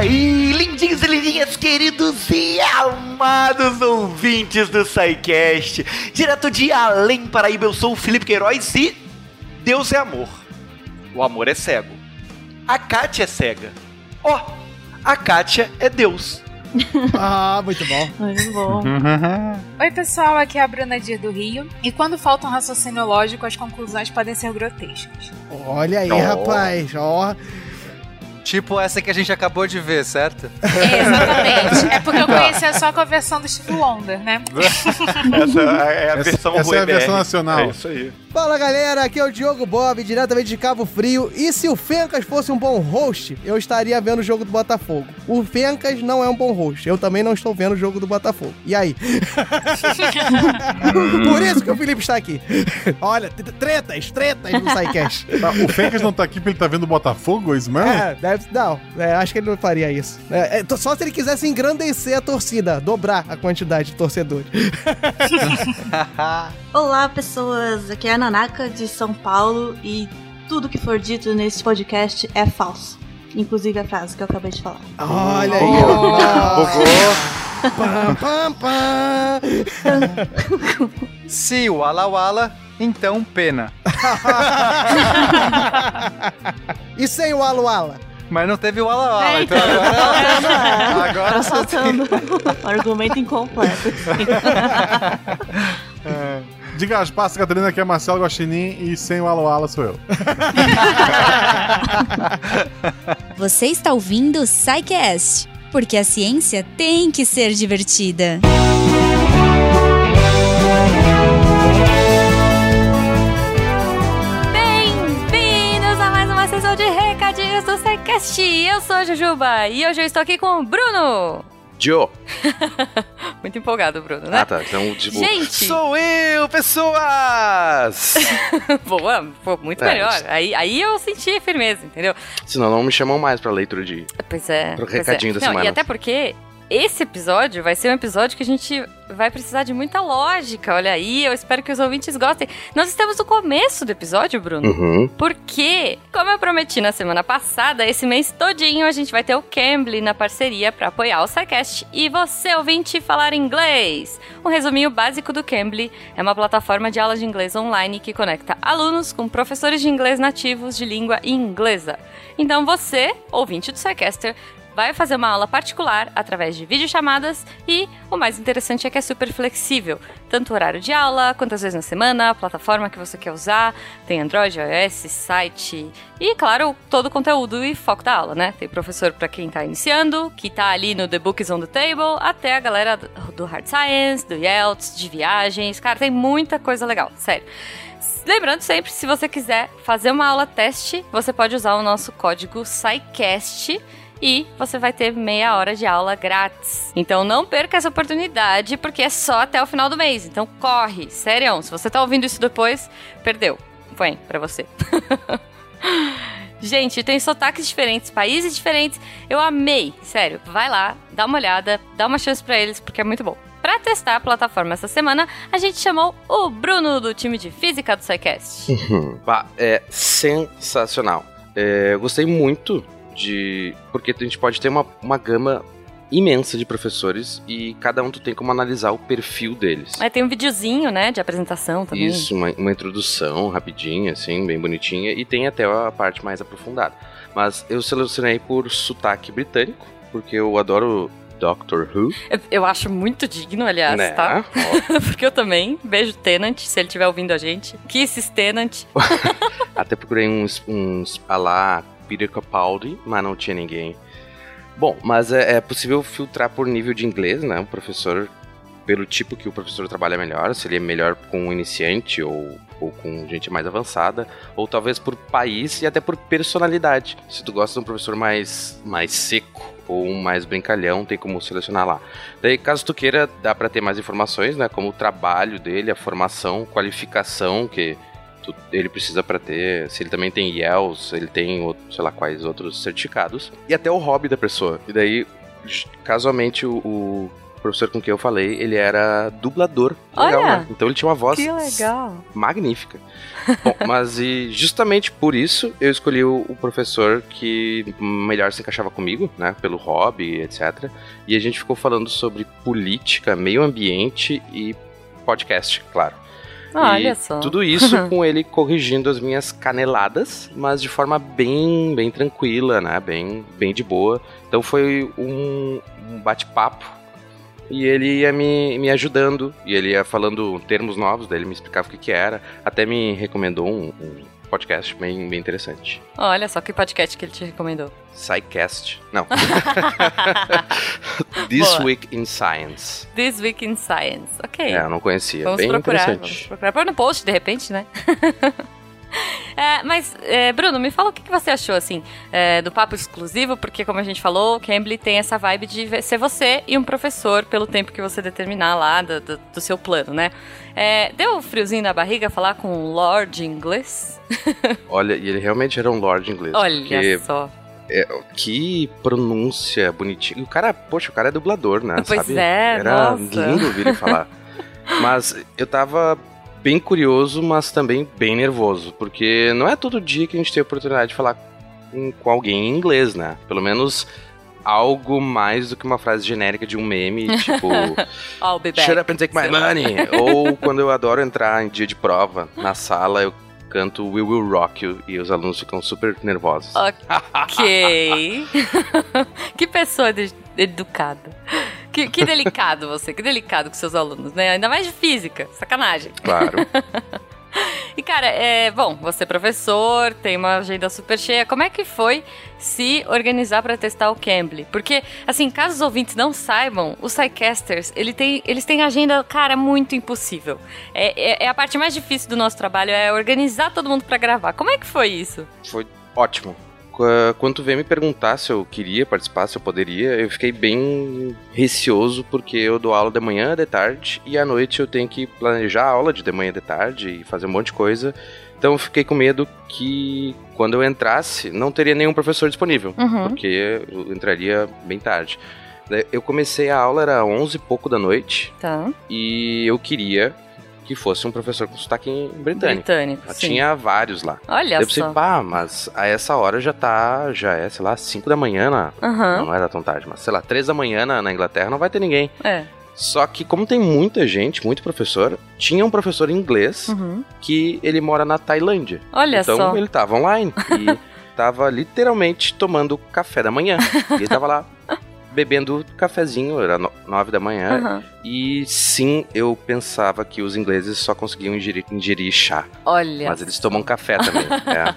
aí, lindinhos e lindinhas, queridos e amados ouvintes do SciCast. Direto de Além Paraíba, eu sou o Felipe Queiroz e Deus é amor. O amor é cego. A Kátia é cega. Ó, oh, a Kátia é Deus. ah, muito bom. Muito bom. Oi, pessoal, aqui é a Bruna Dia do Rio. E quando falta um raciocínio lógico, as conclusões podem ser grotescas. Olha aí, oh. rapaz. Ó. Oh. Tipo essa que a gente acabou de ver, certo? É, exatamente. É porque eu conhecia só com a versão do Steve Wonder, né? essa é a versão Essa, essa é a versão nacional. É isso aí. Fala galera, aqui é o Diogo Bob, diretamente de Cabo Frio. E se o Fencas fosse um bom host, eu estaria vendo o jogo do Botafogo. O Fencas não é um bom host. Eu também não estou vendo o jogo do Botafogo. E aí? Por isso que o Felipe está aqui. Olha, tretas, tretas no SciCast. o Fencas não está aqui porque ele está vendo o Botafogo, é isso mesmo? É, deve, não. É, acho que ele não faria isso. É, é, só se ele quisesse engrandecer a torcida, dobrar a quantidade de torcedores. Olá, pessoas. Aqui é a Nanaka de São Paulo e tudo que for dito nesse podcast é falso. Inclusive a frase que eu acabei de falar. Olha aí, ó. pam, pam, pam. Se o Wala Wala, então pena. e sem o Wala Wala? Mas não teve o Wala Wala, é, então, então agora... agora tá faltando argumento incompleto. é. Diga as passas, Catarina, que é Marcelo Guaxinim e sem o Aloala sou eu. Você está ouvindo o SciCast, porque a ciência tem que ser divertida. Bem-vindos a mais uma sessão de recadinhos do SciCast. Eu sou a Jujuba e hoje eu estou aqui com o Bruno. Joe. Muito empolgado, Bruno, né? Ah, tá. Então, tipo, Gente! Sou eu, pessoas! Boa, pô, muito é, melhor. Aí, aí eu senti firmeza, entendeu? Senão não me chamam mais pra leitura de. Pois é. Pro recadinho é. da não, semana. E até porque esse episódio vai ser um episódio que a gente vai precisar de muita lógica. Olha aí, eu espero que os ouvintes gostem. Nós estamos no começo do episódio, Bruno. Uhum. Porque, como eu prometi na semana passada, esse mês todinho a gente vai ter o Cambly na parceria para apoiar o SciCast e você, ouvinte, falar inglês. Um resuminho básico do Cambly é uma plataforma de aulas de inglês online que conecta alunos com professores de inglês nativos de língua inglesa. Então você, ouvinte do SciCaster, vai fazer uma aula particular através de videochamadas e o mais interessante é que é super flexível, tanto o horário de aula, quantas vezes na semana, a plataforma que você quer usar, tem Android, iOS, site e, claro, todo o conteúdo e foco da aula, né? Tem professor para quem está iniciando, que está ali no The Books on the Table, até a galera do Hard Science, do IELTS, de viagens, cara, tem muita coisa legal, sério. Lembrando sempre, se você quiser fazer uma aula teste, você pode usar o nosso código SciCast e você vai ter meia hora de aula grátis. Então não perca essa oportunidade, porque é só até o final do mês. Então corre, sério. Se você tá ouvindo isso depois, perdeu. Põe pra você. Gente, tem sotaques diferentes, países diferentes. Eu amei, sério. Vai lá, dá uma olhada, dá uma chance para eles, porque é muito bom. Para testar a plataforma essa semana, a gente chamou o Bruno do time de física do SciCast. É sensacional. É, gostei muito de. Porque a gente pode ter uma, uma gama imensa de professores e cada um tu tem como analisar o perfil deles. É, tem um videozinho, né, de apresentação também. Isso, uma, uma introdução rapidinha, assim, bem bonitinha, e tem até a parte mais aprofundada. Mas eu selecionei por sotaque britânico, porque eu adoro Doctor Who. Eu, eu acho muito digno, aliás, Né? tá? porque eu também beijo Tenant, se ele estiver ouvindo a gente. Kisses Tenant. Até procurei uns, uns a lá Peter Capaldi, mas não tinha ninguém. Bom, mas é, é possível filtrar por nível de inglês, né? O professor, pelo tipo que o professor trabalha melhor, se ele é melhor com um iniciante ou, ou com gente mais avançada, ou talvez por país e até por personalidade. Se tu gosta de um professor mais, mais seco ou um mais brincalhão, tem como selecionar lá. Daí, caso tu queira, dá para ter mais informações, né? Como o trabalho dele, a formação, qualificação que tu- ele precisa para ter, se ele também tem IELTS, ele tem, outro- sei lá, quais outros certificados, e até o hobby da pessoa. E daí, casualmente, o, o, professor com quem eu falei, ele era dublador. Olha! Legal, né? Então ele tinha uma voz Que legal. magnífica. Bom, mas e justamente por isso eu escolhi o, o professor que melhor se encaixava comigo, né? Pelo hobby, etc. E a gente ficou falando sobre política, meio ambiente e podcast, claro. Olha e só. Tudo isso com ele corrigindo as minhas caneladas, mas de forma bem, bem tranquila, né? Bem, bem de boa. Então foi um, um bate-papo e ele ia me, me ajudando e ele ia falando termos novos, daí ele me explicava o que, que era. Até me recomendou um, um podcast bem, bem interessante. Olha só que podcast que ele te recomendou. Psycast. Não. This Boa. Week in Science. This Week in Science. Ok. É, eu não conhecia. Vamos bem procurar, vamos interessante. procurar. Pôr no post, de repente, né? É, mas, é, Bruno, me fala o que, que você achou, assim, é, do papo exclusivo, porque, como a gente falou, o Cambly tem essa vibe de ser você e um professor pelo tempo que você determinar lá do, do- do seu plano, né? É, deu um friozinho na barriga falar com um Lord inglês? Olha, e ele realmente era um Lord inglês. Olha só. é, que pronúncia bonitinha. O cara, poxa, o cara é dublador, né? Pois sabe? é, Era nossa. lindo ouvir ele falar. Mas eu tava bem curioso, mas também bem nervoso, porque não é todo dia que a gente tem a oportunidade de falar com, com alguém em inglês, né? Pelo menos algo mais do que uma frase genérica de um meme, tipo I'll be back. Shut up and take my money! Ou quando eu adoro entrar em dia de prova, na sala eu canto We Will Rock You e os alunos ficam super nervosos. Ok. que pessoa de- educada. Que, que delicado você, que delicado com seus alunos, né? Ainda mais de física, sacanagem. Claro. E cara, é, bom, você é professor, tem uma agenda super cheia. Como é que foi se organizar pra testar o Cambly? Porque, assim, caso os ouvintes não saibam, os Psycasters, ele tem, eles têm agenda, cara, muito impossível. É, é- é a parte mais difícil do nosso trabalho, é organizar todo mundo pra gravar. Como é que foi isso? Foi ótimo. Qu- Quando veio me perguntar se eu queria participar, se eu poderia, eu fiquei bem receoso porque eu dou aula de manhã, de tarde e à noite eu tenho que planejar a aula de de manhã, de tarde e fazer um monte de coisa. Então eu fiquei com medo que quando eu entrasse não teria nenhum professor disponível, Uhum. porque eu entraria bem tarde. Eu comecei a aula era 11 e pouco da noite Tá. e eu queria que fosse um professor com sotaque britânico. Britânico. Sim. tinha vários lá. Olha Eu pensei, só. pá, mas a essa hora já tá, já é, sei lá, 5 da manhã na. Aham. Não era tão tarde, mas sei lá, 3 da manhã na, na Inglaterra não vai ter ninguém. É. Só que, como tem muita gente, muito professor, tinha um professor em inglês Uhum. que ele mora na Tailândia. Olha então só. ele tava online e tava literalmente tomando café da manhã. E ele tava lá bebendo cafezinho, era 9 da manhã. Aham. E sim, eu pensava que os ingleses só conseguiam ingerir, ingerir chá. Olha. Mas eles tomam café também. é.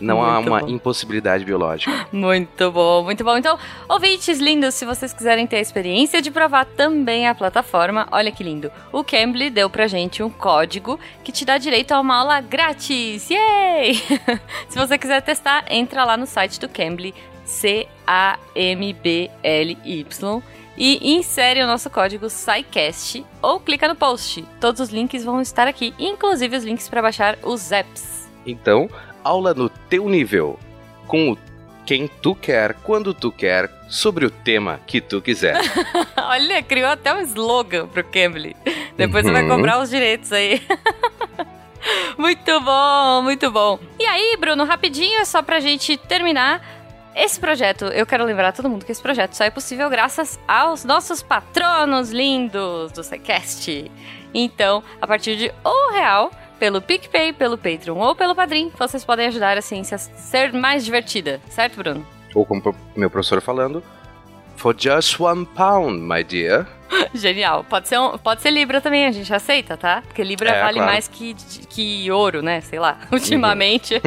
Não há Muito uma bom. impossibilidade biológica. Muito bom, muito bom. Então, ouvintes lindos, se vocês quiserem ter a experiência de provar também a plataforma, olha que lindo. O Cambly deu pra gente um código que te dá direito a uma aula grátis. Yay! se você quiser testar, entra lá no site do Cambly, C-A-M-B-L-Y, e insere o nosso código SciCast ou clica no post. Todos os links vão estar aqui, inclusive os links para baixar os apps. Então, aula no teu nível. Com o quem tu quer, quando tu quer, sobre o tema que tu quiser. Olha, criou até um slogan pro Cambly. Depois você vai Uhum. cobrar os direitos aí. muito bom, muito bom. E aí, Bruno, rapidinho, é só pra gente terminar. Esse projeto, eu quero lembrar a todo mundo que esse projeto só é possível graças aos nossos patronos lindos do SciCast. Então, a partir de um real, pelo PicPay, pelo Patreon ou pelo Padrim, vocês podem ajudar a ciência a ser mais divertida, certo, Bruno? Ou como meu professor falando, for just one pound, my dear. Genial. Pode ser, um- pode ser Libra também, a gente aceita, tá? Porque Libra É, vale claro. mais que, que ouro, né? Sei lá, ultimamente.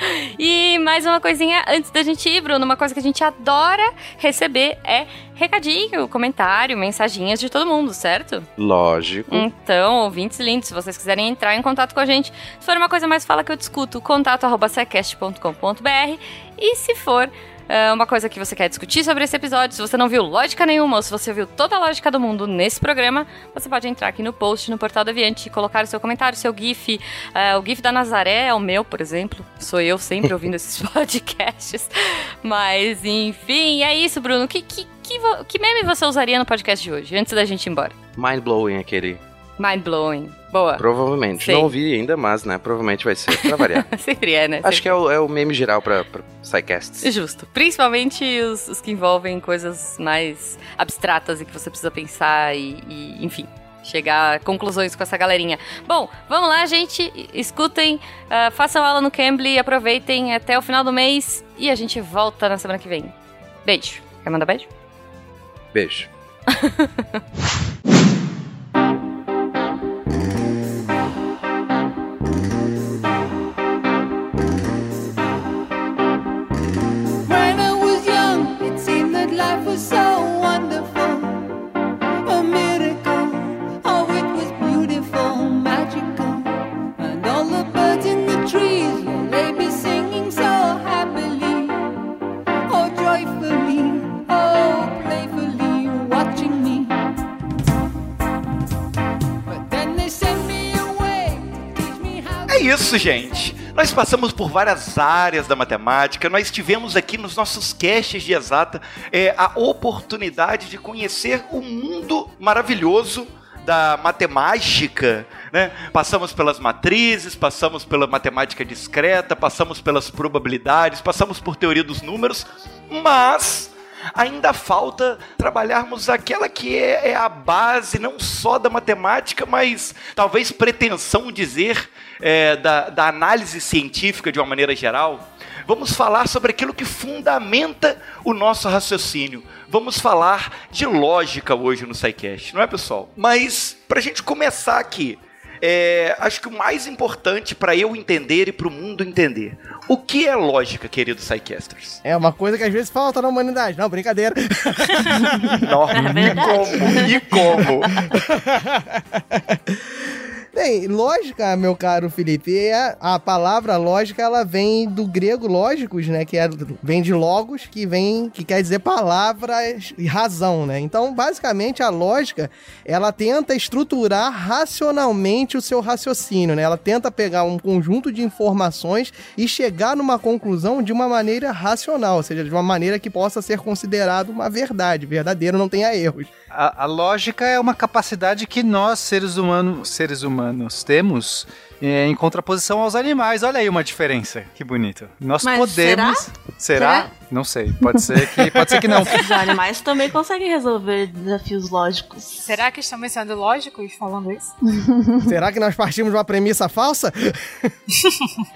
e mais uma coisinha antes da gente ir, Bruno. Uma coisa que a gente adora receber é recadinho, comentário, mensaginhas de todo mundo, certo? Lógico. Então, ouvintes lindos, se vocês quiserem entrar em contato com a gente, se for uma coisa mais fala que eu discuto, contato arroba secast.com.br e se for é, uma coisa que você quer discutir sobre esse episódio, se você não viu lógica nenhuma ou se você viu toda a lógica do mundo nesse programa, você pode entrar aqui no post, no Portal do Aviante e colocar o seu comentário, o seu GIF. É, o GIF da Nazaré é o meu, por exemplo. Sou eu sempre ouvindo esses podcasts. Mas, enfim, é isso, Bruno. Que, que, que, que meme você usaria no podcast de hoje, antes da gente ir embora? Mind blowing aquele. Mind blowing. Boa. Provavelmente. Sei. Não ouvi ainda, mas, né? Provavelmente vai ser, pra variar. Sempre é, né? Acho que é o, é o meme geral pra, pra Psycasts. Justo. Principalmente os, os que envolvem coisas mais abstratas e que você precisa pensar e, e, enfim, chegar a conclusões com essa galerinha. Bom, vamos lá, gente. Escutem, ah, façam aula no Cambly, aproveitem até o final do mês e a gente volta na semana que vem. Beijo. Quer mandar beijo? Beijo. isso, gente. Nós passamos por várias áreas da matemática, nós tivemos aqui nos nossos caches de exata é, a oportunidade de conhecer o mundo maravilhoso da matemática, né? Passamos pelas matrizes, passamos pela matemática discreta, passamos pelas probabilidades, passamos por teoria dos números, mas ainda falta trabalharmos aquela que é, é a base não só da matemática, mas talvez pretensão dizer é, da, da análise científica de uma maneira geral. Vamos falar sobre aquilo que fundamenta o nosso raciocínio. Vamos falar de lógica hoje no SciCast, não é, pessoal? Mas, para a gente começar aqui, é, acho que o mais importante para eu entender e para o mundo entender. O que é lógica, queridos SciCasters? É uma coisa que às vezes falta na humanidade. Não, brincadeira. Nossa, É verdade. E como? Bem, lógica, meu caro Felipe, é a palavra lógica ela vem do grego lógicos, né, que é, vem de logos, que vem que quer dizer palavras e razão, né? Então, basicamente a lógica, ela tenta estruturar racionalmente o seu raciocínio, né? Ela tenta pegar um conjunto de informações e chegar numa conclusão de uma maneira racional, ou seja, de uma maneira que possa ser considerado uma verdade, verdadeiro, não tenha erros. A, a lógica é uma capacidade que nós, seres humanos, seres humanos temos é, em contraposição aos animais. Olha aí uma diferença. Que bonito. Nós Mas podemos. Será? Será? Não sei. Pode ser que, pode ser que não. Os animais também conseguem resolver desafios lógicos. Será que estamos sendo lógicos falando isso? Será que nós partimos de uma premissa falsa?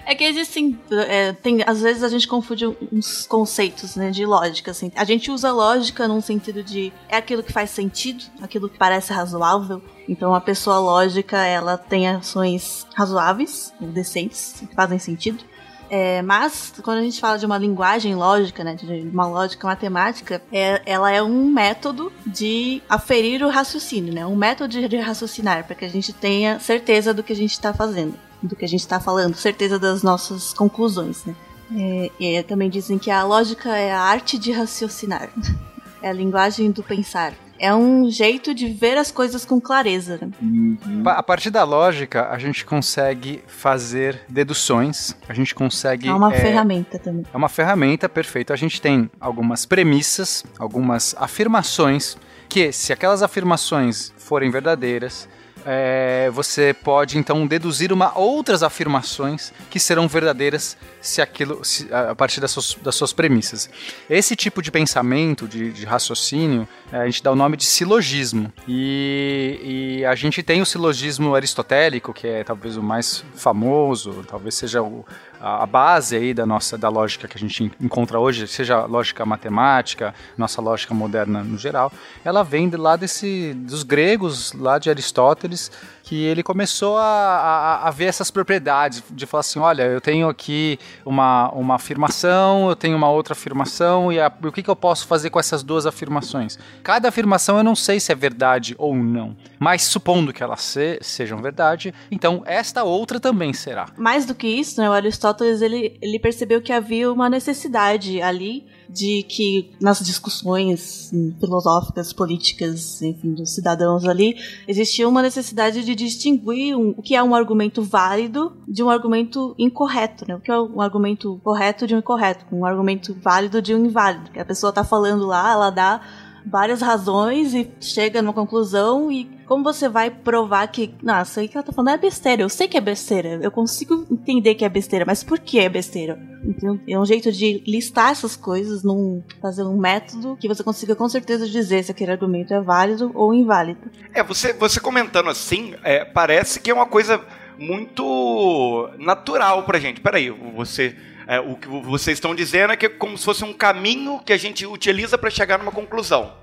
É que existem. é, tem, às vezes a gente confunde uns conceitos né, de lógica. Assim. A gente usa lógica num sentido de é aquilo que faz sentido, aquilo que parece razoável. Então a pessoa lógica ela tem ações razoáveis, decentes, que fazem sentido. É, mas quando a gente fala de uma linguagem lógica, né, de uma lógica matemática, é, ela é um método de aferir o raciocínio, né, um método de, raciocinar para que a gente tenha certeza do que a gente está fazendo, do que a gente está falando, certeza das nossas conclusões, né. É, e também dizem que a lógica é a arte de raciocinar, é a linguagem do pensar. É um jeito de ver as coisas com clareza. Né? Pa- A partir da lógica, a gente consegue fazer deduções, a gente consegue. É uma é, ferramenta também. É uma ferramenta, perfeito. A gente tem algumas premissas, algumas afirmações, que se aquelas afirmações forem verdadeiras, é, você pode então deduzir uma outras afirmações que serão verdadeiras se aquilo se- a partir das suas, das suas premissas. Esse tipo de pensamento, de, de raciocínio, é, a gente dá o nome de silogismo. E, e a gente tem o silogismo aristotélico, que é talvez o mais famoso, talvez seja o, a base aí da nossa da lógica que a gente encontra hoje, seja lógica matemática, nossa lógica moderna no geral, ela vem de lá desse dos gregos, lá de Aristóteles, que ele começou a, a, a ver essas propriedades, de falar assim, olha, eu tenho aqui uma, uma afirmação, eu tenho uma outra afirmação, e a- o que, que eu posso fazer com essas duas afirmações? Cada afirmação eu não sei se é verdade ou não, mas supondo que elas se- sejam verdade, então esta outra também será. Mais do que isso, né, o Aristóteles ele, ele percebeu que havia uma necessidade ali de que nas discussões hum, filosóficas, políticas, enfim, dos cidadãos ali, existia uma necessidade de distinguir um- o que é um argumento válido de um argumento incorreto, né? O que é um argumento correto de um incorreto, um argumento válido de um inválido. Que a pessoa tá falando lá, ela dá várias razões e chega numa conclusão e como você vai provar que, nossa, aí que ela tá falando é besteira. Eu sei que é besteira. Eu consigo entender que é besteira, mas por que é besteira? Então, é um jeito de listar essas coisas, num, fazer um método que você consiga com certeza dizer se aquele argumento é válido ou inválido. É, você, você comentando assim, é, parece que é uma coisa muito natural pra gente. Peraí, você. É, o que vocês estão dizendo é que é como se fosse um caminho que a gente utiliza para chegar numa conclusão.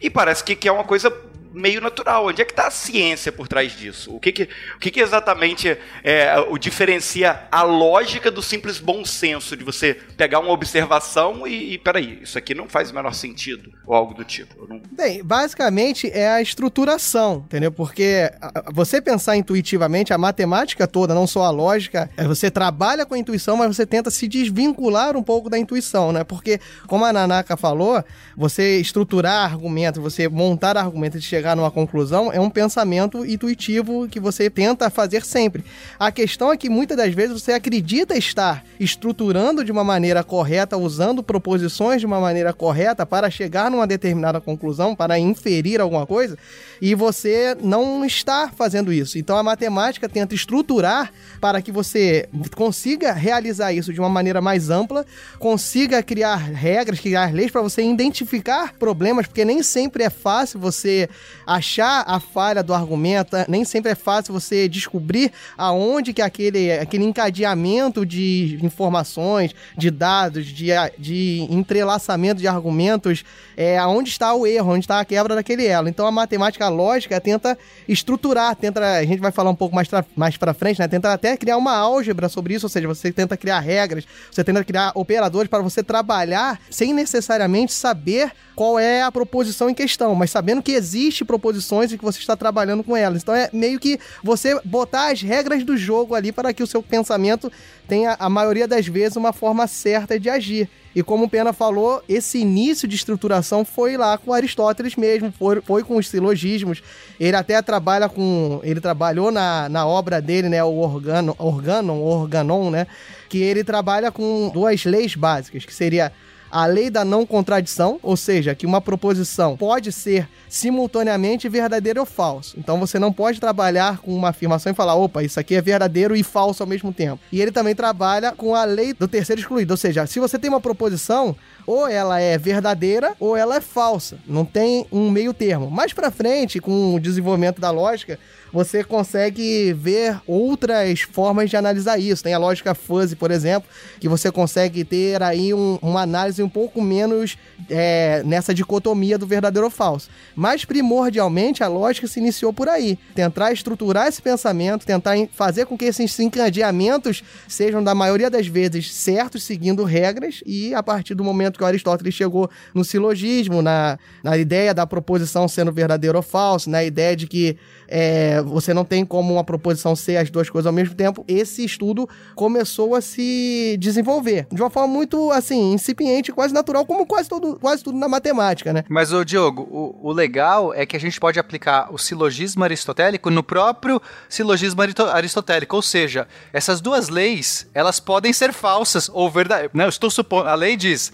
E parece que, que é uma coisa meio natural. Onde é que está a ciência por trás disso? O que, que, o que, que exatamente é, o diferencia a lógica do simples bom senso de você pegar uma observação e, e peraí, isso aqui não faz o menor sentido ou algo do tipo. Não- Bem, basicamente é a estruturação, entendeu? Porque você pensar intuitivamente, a matemática toda, não só a lógica, é você trabalha com a intuição, mas você tenta se desvincular um pouco da intuição, né? Porque, como a Nanaka falou, você estruturar argumento, você montar argumento e chegar numa conclusão é um pensamento intuitivo que você tenta fazer sempre. A questão é que muitas das vezes você acredita estar estruturando de uma maneira correta, usando proposições de uma maneira correta para chegar numa determinada conclusão, para inferir alguma coisa, e você não está fazendo isso. Então a matemática tenta estruturar para que você consiga realizar isso de uma maneira mais ampla, consiga criar regras, criar leis para você identificar problemas, porque nem sempre é fácil você achar a falha do argumento, nem sempre é fácil você descobrir aonde que aquele, aquele encadeamento de informações, de dados, de, de entrelaçamento de argumentos, é aonde está o erro, onde está a quebra daquele elo. Então a matemática lógica tenta estruturar, tenta, a gente vai falar um pouco mais, mais para frente, né? Tenta até criar uma álgebra sobre isso, ou seja, você tenta criar regras, você tenta criar operadores para você trabalhar sem necessariamente saber qual é a proposição em questão, mas sabendo que existe proposições e que você está trabalhando com elas. Então é meio que você botar as regras do jogo ali para que o seu pensamento tenha a maioria das vezes uma forma certa de agir. E como o Pena falou, esse início de estruturação foi lá com Aristóteles mesmo, foi, foi com os silogismos. Ele até trabalha com. Ele trabalhou na, na obra dele, né? O Organo, Organon, Organon, né? Que ele trabalha com duas leis básicas, que seria a lei da não contradição, ou seja, que uma proposição pode ser simultaneamente verdadeira ou falsa. Então você não pode trabalhar com uma afirmação e falar, opa, isso aqui é verdadeiro e falso ao mesmo tempo. E ele também trabalha com a lei do terceiro excluído, ou seja, se você tem uma proposição, ou ela é verdadeira ou ela é falsa. Não tem um meio termo. Mais pra frente, com o desenvolvimento da lógica, você consegue ver outras formas de analisar isso. Tem a lógica fuzzy, por exemplo, que você consegue ter aí um- uma análise um pouco menos é, nessa dicotomia do verdadeiro ou falso. Mas primordialmente a lógica se iniciou por aí. Tentar estruturar esse pensamento, tentar fazer com que esses encadeamentos sejam, da maioria das vezes, certos, seguindo regras, e a partir do momento que Aristóteles chegou no silogismo, na, na ideia da proposição sendo verdadeiro ou falso, na ideia de que é, você não tem como uma proposição ser as duas coisas ao mesmo tempo, esse estudo começou a se desenvolver de uma forma muito, assim, incipiente, quase natural, como quase, todo, quase tudo na matemática, né? Mas, ô Diogo, o, o legal é que a gente pode aplicar o silogismo aristotélico no próprio silogismo aristotélico. Ou seja, essas duas leis, elas podem ser falsas ou verdadeiras. Não, estou supondo. A lei diz.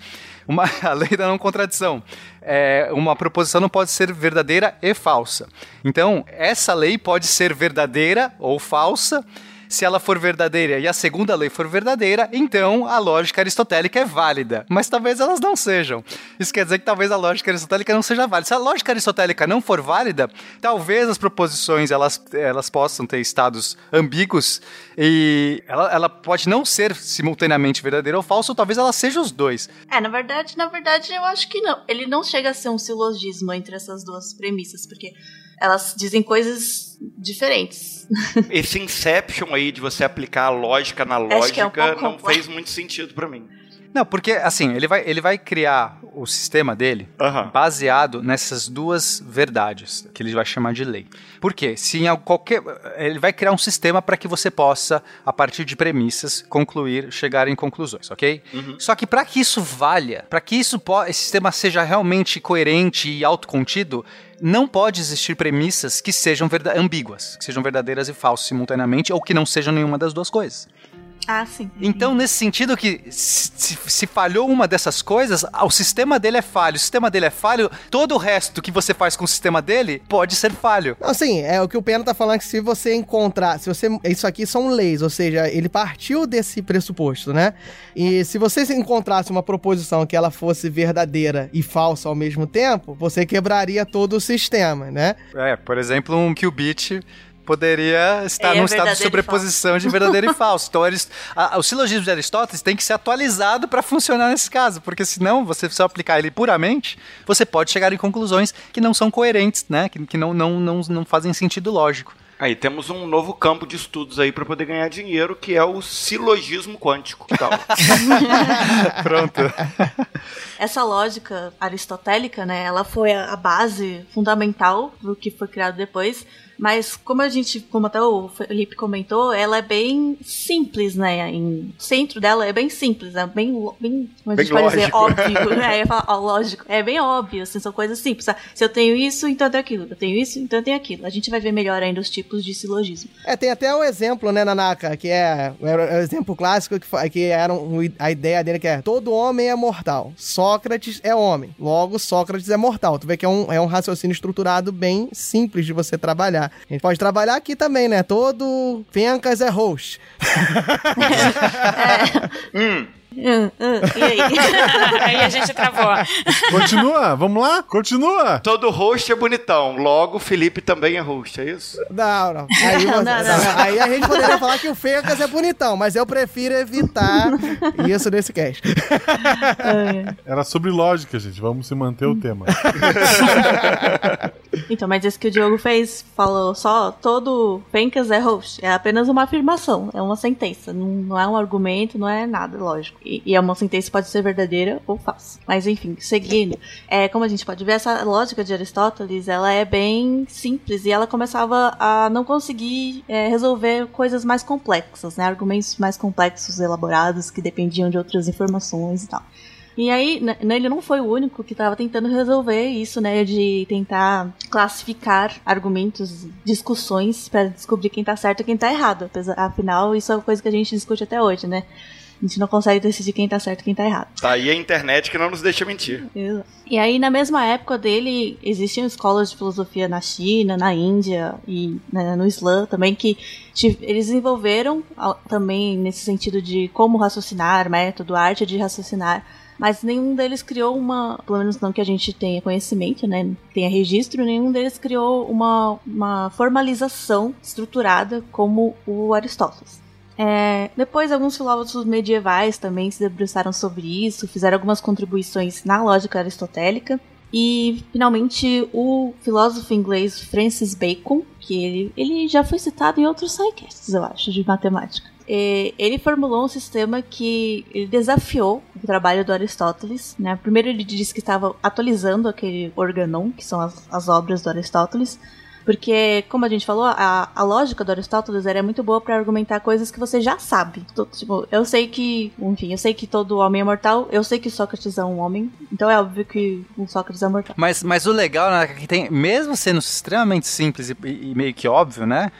Uma, a lei da não contradição. É, uma proposição não pode ser verdadeira e falsa. Então, essa lei pode ser verdadeira ou falsa. Se ela for verdadeira e a segunda lei for verdadeira, então a lógica aristotélica é válida. Mas talvez elas não sejam. Isso quer dizer que talvez a lógica aristotélica não seja válida. Se a lógica aristotélica não for válida, talvez as proposições elas, elas possam ter estados ambíguos e ela, ela pode não ser simultaneamente verdadeira ou falsa, ou talvez ela seja os dois. É, na verdade, na verdade, eu acho que não. Ele não chega a ser um silogismo entre essas duas premissas, porque elas dizem coisas diferentes. Esse inception aí de você aplicar a lógica na que é um lógica não complexo. fez muito sentido pra mim. Não, porque assim, ele vai, ele vai criar o sistema dele Aham. baseado nessas duas verdades, que ele vai chamar de lei. Por quê? Se em al- qualquer. Ele vai criar um sistema para que você possa, a partir de premissas, concluir, chegar em conclusões, ok? Só que para que isso valha, para que isso esse sistema seja realmente coerente e autocontido, não pode existir premissas que sejam ambíguas, que sejam verdadeiras e falsas simultaneamente, ou que não sejam nenhuma das duas coisas. Ah, sim. Então, nesse sentido que se, se- falhou uma dessas coisas, ah, o sistema dele é falho. O sistema dele é falho, todo o resto que você faz com o sistema dele pode ser falho. Não, Assim, é o que o Pena tá falando é que se você encontrar, se você, isso aqui são leis, ou seja, ele partiu desse pressuposto, né? E se você encontrasse uma proposição que ela fosse verdadeira e falsa ao mesmo tempo, você quebraria todo o sistema, né? É, por exemplo, um qubit poderia estar É, num estado de sobreposição de verdadeiro e falso. Então, eles, a- o silogismo de Aristóteles tem que ser atualizado para funcionar nesse caso, porque senão, você só aplicar ele puramente, você pode chegar em conclusões que não são coerentes, né? Que, que não, não, não, não fazem sentido lógico. Aí temos um novo campo de estudos aí para poder ganhar dinheiro, que é o silogismo quântico. Que tal? Pronto. Essa lógica aristotélica, né, ela foi a base fundamental do que foi criado depois. Mas como a gente, como até o Felipe comentou, ela é bem simples, né? Em, o centro dela é bem simples, é bem, lo- bem como a Bem gente pode dizer, óbvio. né? Falar, ó, lógico, é bem óbvio, assim, são coisas simples. sabe? Se eu tenho isso, então eu tenho aquilo. Eu tenho isso, então eu tenho aquilo. A gente vai ver melhor ainda os tipos de silogismo. É, tem até o exemplo, né, Nanaka, que é, é o exemplo clássico que, que era um- a ideia dele que é todo homem é mortal, Sócrates é homem, logo Sócrates é mortal. Tu vê que é um, é um raciocínio estruturado bem simples de você trabalhar. A gente pode trabalhar aqui também, né, todo Fencas é host. hum, Hum, hum, e aí? Aí a gente travou. Continua, vamos lá? Continua. todo host é bonitão, logo o Felipe também é host, é isso? Não, não. Aí, Não, você- não, não. aí a gente poderia falar que o Fencas é bonitão, mas eu prefiro evitar isso nesse cast. Era sobre lógica, gente. Vamos se manter o tema. Então, mas esse que o Diogo fez, falou só todo Pencas é host. É apenas uma afirmação, é uma sentença. Não, não é um argumento, não é nada, lógico. E, é uma sentença pode ser verdadeira ou falsa. Mas enfim, seguindo. É, como a gente pode ver, essa lógica de Aristóteles, ela é bem simples e ela começava a não conseguir é, resolver coisas mais complexas, né? Argumentos mais complexos, elaborados, que dependiam de outras informações e tal. E aí, né, ele não foi o único que estava tentando resolver isso, né? De tentar classificar argumentos, discussões para descobrir quem tá certo e quem tá errado. Afinal, isso é uma coisa que a gente discute até hoje, né? A gente não consegue decidir quem tá certo e quem tá errado. Tá aí a internet que não nos deixa mentir. E aí, na mesma época dele, existiam escolas de filosofia na China, na Índia e né, no Islã também, que eles desenvolveram também nesse sentido de como raciocinar, método, arte de raciocinar. Mas nenhum deles criou uma, pelo menos não que a gente tenha conhecimento, né, tenha registro, nenhum deles criou uma, uma formalização estruturada como o Aristóteles. É, depois, alguns filósofos medievais também se debruçaram sobre isso, fizeram algumas contribuições na lógica aristotélica. E, finalmente, o filósofo inglês Francis Bacon, que ele, ele já foi citado em outros sidecasts, eu acho, de matemática. É, ele formulou um sistema que ele desafiou o trabalho do Aristóteles. Né? Primeiro, ele disse que estava atualizando aquele organon, que são as, as obras do Aristóteles. Porque, como a gente falou, a, a lógica do Aristóteles era muito boa para argumentar coisas que você já sabe. Tipo, eu sei que, enfim, eu sei que todo homem é mortal, eu sei que Sócrates é um homem, então é óbvio que o Sócrates é mortal. Mas, mas o legal né, é que tem, mesmo sendo extremamente simples e, e meio que óbvio, né?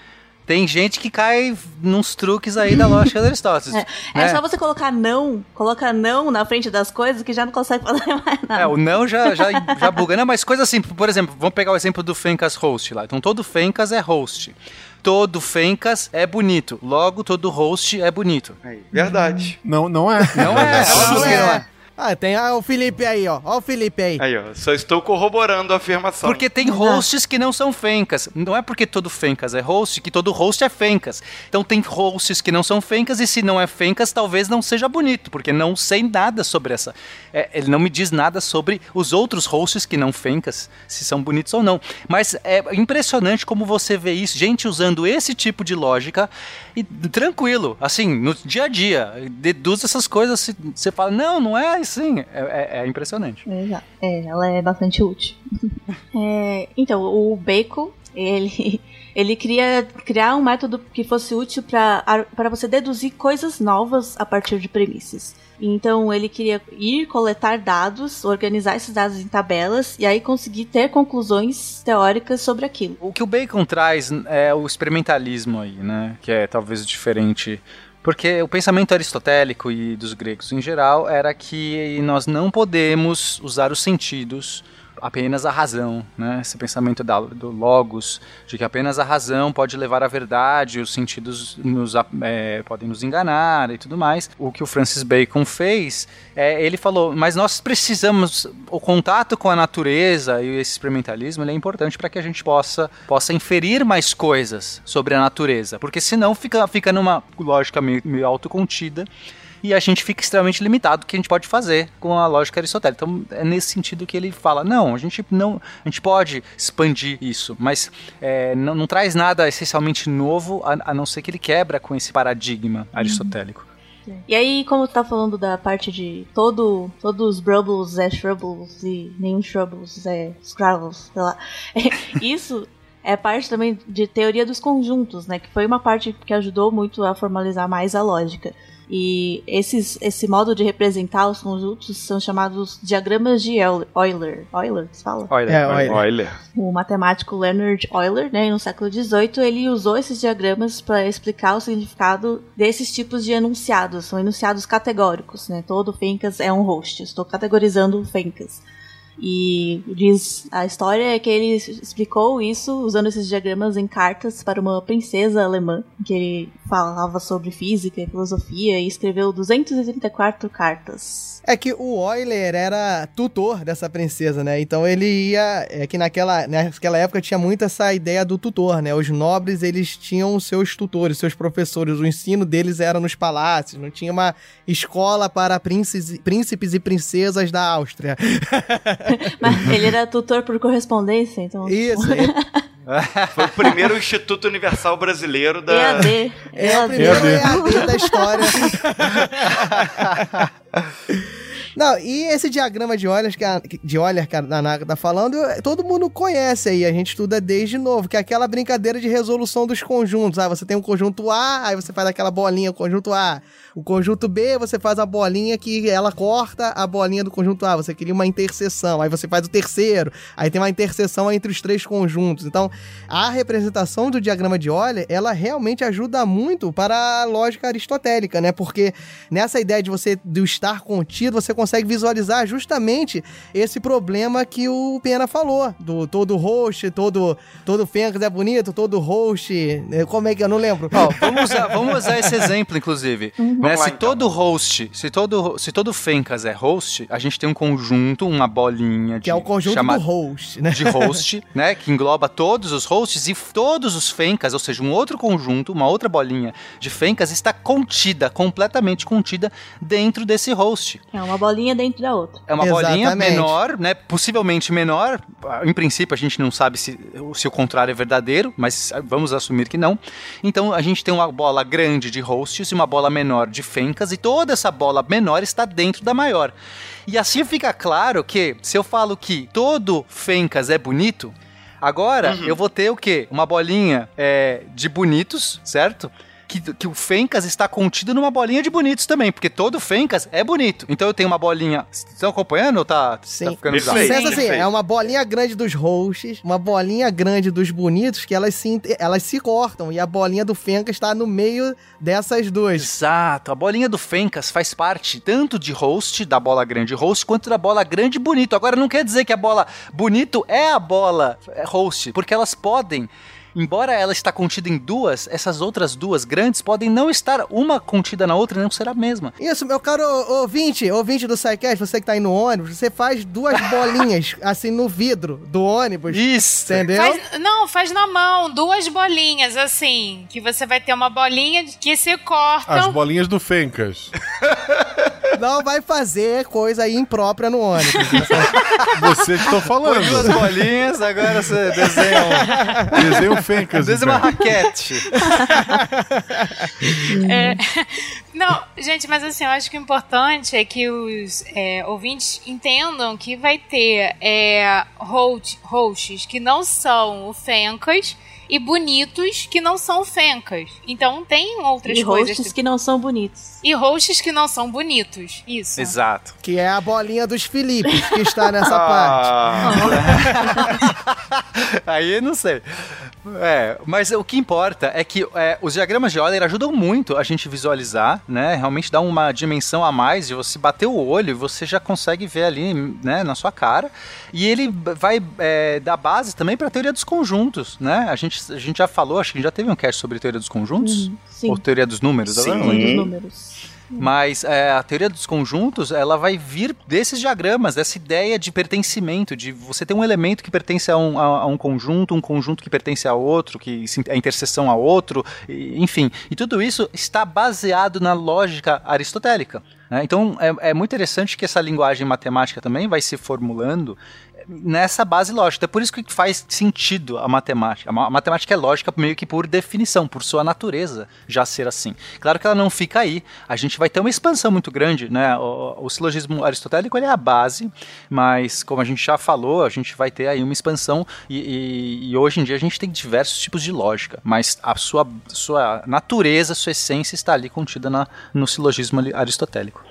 Tem gente que cai nos truques aí da lógica de Aristóteles. É, é né? só você colocar não, coloca não na frente das coisas que já não consegue fazer mais nada. É, o não já, já, já buga. Não, mas coisa assim, por exemplo, vamos pegar o exemplo do Fencas host lá. Então todo Fencas é host. Todo Fencas é bonito. Logo, todo host é bonito. Aí, verdade. Não, não é. Não é, óbvio que não é. Ah, tem ah, o Felipe aí, ó. Ó o Felipe aí. Aí, ó, só estou corroborando a afirmação. Porque tem hosts que não são fencas. Não é porque todo fencas é host que todo host é fencas. Então tem hosts que não são fencas e se não é fencas, talvez não seja bonito, porque não sei nada sobre essa. é, ele não me diz nada sobre os outros hosts que não fencas, se são bonitos ou não. Mas é impressionante como você vê isso, gente usando esse tipo de lógica e tranquilo, assim, no dia a dia, deduz essas coisas, você fala, não, não é assim. É, é- é impressionante. Exato. É, ela é bastante útil. É, então, o Bacon, ele, ele queria criar um método que fosse útil para você deduzir coisas novas a partir de premissas. Então, ele queria ir coletar dados, organizar esses dados em tabelas e aí conseguir ter conclusões teóricas sobre aquilo. O que o Bacon traz é o experimentalismo aí, né? Que é talvez diferente Porque o pensamento aristotélico e dos gregos em geral era que nós não podemos usar os sentidos apenas a razão, né? Esse pensamento da, do logos, de que apenas a razão pode levar à verdade, os sentidos nos, é, podem nos enganar e tudo mais. O que o Francis Bacon fez, é, ele falou, mas nós precisamos, o contato com a natureza e esse experimentalismo é importante para que a gente possa, possa inferir mais coisas sobre a natureza, porque senão fica, fica numa lógica meio, meio autocontida e a gente fica extremamente limitado do que a gente pode fazer com a lógica aristotélica. Então é nesse sentido que ele fala, não, a gente não, a gente pode expandir isso, mas é, não, não, traz nada essencialmente novo, a, a, não ser que ele quebra com esse paradigma aristotélico. E aí, como tu tá falando da parte de todo, todos os Brubbles é Shrubbles e nenhum Shrubbles é Scrabbles, sei lá. Isso é parte também de teoria dos conjuntos, né? Que foi uma parte que ajudou muito a formalizar mais a lógica. E esses, esse modo de representar os conjuntos são chamados diagramas de Euler. Euler, você fala? Euler. É, Euler. Euler. O matemático Leonard Euler, né, no século XVIII, ele usou esses diagramas para explicar o significado desses tipos de enunciados. São enunciados categóricos, né? Todo Fencas é um host. Estou categorizando Fencas. E diz a história é que ele explicou isso usando esses diagramas em cartas para uma princesa alemã, que ele falava sobre física e filosofia e escreveu 234 cartas. É que o Euler era tutor dessa princesa, né? Então ele ia. É que naquela, naquela época tinha muito essa ideia do tutor, né? Os nobres eles tinham seus tutores, seus professores. O ensino deles era nos palácios, não tinha uma escola para príncipes, príncipes e princesas da Áustria. Mas ele era tutor por correspondência, então. Isso. Foi o primeiro Instituto Universal Brasileiro da. EAD. É o primeiro EAD da história. Não, e esse diagrama de Euler que a, de Euler que a Nanaka tá falando, todo mundo conhece aí, a gente estuda desde novo, que é aquela brincadeira de resolução dos conjuntos. Ah, você tem um conjunto A, aí você faz aquela bolinha, conjunto A. O conjunto B, você faz a bolinha que ela corta a bolinha do conjunto A. Você cria uma interseção. Aí você faz o terceiro. Aí tem uma interseção entre os três conjuntos. Então, a representação do diagrama de Euler, ela realmente ajuda muito para a lógica aristotélica, né? Porque nessa ideia de você do estar contido, você consegue visualizar justamente esse problema que o Pena falou, do todo host, todo todo Fencas é bonito, todo host, né? como é que eu não lembro? Ó, vamos, usar, vamos usar esse exemplo, inclusive. Né? lá, Se então. todo host, se todo, se todo Fencas é host, a gente tem um conjunto, uma bolinha de Que é o conjunto chama- do host, né? de host, né, que engloba todos os hosts e todos os Fencas, ou seja, um outro conjunto, uma outra bolinha de Fencas está contida, completamente contida dentro desse host. É uma bolinha dentro da outra. É uma bolinha Exatamente. menor, né? Possivelmente menor. Em princípio, a gente não sabe se, se o contrário é verdadeiro, mas vamos assumir que não. Então, a gente tem uma bola grande de hosts e uma bola menor de fencas, e toda essa bola menor está dentro da maior. E assim fica claro que, se eu falo que todo fencas é bonito, agora eu vou ter o quê? Uma bolinha é, de bonitos, certo? Que, que o Fencas está contido numa bolinha de bonitos também, porque todo Fencas é bonito. Então eu tenho uma bolinha. Vocês estão acompanhando ou tá, Sim. tá ficando bizarro? Pensa assim, é uma bolinha grande dos hosts, uma bolinha grande dos bonitos, que elas se, elas se cortam, e a bolinha do Fenca está no meio dessas duas. Exato, a bolinha do Fencas faz parte tanto de host, da bola grande host, quanto da bola grande bonito. Agora não quer dizer que a bola bonito é a bola é, host, porque elas podem. Embora ela está contida em duas, essas outras duas grandes podem não estar uma contida na outra e não ser a mesma. Isso, meu caro ouvinte, ouvinte do SciCast, você que tá aí no ônibus, você faz duas bolinhas, assim, no vidro do ônibus, Isso! entendeu? Faz- não, faz na mão, duas bolinhas, assim. Que você vai ter uma bolinha que se As cortam. bolinhas do Fencas. Não vai fazer coisa aí imprópria no ônibus. Você que tô Põe duas falando. bolinhas, agora você desenha, um, Desenho Fencas. desenha uma então. raquete. É. Não, gente, mas assim, eu acho que o importante é que os é, ouvintes entendam que vai ter é, host, hosts que não são o Fencas e bonitos que não são Fencas. Então tem outras E coisas. hosts que não são bonitos. E hosts que não são bonitos. Isso. Exato. Que é a bolinha dos Filipes que está nessa Ah. parte. Aí eu não sei. É, mas o que importa é que é, os diagramas de Euler ajudam muito a gente visualizar, né? Realmente dá uma dimensão a mais de você bater o olho e você já consegue ver ali, né, na sua cara. E ele vai é, dar base também para a teoria dos conjuntos, né? A gente, a gente já falou, acho que já teve um cast sobre teoria dos conjuntos? Uhum, sim. Ou teoria dos números? Sim. lembro. Dos números. Mas é, a teoria dos conjuntos, ela vai vir desses diagramas, dessa ideia de pertencimento, de você ter um elemento que pertence a um, a, a um conjunto, um conjunto que pertence a outro, que é interseção a outro, e- enfim. E tudo isso está baseado na lógica aristotélica. né? Então é, é muito interessante que essa linguagem matemática também vai se formulando nessa base lógica. É por isso que faz sentido a matemática. A ma- a matemática é lógica meio que por definição, por sua natureza já ser assim. Claro que ela não fica aí. A gente vai ter uma expansão muito grande, né? O, o silogismo aristotélico é a base, mas como a gente já falou, a gente vai ter aí uma expansão e, e- e hoje em dia a gente tem diversos tipos de lógica, mas a sua, sua natureza, sua essência está ali contida na, no silogismo aristotélico.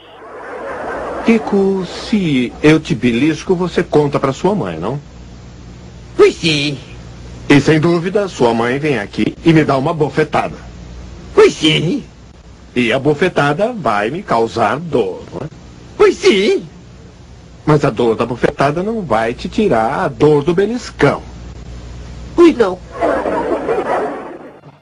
Kiko, se eu te belisco, você conta pra sua mãe, não? Pois sim. E sem dúvida, sua mãe vem aqui e me dá uma bofetada. Pois sim. E a bofetada vai me causar dor, não é? Pois sim. Mas a dor da bofetada não vai te tirar a dor do beliscão. Pois não.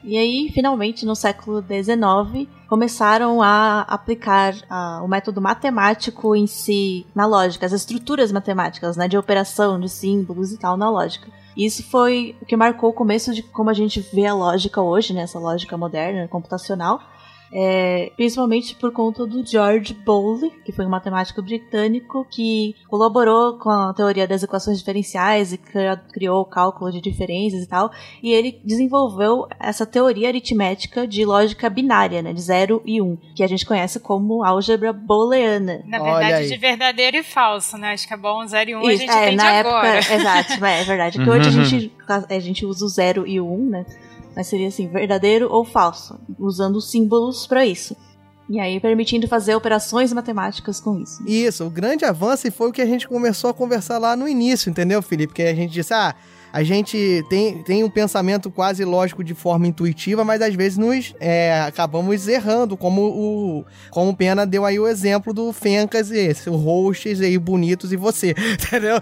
E aí, finalmente, no século XIX, começaram a aplicar ah, o método matemático em si na lógica, as estruturas matemáticas, né, de operação, de símbolos e tal na lógica. E Isso foi o que marcou o começo de como a gente vê a lógica hoje, né, essa lógica moderna, computacional. É, principalmente por conta do George Bowley, que foi um matemático britânico que colaborou com a teoria das equações diferenciais e criou o cálculo de diferenças e tal. E ele desenvolveu essa teoria aritmética de lógica binária, né, de 0 e 1, um, que a gente conhece como álgebra booleana. Na verdade, de verdadeiro e falso, né? Acho que é bom 0 e 1 um, a gente é, entende na agora. época, exato, é verdade. Que hoje a gente, a gente usa o 0 e o 1, um, né? Mas seria assim, verdadeiro ou falso, usando símbolos para isso. E aí permitindo fazer operações matemáticas com isso. Isso, o grande avanço foi o que a gente começou a conversar lá no início, entendeu, Felipe? Que a gente disse, ah, a gente tem, tem um pensamento quase lógico de forma intuitiva, mas às vezes nos é, acabamos errando, como o como o Pena deu aí o exemplo do Fencas e esse, o Roches aí bonitos e você, entendeu?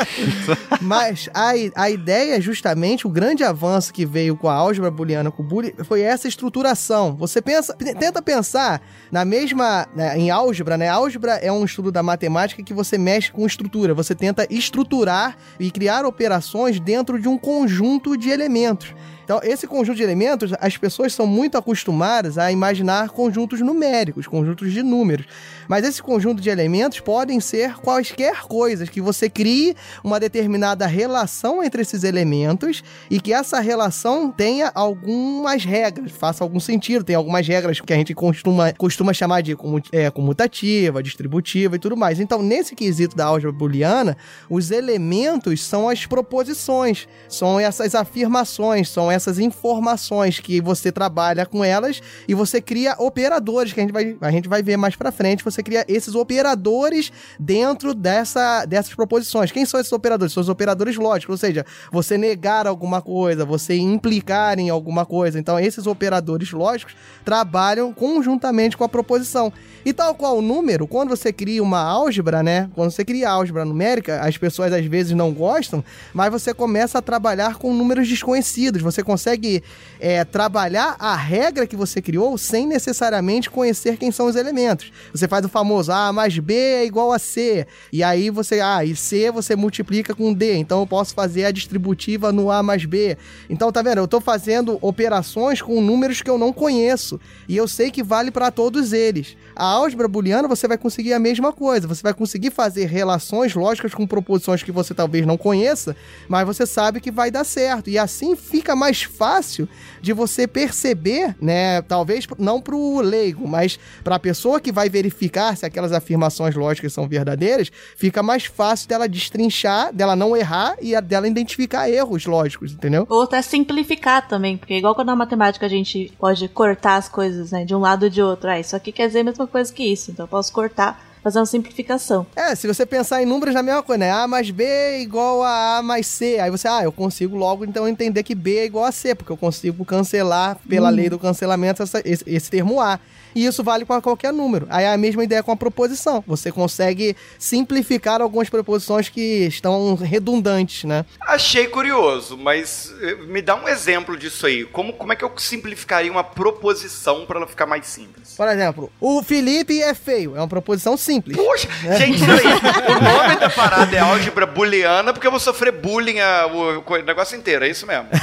mas a, a ideia, justamente, o grande avanço que veio com a álgebra booleana, com o Boole, foi essa estruturação. Você pensa, tenta pensar na mesma, né, em álgebra, né? Álgebra é um estudo da matemática que você mexe com estrutura, você tenta estruturar e criar operações dentro de um conjunto de elementos. Então, esse conjunto de elementos, as pessoas são muito acostumadas a imaginar conjuntos numéricos, conjuntos de números. Mas esse conjunto de elementos podem ser quaisquer coisas, que você crie uma determinada relação entre esses elementos e que essa relação tenha algumas regras, faça algum sentido, tem algumas regras que a gente costuma, costuma chamar de comu- é, comutativa, distributiva e tudo mais. Então, nesse quesito da álgebra booleana, os elementos são as proposições, são essas afirmações, são essas informações que você trabalha com elas e você cria operadores que a gente vai, a gente vai ver mais pra frente. Você cria esses operadores dentro dessa, dessas proposições. Quem são esses operadores? São os operadores lógicos, ou seja, você negar alguma coisa, você implicar em alguma coisa. Então, esses operadores lógicos trabalham conjuntamente com a proposição. E tal qual o número, quando você cria uma álgebra, né? Quando você cria álgebra numérica, as pessoas às vezes não gostam, mas você começa a trabalhar com números desconhecidos. Você consegue é, trabalhar a regra que você criou sem necessariamente conhecer quem são os elementos. Você faz o famoso A mais B é igual a C. E aí você, ah, e C você multiplica com D. Então eu posso fazer a distributiva no A mais B. Então, tá vendo? Eu tô fazendo operações com números que eu não conheço. E eu sei que vale para todos eles. A álgebra booleana você vai conseguir a mesma coisa. Você vai conseguir fazer relações lógicas com proposições que você talvez não conheça, mas você sabe que vai dar certo. E assim fica mais fácil de você perceber, né? Talvez não pro leigo, mas pra pessoa que vai verificar se aquelas afirmações lógicas são verdadeiras, fica mais fácil dela destrinchar, dela não errar e a- dela identificar erros lógicos, entendeu? Ou até simplificar também, porque igual quando na matemática a gente pode cortar as coisas, né, de um lado ou de outro. Ah, isso aqui quer dizer a mesma coisa que isso, então eu posso cortar, fazer uma simplificação. É, se você pensar em números na mesma coisa, né? A mais B é igual a A mais C. Aí você, ah, eu consigo logo então entender que B é igual a C, porque eu consigo cancelar, pela Hum. lei do cancelamento, essa- esse, esse termo A. E isso vale para qualquer número. Aí é a mesma ideia com a proposição. Você consegue simplificar algumas proposições que estão redundantes, né? Achei curioso, mas eh, me dá um exemplo disso aí. Como, como é que eu simplificaria uma proposição para ela ficar mais simples? Por exemplo, o Felipe é feio. É uma proposição simples. Poxa, gente, peraí. O nome da parada é álgebra booleana porque eu vou sofrer bullying a- o, o negócio inteiro, é isso mesmo.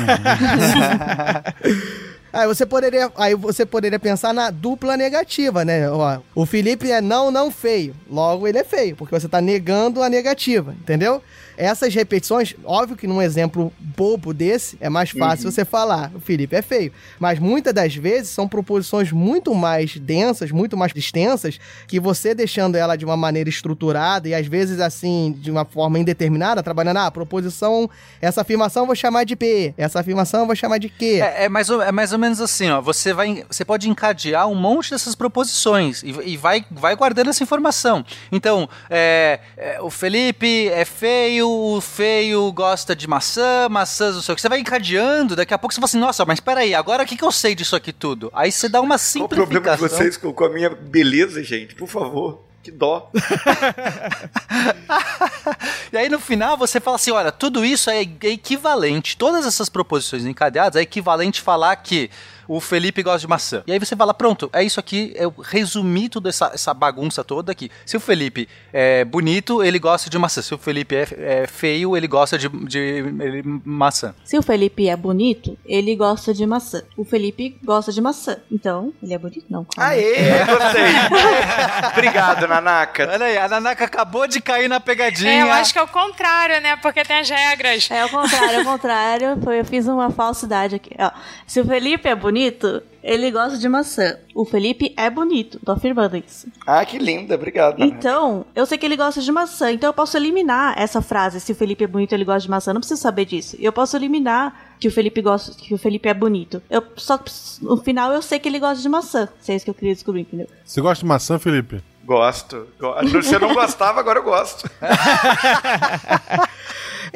Aí você poderia, aí você poderia pensar na dupla negativa, né? Ó, o Felipe é não, não feio. Logo ele é feio, porque você tá negando a negativa, entendeu? Essas repetições, óbvio que num exemplo bobo desse, é mais fácil Uhum. você falar, o Felipe é feio. Mas muitas das vezes são proposições muito mais densas, muito mais extensas, que você deixando ela de uma maneira estruturada e às vezes assim, de uma forma indeterminada, trabalhando, ah, proposição, essa afirmação eu vou chamar de P, essa afirmação eu vou chamar de Q. É, é mais ou, é mais ou menos assim, ó. Você, vai, você pode encadear um monte dessas proposições e, e vai, vai guardando essa informação. Então, é, é, o Felipe é feio, o feio gosta de maçã, maçãs não sei o que. Você vai encadeando, daqui a pouco você fala assim, nossa, mas peraí, agora o que, que eu sei disso aqui tudo? Aí você dá uma Qual o simplificação. problema de vocês com, a minha beleza, gente? Por favor. Que dó. E aí no final você fala assim, olha, tudo isso é é equivalente, todas essas proposições encadeadas é equivalente falar que o Felipe gosta de maçã. E aí você fala, pronto, é isso aqui, eu resumi toda essa, essa bagunça toda aqui. Se o Felipe é bonito, ele gosta de maçã. Se o Felipe é, é feio, ele gosta de, de ele- maçã. Se o Felipe é bonito, ele gosta de maçã. O Felipe gosta de maçã. Então, ele é bonito? Não. calma. Aê, gostei. Obrigado, Nanaka. Olha aí, a Nanaka acabou de cair na pegadinha. É, eu acho que é o contrário, né? Porque tem as regras. É o contrário, é o contrário. Foi, eu fiz uma falsidade aqui. Ó, se o Felipe é bonito, ele gosta de maçã. O Felipe é bonito. Tô afirmando isso. Ah, que linda. Obrigado. Então, eu sei que ele gosta de maçã, então eu posso eliminar essa frase. Se o Felipe é bonito, ele gosta de maçã. Eu não preciso saber disso. Eu posso eliminar que o Felipe gosta, que o Felipe é bonito. Eu só no final eu sei que ele gosta de maçã. Se é isso que eu queria descobrir, entendeu? Você gosta de maçã, Felipe? Gosto. Go- Se eu não gostava, agora eu gosto.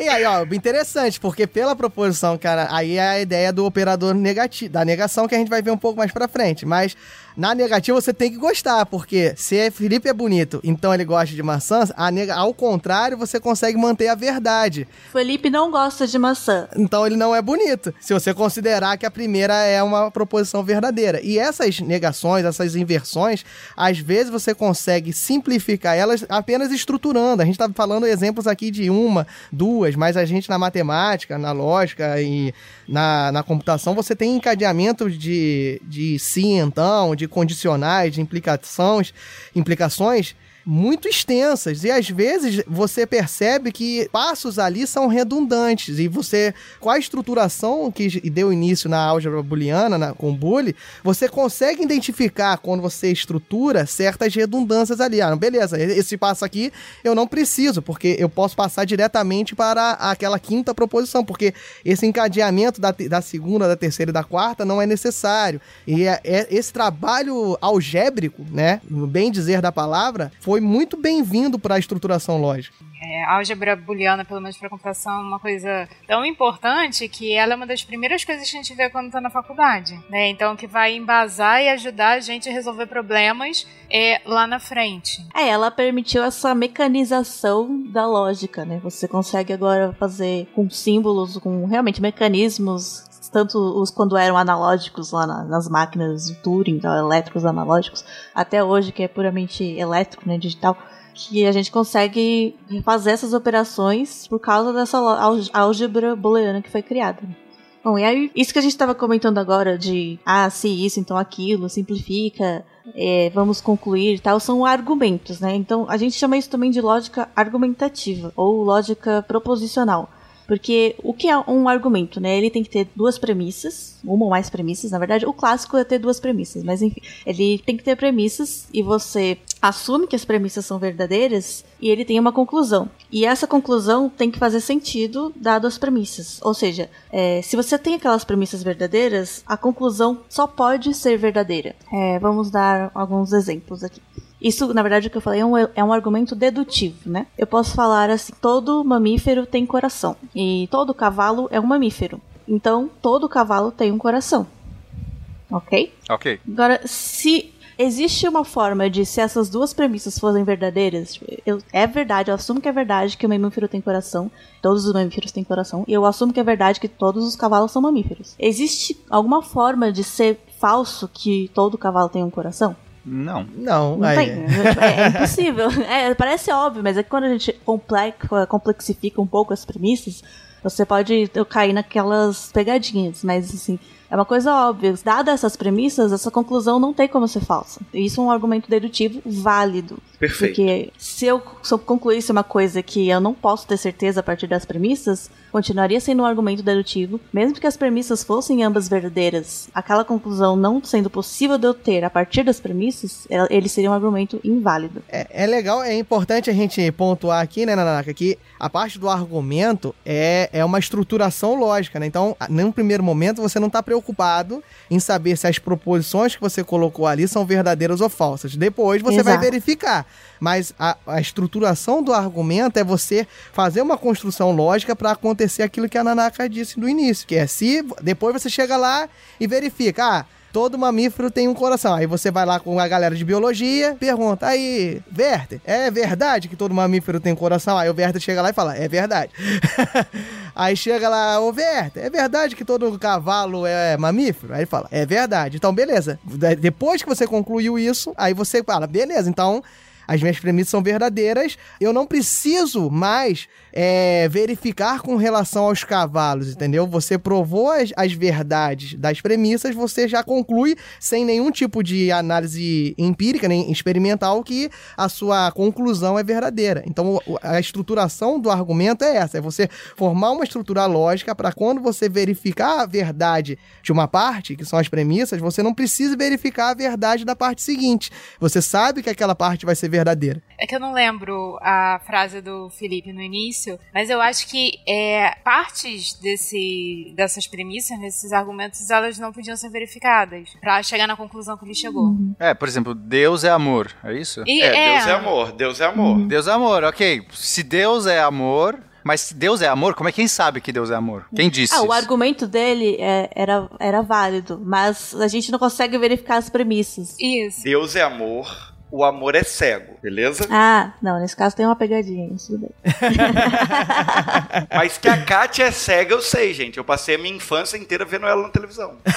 E aí, ó, interessante, porque pela proposição, cara, aí é a ideia do operador negativo, da negação que a gente vai ver um pouco mais pra frente. Mas na negativa você tem que gostar, porque se é- Felipe é bonito, então ele gosta de maçãs, nega- ao contrário, você consegue manter a verdade. Felipe não gosta de maçã. Então ele não é bonito, se você considerar que a primeira é uma proposição verdadeira. E essas negações, essas inversões, às vezes você consegue simplificar elas apenas estruturando. A gente tá falando exemplos aqui de uma, duas, mas a gente na matemática, na lógica e na, na computação, você tem encadeamentos de, de sim, então, de condicionais, de implicações, implicações muito extensas. E às vezes você percebe que passos ali são redundantes. E você com a estruturação que deu início na álgebra booleana na, com Boole, você consegue identificar quando você estrutura certas redundâncias ali. Ah, beleza, esse passo aqui eu não preciso porque eu posso passar diretamente para aquela quinta proposição porque esse encadeamento da, da segunda, da terceira e da quarta não é necessário. E é, é- esse trabalho algébrico, né, no bem dizer da palavra, foi muito bem-vindo para a estruturação lógica. É, a álgebra booleana, pelo menos para computação, é uma coisa tão importante que ela é uma das primeiras coisas que a gente vê quando está na faculdade. Né? Então, que vai embasar e ajudar a gente a resolver problemas é, lá na frente. É, ela permitiu essa mecanização da lógica, né? Você consegue agora fazer com símbolos, com realmente mecanismos, tanto os quando eram analógicos lá na- nas máquinas de Turing, então, elétricos analógicos, até hoje que é puramente elétrico, né, digital, que a gente consegue fazer essas operações por causa dessa álgebra booleana que foi criada. Bom, e aí, isso que a gente estava comentando agora de, ah, se isso, então aquilo, simplifica, é, vamos concluir e tal, são argumentos, né? Então, a gente chama isso também de lógica argumentativa, ou lógica proposicional. Porque o que é um argumento, né? Ele tem que ter duas premissas, uma ou mais premissas, na verdade. O clássico é ter duas premissas, mas enfim, ele tem que ter premissas e você assume que as premissas são verdadeiras e ele tem uma conclusão. E essa conclusão tem que fazer sentido dado as premissas. Ou seja, é, se você tem aquelas premissas verdadeiras, a conclusão só pode ser verdadeira. É, vamos dar alguns exemplos aqui. Isso, na verdade, o que eu falei é um, é um argumento dedutivo, né? Eu posso falar assim: todo mamífero tem coração. E todo cavalo é um mamífero. Então, todo cavalo tem um coração. Ok? Ok. Agora, se existe uma forma de, se essas duas premissas fossem verdadeiras, eu, é verdade, eu assumo que é verdade que o mamífero tem coração, todos os mamíferos têm coração, e eu assumo que é verdade que todos os cavalos são mamíferos. Existe alguma forma de ser falso que todo cavalo tem um coração? Não. Não, Não aí. tem. É, é impossível. É, parece óbvio, mas é que quando a gente complexifica um pouco as premissas, você pode cair naquelas pegadinhas, mas assim. É uma coisa óbvia. Dadas essas premissas, essa conclusão não tem como ser falsa. Isso é um argumento dedutivo válido. Perfeito. Porque se eu, se eu concluísse uma coisa que eu não posso ter certeza a partir das premissas, continuaria sendo um argumento dedutivo, mesmo que as premissas fossem ambas verdadeiras. Aquela conclusão não sendo possível de eu ter a partir das premissas, ela- ele seria um argumento inválido. É, é legal, é importante a gente pontuar aqui, né, Nanaka, que a parte do argumento é, é uma estruturação lógica, né? Então, num primeiro momento, você não está preocupado em saber se as proposições que você colocou ali são verdadeiras ou falsas. Depois você vai Exato. verificar. Mas a, a estruturação do argumento é você fazer uma construção lógica para acontecer aquilo que a Nanaka disse no início, que é se depois você chega lá e verifica, ah, Todo mamífero tem um coração. Aí você vai lá com a galera de biologia, pergunta: aí, Werther, é verdade que todo mamífero tem um coração? Aí o Werther chega lá e fala: é verdade. aí chega lá, ô Werther, é verdade que todo cavalo é mamífero? Aí ele fala: é verdade. Então, beleza. De- Depois que você concluiu isso, aí você fala: beleza, então. As minhas premissas são verdadeiras. Eu não preciso mais é, verificar com relação aos cavalos, entendeu? Você provou as, as verdades das premissas, você já conclui sem nenhum tipo de análise empírica, nem experimental, que a sua conclusão é verdadeira. Então, a estruturação do argumento é essa: é você formar uma estrutura lógica para quando você verificar a verdade de uma parte, que são as premissas, você não precisa verificar a verdade da parte seguinte. Você sabe que aquela parte vai ser verdadeira. É que eu não lembro a frase do Felipe no início, mas eu acho que é, partes desse, dessas premissas, desses argumentos, elas não podiam ser verificadas pra chegar na conclusão que ele chegou. É, por exemplo, Deus é amor, é isso? E É, Deus é amor, Deus é amor. Deus é amor, ok. Se Deus é amor, mas se Deus é amor, como é que quem sabe que Deus é amor? Quem disse? Ah, o isso? argumento dele é- era, era válido, mas a gente não consegue verificar as premissas. Isso. Deus é amor, o amor é cego, beleza? Ah, não, nesse caso tem uma pegadinha, isso tudo bem. Mas que a Kátia é cega, eu sei, gente. Eu passei a minha infância inteira vendo ela na televisão.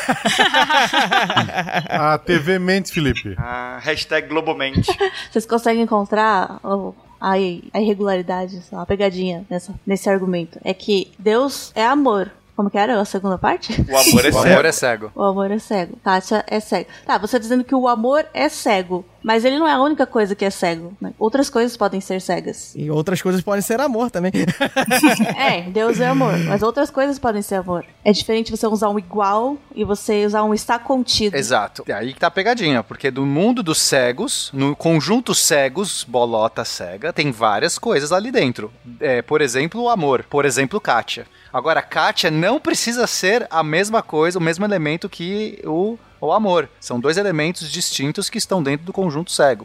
A TV mente, Felipe. Ah, hashtag Globomente. Vocês conseguem encontrar ó, a, a irregularidade, sei lá, a pegadinha nessa, nesse argumento? É que Deus é amor. Como que era a segunda parte? O amor é O cego. amor é cego. O amor é cego. Kátia é cego. Tá, você tá dizendo que o amor é cego. Mas ele não é a única coisa que é cego. né? Outras coisas podem ser cegas. E outras coisas podem ser amor também. É, Deus é amor. Mas outras coisas podem ser amor. É diferente você usar um igual e você usar um está contido. Exato. E aí que tá a pegadinha, porque do mundo dos cegos, no conjunto cegos, bolota cega, tem várias coisas ali dentro. É, por exemplo, o amor. Por exemplo, Kátia. Agora, Kátia não precisa ser a mesma coisa, o mesmo elemento que o, o amor. São dois elementos distintos que estão dentro do conjunto cego.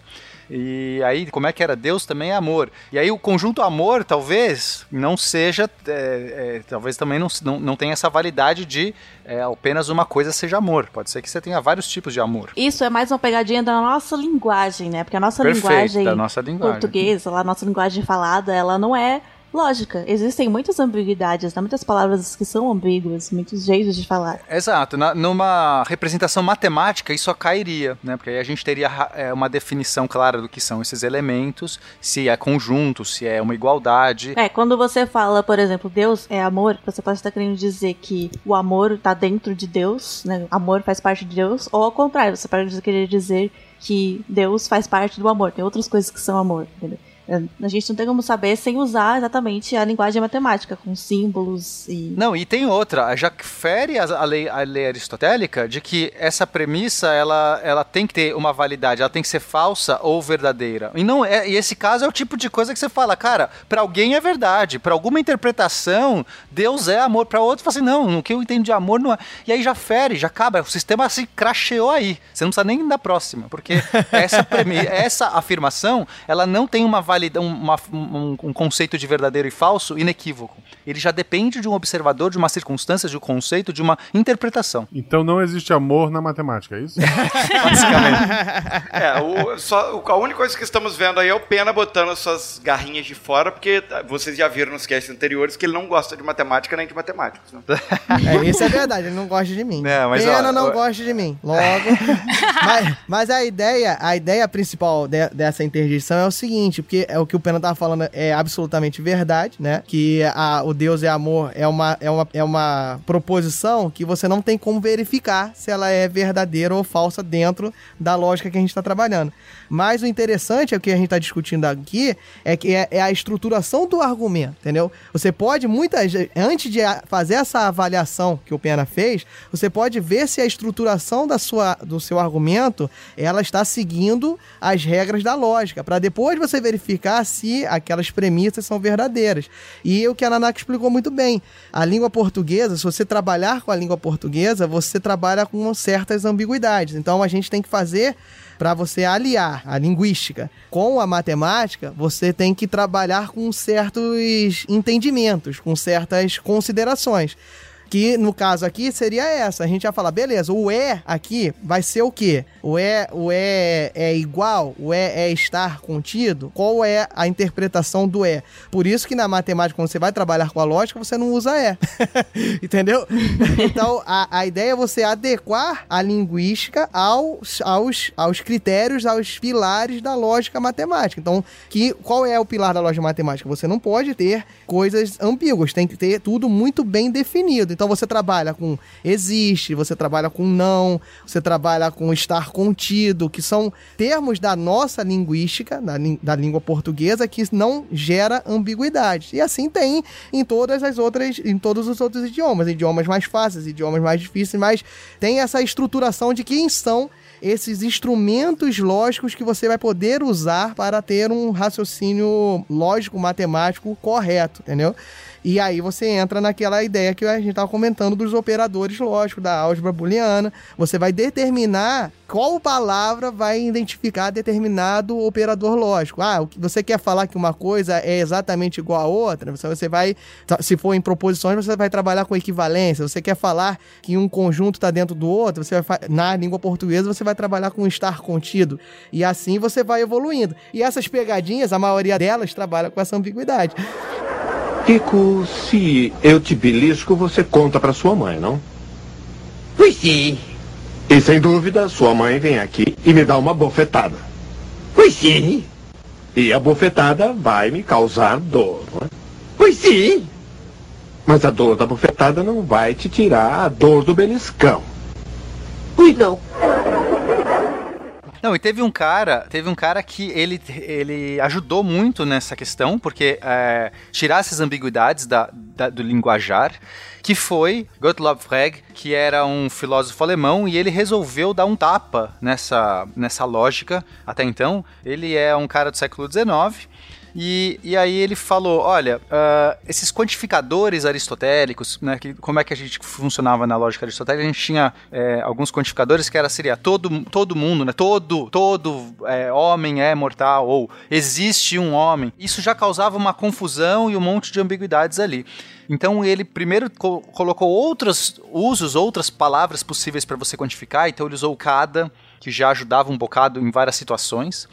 E aí, como é que era? Deus também é amor. E aí, o conjunto amor, talvez, não seja. é, é, talvez também não, não, não tenha essa validade de é, apenas uma coisa seja amor. Pode ser que você tenha vários tipos de amor. Isso é mais uma pegadinha da nossa linguagem, né? Porque a nossa Perfeito, linguagem da nossa linguagem. portuguesa, a nossa linguagem falada, ela não é lógica. Existem muitas ambiguidades, né? muitas palavras que são ambíguas, muitos jeitos de falar. Exato. Na- numa representação matemática, isso cairia, né? Porque aí a gente teria é, uma definição clara do que são esses elementos, se é conjunto, se é uma igualdade. É, quando você fala, por exemplo, Deus é amor, você pode estar querendo dizer que o amor tá dentro de Deus, né? Amor faz parte de Deus, ou ao contrário, você pode querer dizer que Deus faz parte do amor. Tem outras coisas que são amor, entendeu? É, A gente não tem como saber sem usar exatamente a linguagem matemática, com símbolos e. Não, e tem outra, já que fere a, a lei, a lei aristotélica de que essa premissa ela, ela tem que ter uma validade, ela tem que ser falsa ou verdadeira. E não é, e esse caso é o tipo de coisa que você fala, cara, pra alguém é verdade, pra alguma interpretação, Deus é amor, pra outro fala assim, não, o que eu entendo de amor não é. E aí já fere, já acaba, o sistema se cracheou aí. Você não precisa nem da próxima, porque essa premi essa afirmação, ela não tem uma valida, uma, um, um conceito de verdadeiro e falso inequívoco. Ele já depende de um observador, de uma circunstância, de um conceito, de uma interpretação. Então não existe amor na matemática, é isso? É, o, só, o- a única coisa que estamos vendo aí é o Pena botando as suas garrinhas de fora, porque tá, vocês já viram nos casts anteriores que ele não gosta de matemática nem de matemáticos. Né? É, isso é verdade, ele não gosta de mim. Não, mas, Pena ó, não ó- gosta de mim. Logo. mas, mas a ideia, a ideia principal de- dessa interdição é o seguinte, porque é o que o Pena tava falando é absolutamente verdade, né? Que a- o Deus é amor é uma, é, uma, é uma proposição que você não tem como verificar se ela é verdadeira ou falsa dentro da lógica que a gente está trabalhando. Mas o interessante é o que a gente está discutindo aqui é que é, é a estruturação do argumento, entendeu? Você pode muitas antes de fazer essa avaliação que o Pena fez, você pode ver se a estruturação da sua, do seu argumento ela está seguindo as regras da lógica, para depois você verificar se aquelas premissas são verdadeiras. E o que a Nanaka explicou muito bem, a língua portuguesa, se você trabalhar com a língua portuguesa, você trabalha com certas ambiguidades. Então a gente tem que fazer para você aliar a linguística com a matemática, você tem que trabalhar com certos entendimentos, com certas considerações. Que no caso aqui seria essa. A gente ia falar, beleza, o é aqui vai ser o quê? O é, o é é igual? O é é estar contido? Qual é a interpretação do é? Por isso que na matemática, quando você vai trabalhar com a lógica, você não usa é. Entendeu? Então, a, a ideia é você adequar a linguística aos, aos, aos critérios, aos pilares da lógica matemática. Então, que, qual é o pilar da lógica matemática? Você não pode ter coisas ambíguas, tem que ter tudo muito bem definido. Então, você trabalha com existe, você trabalha com não, você trabalha com estar contido, que são termos da nossa linguística, da, da língua portuguesa, que não gera ambiguidade. E assim tem em todas as outras, em todos os outros idiomas, idiomas mais fáceis, idiomas mais difíceis, mas tem essa estruturação de quem são esses instrumentos lógicos que você vai poder usar para ter um raciocínio lógico matemático correto, entendeu? E aí você entra naquela ideia que a gente estava comentando dos operadores lógicos, da álgebra booleana. Você vai determinar qual palavra vai identificar determinado operador lógico. Ah, você quer falar que uma coisa é exatamente igual a outra, você, vai, se for em proposições, você vai trabalhar com equivalência. Você quer falar que um conjunto está dentro do outro, você vai, na língua portuguesa você vai trabalhar com estar contido. E assim você vai evoluindo. E essas pegadinhas, a maioria delas trabalha com essa ambiguidade. Kiko, se eu te belisco, você conta pra sua mãe, não? Pois sim. E sem dúvida, sua mãe vem aqui e me dá uma bofetada. Pois sim. E a bofetada vai me causar dor, não é? Pois sim. Mas a dor da bofetada não vai te tirar a dor do beliscão. Pois não. Não, e teve um cara, teve um cara que ele, ele ajudou muito nessa questão, porque é, tirar essas ambiguidades da, da- do linguajar, que foi Gottlob Frege, que era um filósofo alemão, e ele resolveu dar um tapa nessa, nessa lógica até então. Ele é um cara do século XIX, e, e aí ele falou, olha, ah, esses quantificadores aristotélicos, né, que, como é que a gente funcionava na lógica aristotélica, a gente tinha é, alguns quantificadores que era, seria todo, todo mundo, né, todo, todo é, homem é mortal, ou existe um homem. Isso já causava uma confusão e um monte de ambiguidades ali. Então ele primeiro co- colocou outros usos, outras palavras possíveis para você quantificar, então ele usou cada, que já ajudava um bocado em várias situações.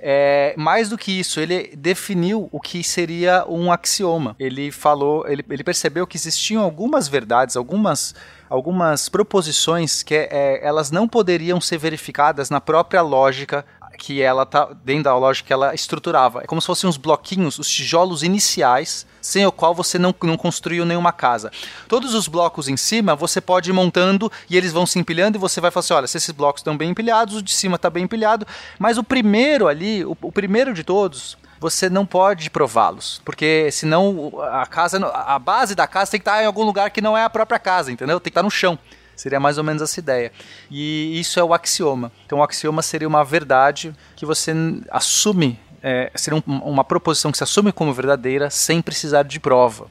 É, mais do que isso, ele definiu o que seria um axioma. Ele falou, ele, ele percebeu que existiam algumas verdades, algumas, algumas proposições que é, elas não poderiam ser verificadas na própria lógica que ela tá dentro da lógica que ela estruturava. É como se fossem os bloquinhos, os tijolos iniciais, sem o qual você não, não construiu nenhuma casa. Todos os blocos em cima você pode ir montando e eles vão se empilhando e você vai falar assim: olha, se esses blocos estão bem empilhados, o de cima está bem empilhado, mas o primeiro ali, o, o primeiro de todos, você não pode prová-los, porque senão a casa, a base da casa tem que estar em algum lugar que não é a própria casa, entendeu? Tem que estar no chão. Seria mais ou menos essa ideia. E isso é o axioma. Então, o axioma seria uma verdade que você assume, é, seria um- uma proposição que se assume como verdadeira sem precisar de prova.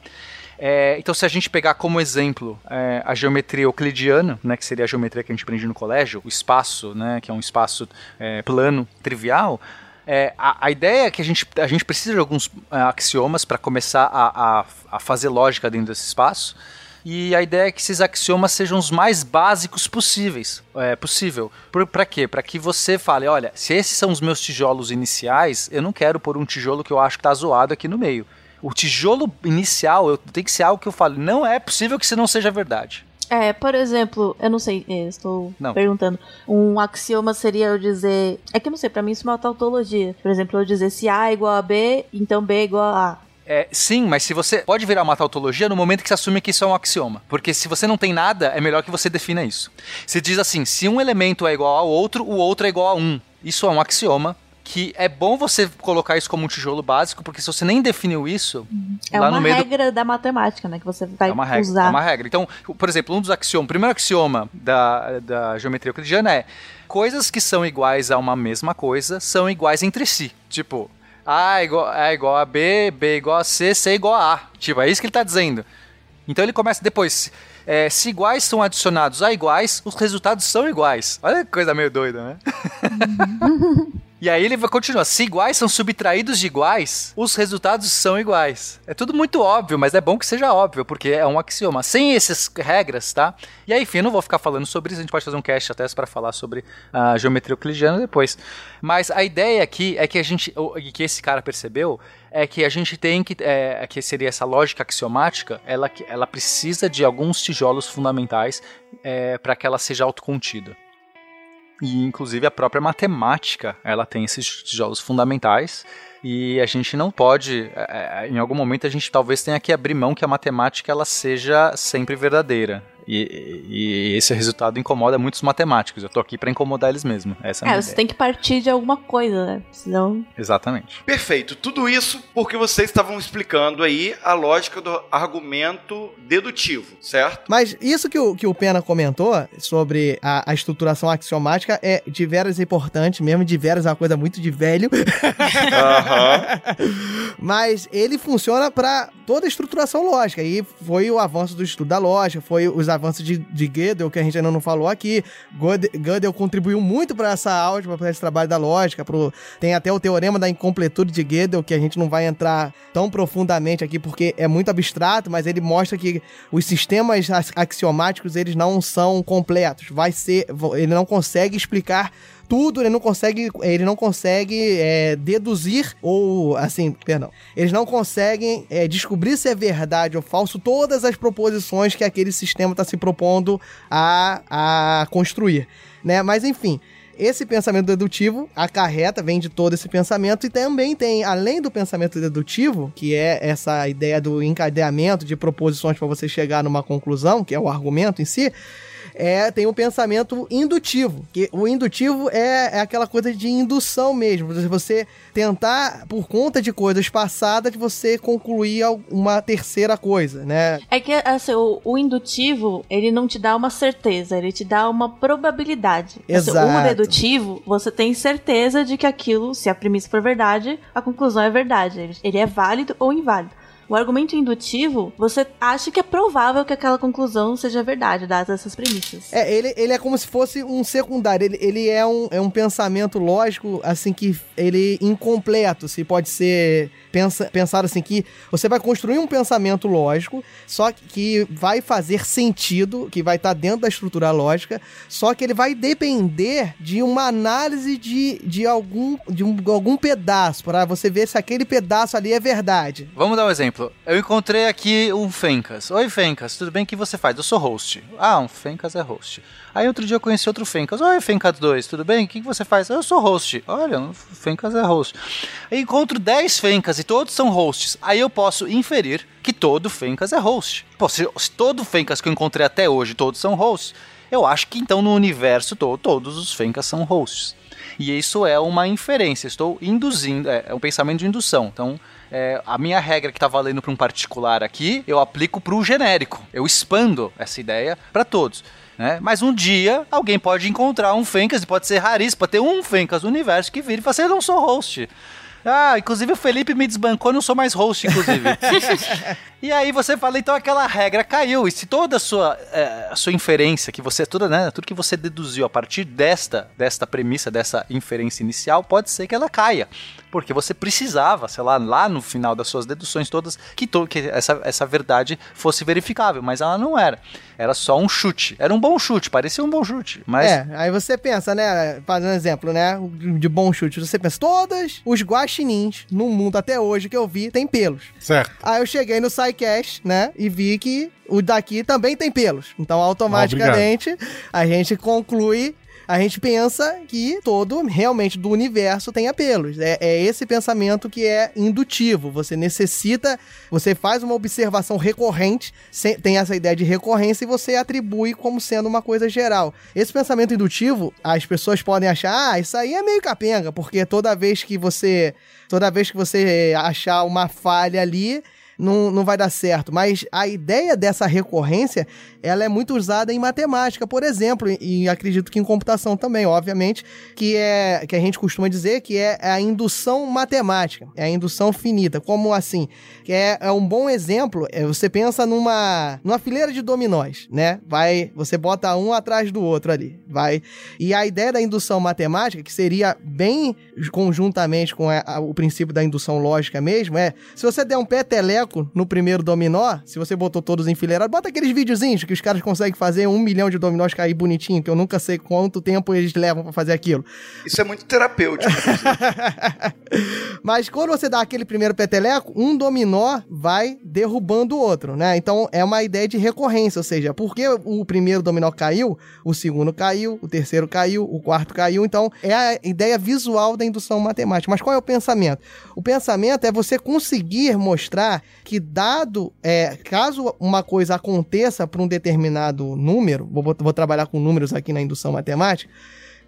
É, então, se a gente pegar como exemplo é, a geometria euclidiana, né, que seria a geometria que a gente aprende no colégio, o espaço, né, que é um espaço é, plano, trivial, é, a, a ideia é que a gente, a gente precisa de alguns é, axiomas para começar a, a, a fazer lógica dentro desse espaço. E a ideia é que esses axiomas sejam os mais básicos possíveis, é, possível. Para quê? Para que você fale, olha, se esses são os meus tijolos iniciais, eu não quero pôr um tijolo que eu acho que tá zoado aqui no meio. O tijolo inicial eu, tem que ser algo que eu falo, não é possível que isso não seja verdade. É, por exemplo, eu não sei, é, estou Não. perguntando. Um axioma seria eu dizer. É que eu não sei, pra mim isso é uma tautologia. Por exemplo, eu dizer se A é igual a B, então B é igual a A. É, sim, mas se você pode virar uma tautologia no momento que você assume que isso é um axioma. Porque se você não tem nada, é melhor que você defina isso. Você diz assim: se um elemento é igual ao outro, o outro é igual a um. Isso é um axioma. Que é bom você colocar isso como um tijolo básico, porque se você nem definiu isso, É lá uma no meio do regra da matemática, né? Que você vai É uma regra. usar. É uma regra. Então, por exemplo, um dos axiomas, o primeiro axioma da, da geometria euclidiana é coisas que são iguais a uma mesma coisa são iguais entre si. Tipo, A é igual, é igual a B, B é igual a C, C é igual a A. Tipo, é isso que ele está dizendo. Então ele começa depois. é, se iguais são adicionados a iguais, os resultados são iguais. Olha que coisa meio doida, né? E aí ele vai continuar. Se iguais são subtraídos de iguais, os resultados são iguais. É tudo muito óbvio, mas é bom que seja óbvio, porque é um axioma. Sem essas regras, tá? E aí, enfim, eu não vou ficar falando sobre isso, a gente pode fazer um cast até para falar sobre a geometria euclidiana depois. Mas a ideia aqui é que a gente, que esse cara percebeu, é que a gente tem que, é, que seria essa lógica axiomática, ela, ela precisa de alguns tijolos fundamentais para que ela seja autocontida. E inclusive a própria matemática, ela tem esses tijolos fundamentais e a gente não pode, é, é, em algum momento a gente talvez tenha que abrir mão que a matemática ela seja sempre verdadeira. E, e esse resultado incomoda muitos matemáticos. Eu tô aqui para incomodar eles mesmo. Essa é a É, minha você ideia. tem que partir de alguma coisa, né? Senão. Exatamente. Perfeito. Tudo isso porque vocês estavam explicando aí a lógica do argumento dedutivo, certo? Mas isso que o, que o Pena comentou sobre a, a estruturação axiomática é de veras importante mesmo, de veras é uma coisa muito de velho. Mas ele funciona para toda a estruturação lógica. E foi o avanço do estudo da lógica, foi os avanços de, de Gödel, que a gente ainda não falou aqui. Gödel, contribuiu muito para essa álgebra, para esse trabalho da lógica. Pro, tem até o teorema da incompletude de Gödel, que a gente não vai entrar tão profundamente aqui porque é muito abstrato, mas ele mostra que os sistemas ax- axiomáticos eles não são completos. Vai ser, ele não consegue explicar tudo, ele não consegue, ele não consegue é, deduzir ou assim, perdão, eles não conseguem é, descobrir se é verdade ou falso todas as proposições que aquele sistema está se propondo a, a construir, né? Mas enfim. Esse pensamento dedutivo acarreta, vem de todo esse pensamento, e também tem, além do pensamento dedutivo, que é essa ideia do encadeamento de proposições para você chegar numa conclusão, que é o argumento em si, é, tem o pensamento indutivo, que o indutivo é, é aquela coisa de indução mesmo, você tentar, por conta de coisas passadas, que você concluir uma terceira coisa, né? É que assim, o, o indutivo, ele não te dá uma certeza, ele te dá uma probabilidade. Assim, Exato. o dedutivo, você tem certeza de que aquilo, se a premissa for verdade, a conclusão é verdade. Ele é válido ou inválido. O argumento indutivo, você acha que é provável que aquela conclusão seja verdade, dadas essas premissas. É, ele, ele é como se fosse um secundário. Ele, ele é, um, é um pensamento lógico, assim, que ele incompleto. Se pode ser pensa, pensado assim, que você vai construir um pensamento lógico, só que, vai fazer sentido, que vai estar dentro da estrutura lógica, só que ele vai depender de uma análise de, de, algum, de um, algum pedaço, para você ver se aquele pedaço ali é verdade. Vamos dar um exemplo. Eu encontrei aqui um Fencas. Oi, Fencas, tudo bem? Que você faz? Eu sou host. Ah, um Fencas é host. Aí outro dia eu conheci outro Fencas. Oi, Fencas 2, tudo bem? O que você faz? Eu sou host. Olha, um Fencas é host. Eu encontro 10 Fencas e todos são hosts. Aí eu posso inferir que todo Fencas é host. Pô, se, se todo Fencas que eu encontrei até hoje, todos são hosts, Eu acho que então no universo todo, todos os Fencas são hosts. E isso é uma inferência, estou induzindo, é, é um pensamento de indução. Então, é, a minha regra que tá valendo para um particular aqui, eu aplico para o genérico. Eu expando essa ideia para todos. Né? Mas um dia alguém pode encontrar um Fencas, e pode ser raríssimo, pode ter um Fencas no universo que vira e fala assim: eu não sou host. Ah, inclusive o Felipe me desbancou, não sou mais host, inclusive. e aí você fala, então aquela regra caiu. E se toda a sua, é, a sua inferência, que você, toda, né, tudo que você deduziu a partir desta, desta premissa, dessa inferência inicial, pode ser que ela caia. Porque você precisava, sei lá, lá no final das suas deduções todas, que, to, que essa, essa verdade fosse verificável, mas ela não era. Era só um chute. Era um bom chute, parecia um bom chute. Mas É, aí você pensa, né? Fazendo um exemplo, né? De bom chute. Você pensa, todas os guaxinins no mundo até hoje que eu vi tem pelos. Certo. Aí eu cheguei no SciCast, né? E vi que o daqui também tem pelos. Então, automaticamente, a gente conclui. A gente pensa que todo realmente do universo tenha pelos. É, é esse pensamento que é indutivo. Você necessita, você faz uma observação recorrente, tem essa ideia de recorrência e você atribui como sendo uma coisa geral. Esse pensamento indutivo, as pessoas podem achar, ah, isso aí é meio capenga, porque toda vez que você, toda vez que você achar uma falha ali, não, não vai dar certo. Mas a ideia dessa recorrência, ela é muito usada em matemática, por exemplo, e, acredito que em computação também, obviamente, que é que a gente costuma dizer que é a indução matemática, é a indução finita. Como assim? Que é, é um bom exemplo, é, você pensa numa, numa fileira de dominós, né? Vai, você bota um atrás do outro ali, vai. E a ideia da indução matemática, que seria bem conjuntamente com a- a- o princípio da indução lógica mesmo, é se você der um peteleco no primeiro dominó, se você botou todos enfileirados, bota aqueles videozinhos que os caras conseguem fazer um milhão de dominós cair bonitinho, que eu nunca sei quanto tempo eles levam pra fazer aquilo. Isso é muito terapêutico. Mas quando você dá aquele primeiro peteleco, um dominó vai derrubando o outro, né? Então é uma ideia de recorrência, ou seja, porque o primeiro dominó caiu, o segundo caiu, o terceiro caiu, o quarto caiu. Então é a ideia visual da indução matemática. Mas qual é o pensamento? O pensamento é você conseguir mostrar que dado, é, caso uma coisa aconteça para um determinado número, vou, vou trabalhar com números aqui na indução matemática,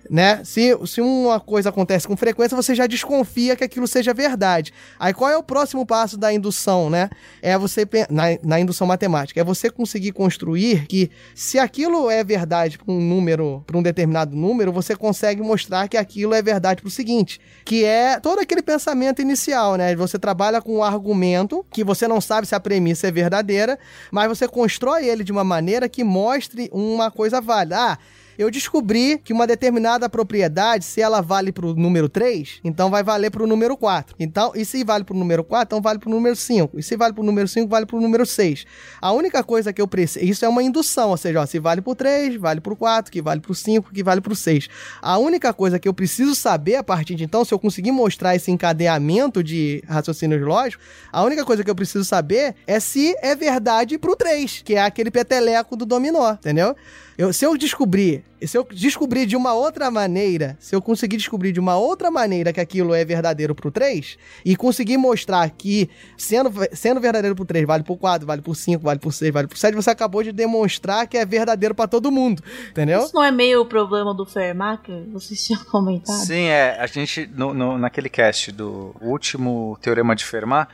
né? Se, se uma coisa acontece com frequência, você já desconfia que aquilo seja verdade. Aí qual é o próximo passo da indução, né? É você na, na indução matemática, é você conseguir construir que se aquilo é verdade para um número, para um determinado número, você consegue mostrar que aquilo é verdade para o seguinte, que é todo aquele pensamento inicial, né? Você trabalha com um argumento que você não sabe se a premissa é verdadeira, mas você constrói ele de uma maneira que mostre uma coisa válida. Ah, eu descobri que uma determinada propriedade, se ela vale pro número 3, então vai valer pro número 4. Então, e se vale pro número 4, então vale pro número 5. E se vale pro número 5, vale pro número 6. A única coisa que eu preciso, isso é uma indução, ou seja, ó, se vale pro 3, vale pro 4, que vale pro 5, que vale pro 6. A única coisa que eu preciso saber a partir de então, se eu conseguir mostrar esse encadeamento de raciocínios lógicos, a única coisa que eu preciso saber é se é verdade pro 3, que é aquele peteleco do dominó, entendeu? Eu, se eu descobrir, se eu descobrir de uma outra maneira, se eu conseguir descobrir de uma outra maneira que aquilo é verdadeiro pro 3, e conseguir mostrar que sendo, sendo verdadeiro pro 3, vale pro 4, vale pro 5, vale pro 6, vale pro 7, você acabou de demonstrar que é verdadeiro pra todo mundo, entendeu? Isso não é meio o problema do Fermat que vocês tinham comentado? Sim, é. A gente, no, no- naquele cast do último Teorema de Fermat,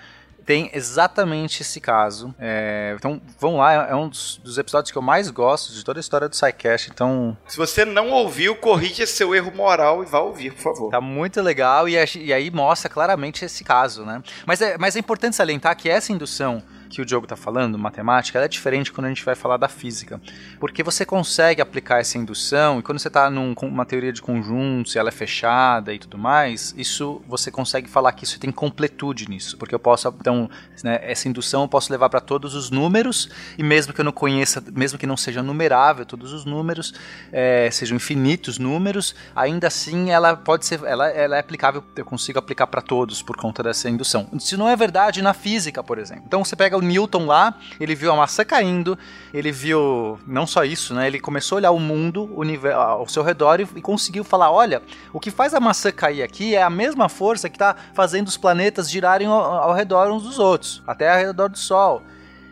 tem exatamente esse caso. É, então, vamos lá, é um dos, dos episódios que eu mais gosto de toda a história do SciCast, então Se você não ouviu, corrija seu erro moral e vá ouvir, por favor. Tá muito legal e, e aí mostra claramente esse caso, né? Mas é, mas é importante salientar que essa indução que o Diogo tá falando, matemática, ela é diferente quando a gente vai falar da física. Porque você consegue aplicar essa indução e quando você tá numa teoria de conjuntos e ela é fechada e tudo mais, isso você consegue falar que isso tem completude nisso. Porque eu posso, então, né, essa indução eu posso levar para todos os números e mesmo que eu não conheça, mesmo que não seja numerável todos os números, é, sejam infinitos números, ainda assim ela pode ser, ela, ela é aplicável, eu consigo aplicar para todos por conta dessa indução. Isso não é verdade na física, por exemplo. Então você pega o Newton lá, ele viu a maçã caindo, ele viu não só isso, né? Ele começou a olhar o mundo, o universo, ao seu redor e, e conseguiu falar, olha, o que faz a maçã cair aqui é a mesma força que está fazendo os planetas girarem ao, ao redor uns dos outros, até ao redor do Sol.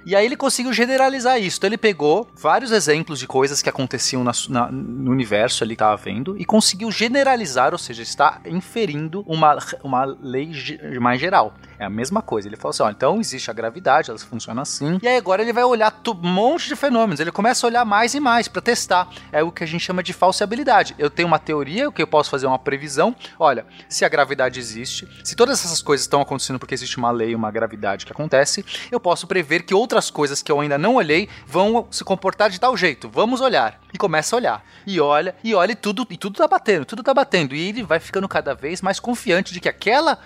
E aí ele conseguiu generalizar isso. Então ele pegou vários exemplos de coisas que aconteciam na- na- no universo ali que estava vendo e conseguiu generalizar, ou seja, está inferindo uma, uma lei mais geral. É a mesma coisa. Ele falou assim: ó, então existe a gravidade, ela funciona assim. E aí agora ele vai olhar um monte de fenômenos. Ele começa a olhar mais e mais para testar. É o que a gente chama de falseabilidade. Eu tenho uma teoria, o que eu posso fazer é uma previsão. Olha, se a gravidade existe, se todas essas coisas estão acontecendo porque existe uma lei, uma gravidade que acontece, eu posso prever que outras coisas que eu ainda não olhei vão se comportar de tal jeito. Vamos olhar. E começa a olhar. E olha, e olha, e tudo, e tudo tá batendo, tudo tá batendo. E ele vai ficando cada vez mais confiante de que aquela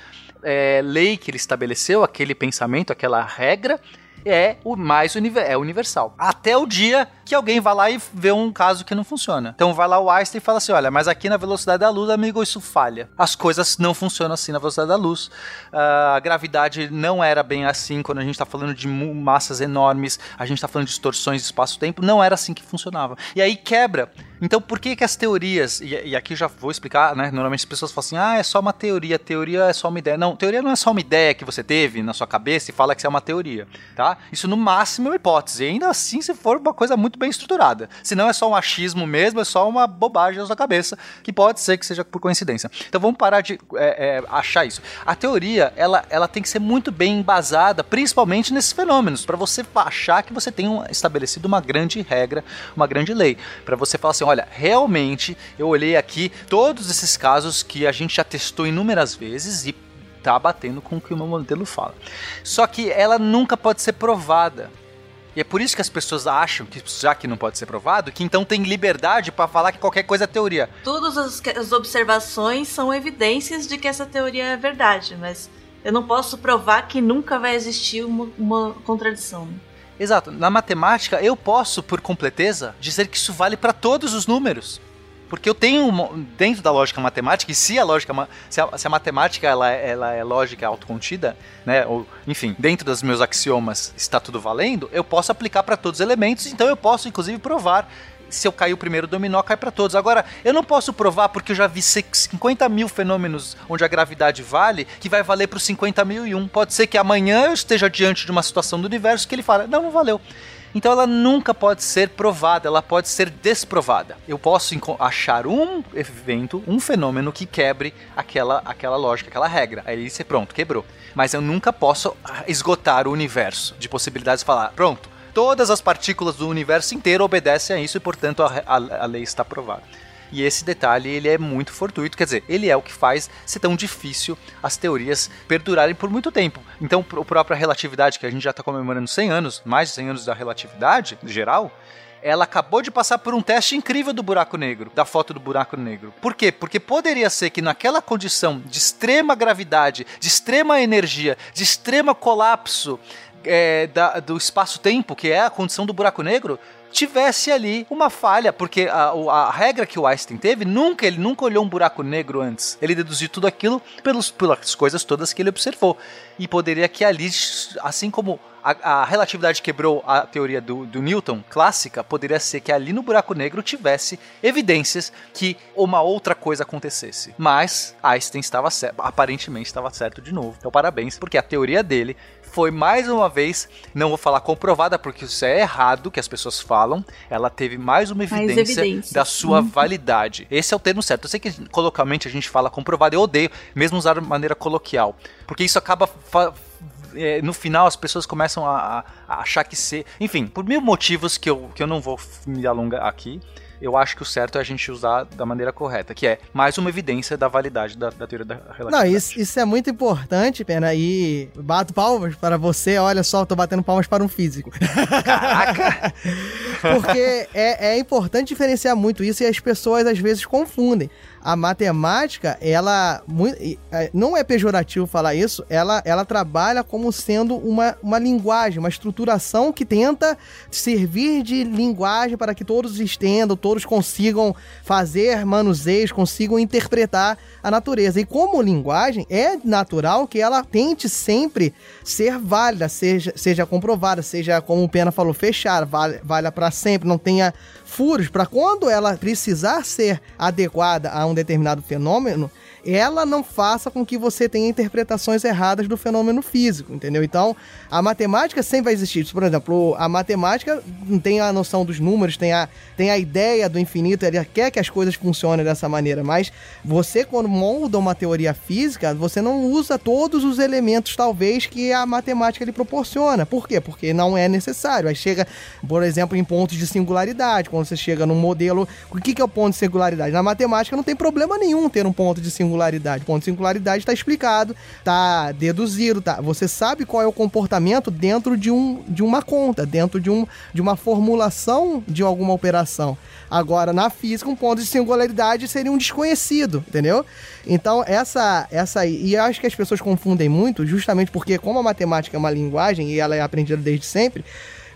é, lei que ele estabeleceu, aquele pensamento, aquela regra, é o mais é universal. Até o dia que alguém vai lá e vê um caso que não funciona. Então vai lá o Einstein e fala assim: olha, mas aqui na velocidade da luz, amigo, isso falha. As coisas não funcionam assim na velocidade da luz. Ah, a gravidade não era bem assim quando a gente está falando de massas enormes, a gente está falando de distorções de espaço-tempo, não era assim que funcionava. E aí quebra. Então por que que as teorias, e, e aqui já vou explicar, né? Normalmente as pessoas falam assim: ah, é só uma teoria, teoria é só uma ideia. Não, teoria não é só uma ideia que você teve na sua cabeça e fala que isso é uma teoria, tá? Isso no máximo é uma hipótese, e ainda assim se for uma coisa muito bem estruturada. Se não é só um achismo mesmo, é só uma bobagem na sua cabeça, que pode ser que seja por coincidência. Então vamos parar de é, é, achar isso. A teoria, ela, ela tem que ser muito bem embasada, principalmente nesses fenômenos, para você achar que você tem um- estabelecido uma grande regra, uma grande lei. Para você falar assim, olha, realmente eu olhei aqui todos esses casos que a gente já testou inúmeras vezes e tá batendo com o que o meu modelo fala. Só que ela nunca pode ser provada. E é por isso que as pessoas acham que, já que não pode ser provado, que então tem liberdade para falar que qualquer coisa é teoria. Todas as, observações são evidências de que essa teoria é verdade, mas eu não posso provar que nunca vai existir uma, uma contradição. Exato. Na matemática, eu posso, por completeza, dizer que isso vale para todos os números. Porque eu tenho, dentro da lógica matemática, e se a lógica, se a, se a matemática ela, é- ela é lógica autocontida, né, ou, enfim, dentro dos meus axiomas está tudo valendo, eu posso aplicar para todos os elementos, então eu posso, inclusive, provar se eu cair o primeiro dominó, cai para todos. Agora, eu não posso provar porque eu já vi se- 50 mil fenômenos onde a gravidade vale, que vai valer para os 50 mil e um. Pode ser que amanhã eu esteja diante de uma situação do universo que ele fala, não, não valeu. Então ela nunca pode ser provada, ela pode ser desprovada. Eu posso achar um evento, um fenômeno que quebre aquela, aquela lógica, aquela regra. Aí você pronto, quebrou. Mas eu nunca posso ah, esgotar o universo de possibilidades e falar, pronto, todas as partículas do universo inteiro obedecem a isso e, portanto, a, a- a lei está provada. E esse detalhe, ele é muito fortuito, quer dizer, ele é o que faz ser tão difícil as teorias perdurarem por muito tempo. Então, a própria relatividade, que a gente já está comemorando 100 anos, mais de 100 anos da relatividade geral, ela acabou de passar por um teste incrível do buraco negro, da foto do buraco negro. Por quê? Porque poderia ser que naquela condição de extrema gravidade, de extrema energia, de extremo colapso é, da- do espaço-tempo, que é a condição do buraco negro, tivesse ali uma falha, porque a, a regra que o Einstein teve, nunca ele nunca olhou um buraco negro antes. Ele deduziu tudo aquilo pelos, pelas coisas todas que ele observou. E poderia que ali, assim como a, a relatividade quebrou a teoria do, do Newton clássica, poderia ser que ali no buraco negro tivesse evidências que uma outra coisa acontecesse. Mas Einstein estava certo, aparentemente estava certo de novo. Então parabéns, porque a teoria dele foi mais uma vez, não vou falar comprovada porque isso é errado que as pessoas falam, ela teve mais uma Mais evidência evidências. da sua Uhum. validade. Esse é o termo certo. Eu sei que coloquialmente a gente fala comprovado, eu odeio mesmo usar de maneira coloquial, porque isso acaba é, no final as pessoas começam a, a- achar que ser, enfim, por mil motivos que eu, que eu não vou me alongar aqui. Eu acho que o certo é a gente usar da maneira correta, que é mais uma evidência da validade da, da teoria da relatividade. Não, isso, isso é muito importante, Pena, e bato palmas para você. Olha só, eu tô batendo palmas para um físico. Caraca! Porque é, é importante diferenciar muito isso e as pessoas às vezes confundem. A matemática, ela é, não é pejorativo falar isso, ela, ela trabalha como sendo uma, uma linguagem, uma estruturação que tenta servir de linguagem para que todos entendam, todos consigam fazer manuseios, consigam interpretar a natureza. E como linguagem, é natural que ela tente sempre ser válida, seja, seja comprovada, seja, como o Pena falou, fechar, vale, valha para sempre, não tenha furos, para quando ela precisar ser adequada a um determinado fenômeno, ela não faça com que você tenha interpretações erradas do fenômeno físico, entendeu? Então, a matemática sempre vai existir. Por exemplo, a matemática tem a noção dos números, tem a, tem a ideia do infinito, ela quer que as coisas funcionem dessa maneira, mas você, quando molda uma teoria física, você não usa todos os elementos, talvez, que a matemática lhe proporciona. Por quê? Porque não é necessário. Aí chega, por exemplo, em pontos de singularidade, quando você chega num modelo. O que que é o ponto de singularidade? Na matemática não tem problema nenhum ter um ponto de singularidade. O ponto de singularidade está explicado, está deduzido, tá? Você sabe qual é o comportamento dentro de, um, de uma conta, dentro de, um, de uma formulação de alguma operação. Agora, na física, um ponto de singularidade seria um desconhecido, entendeu? Então, essa, essa e eu acho que as pessoas confundem muito, justamente porque, como a matemática é uma linguagem e ela é aprendida desde sempre,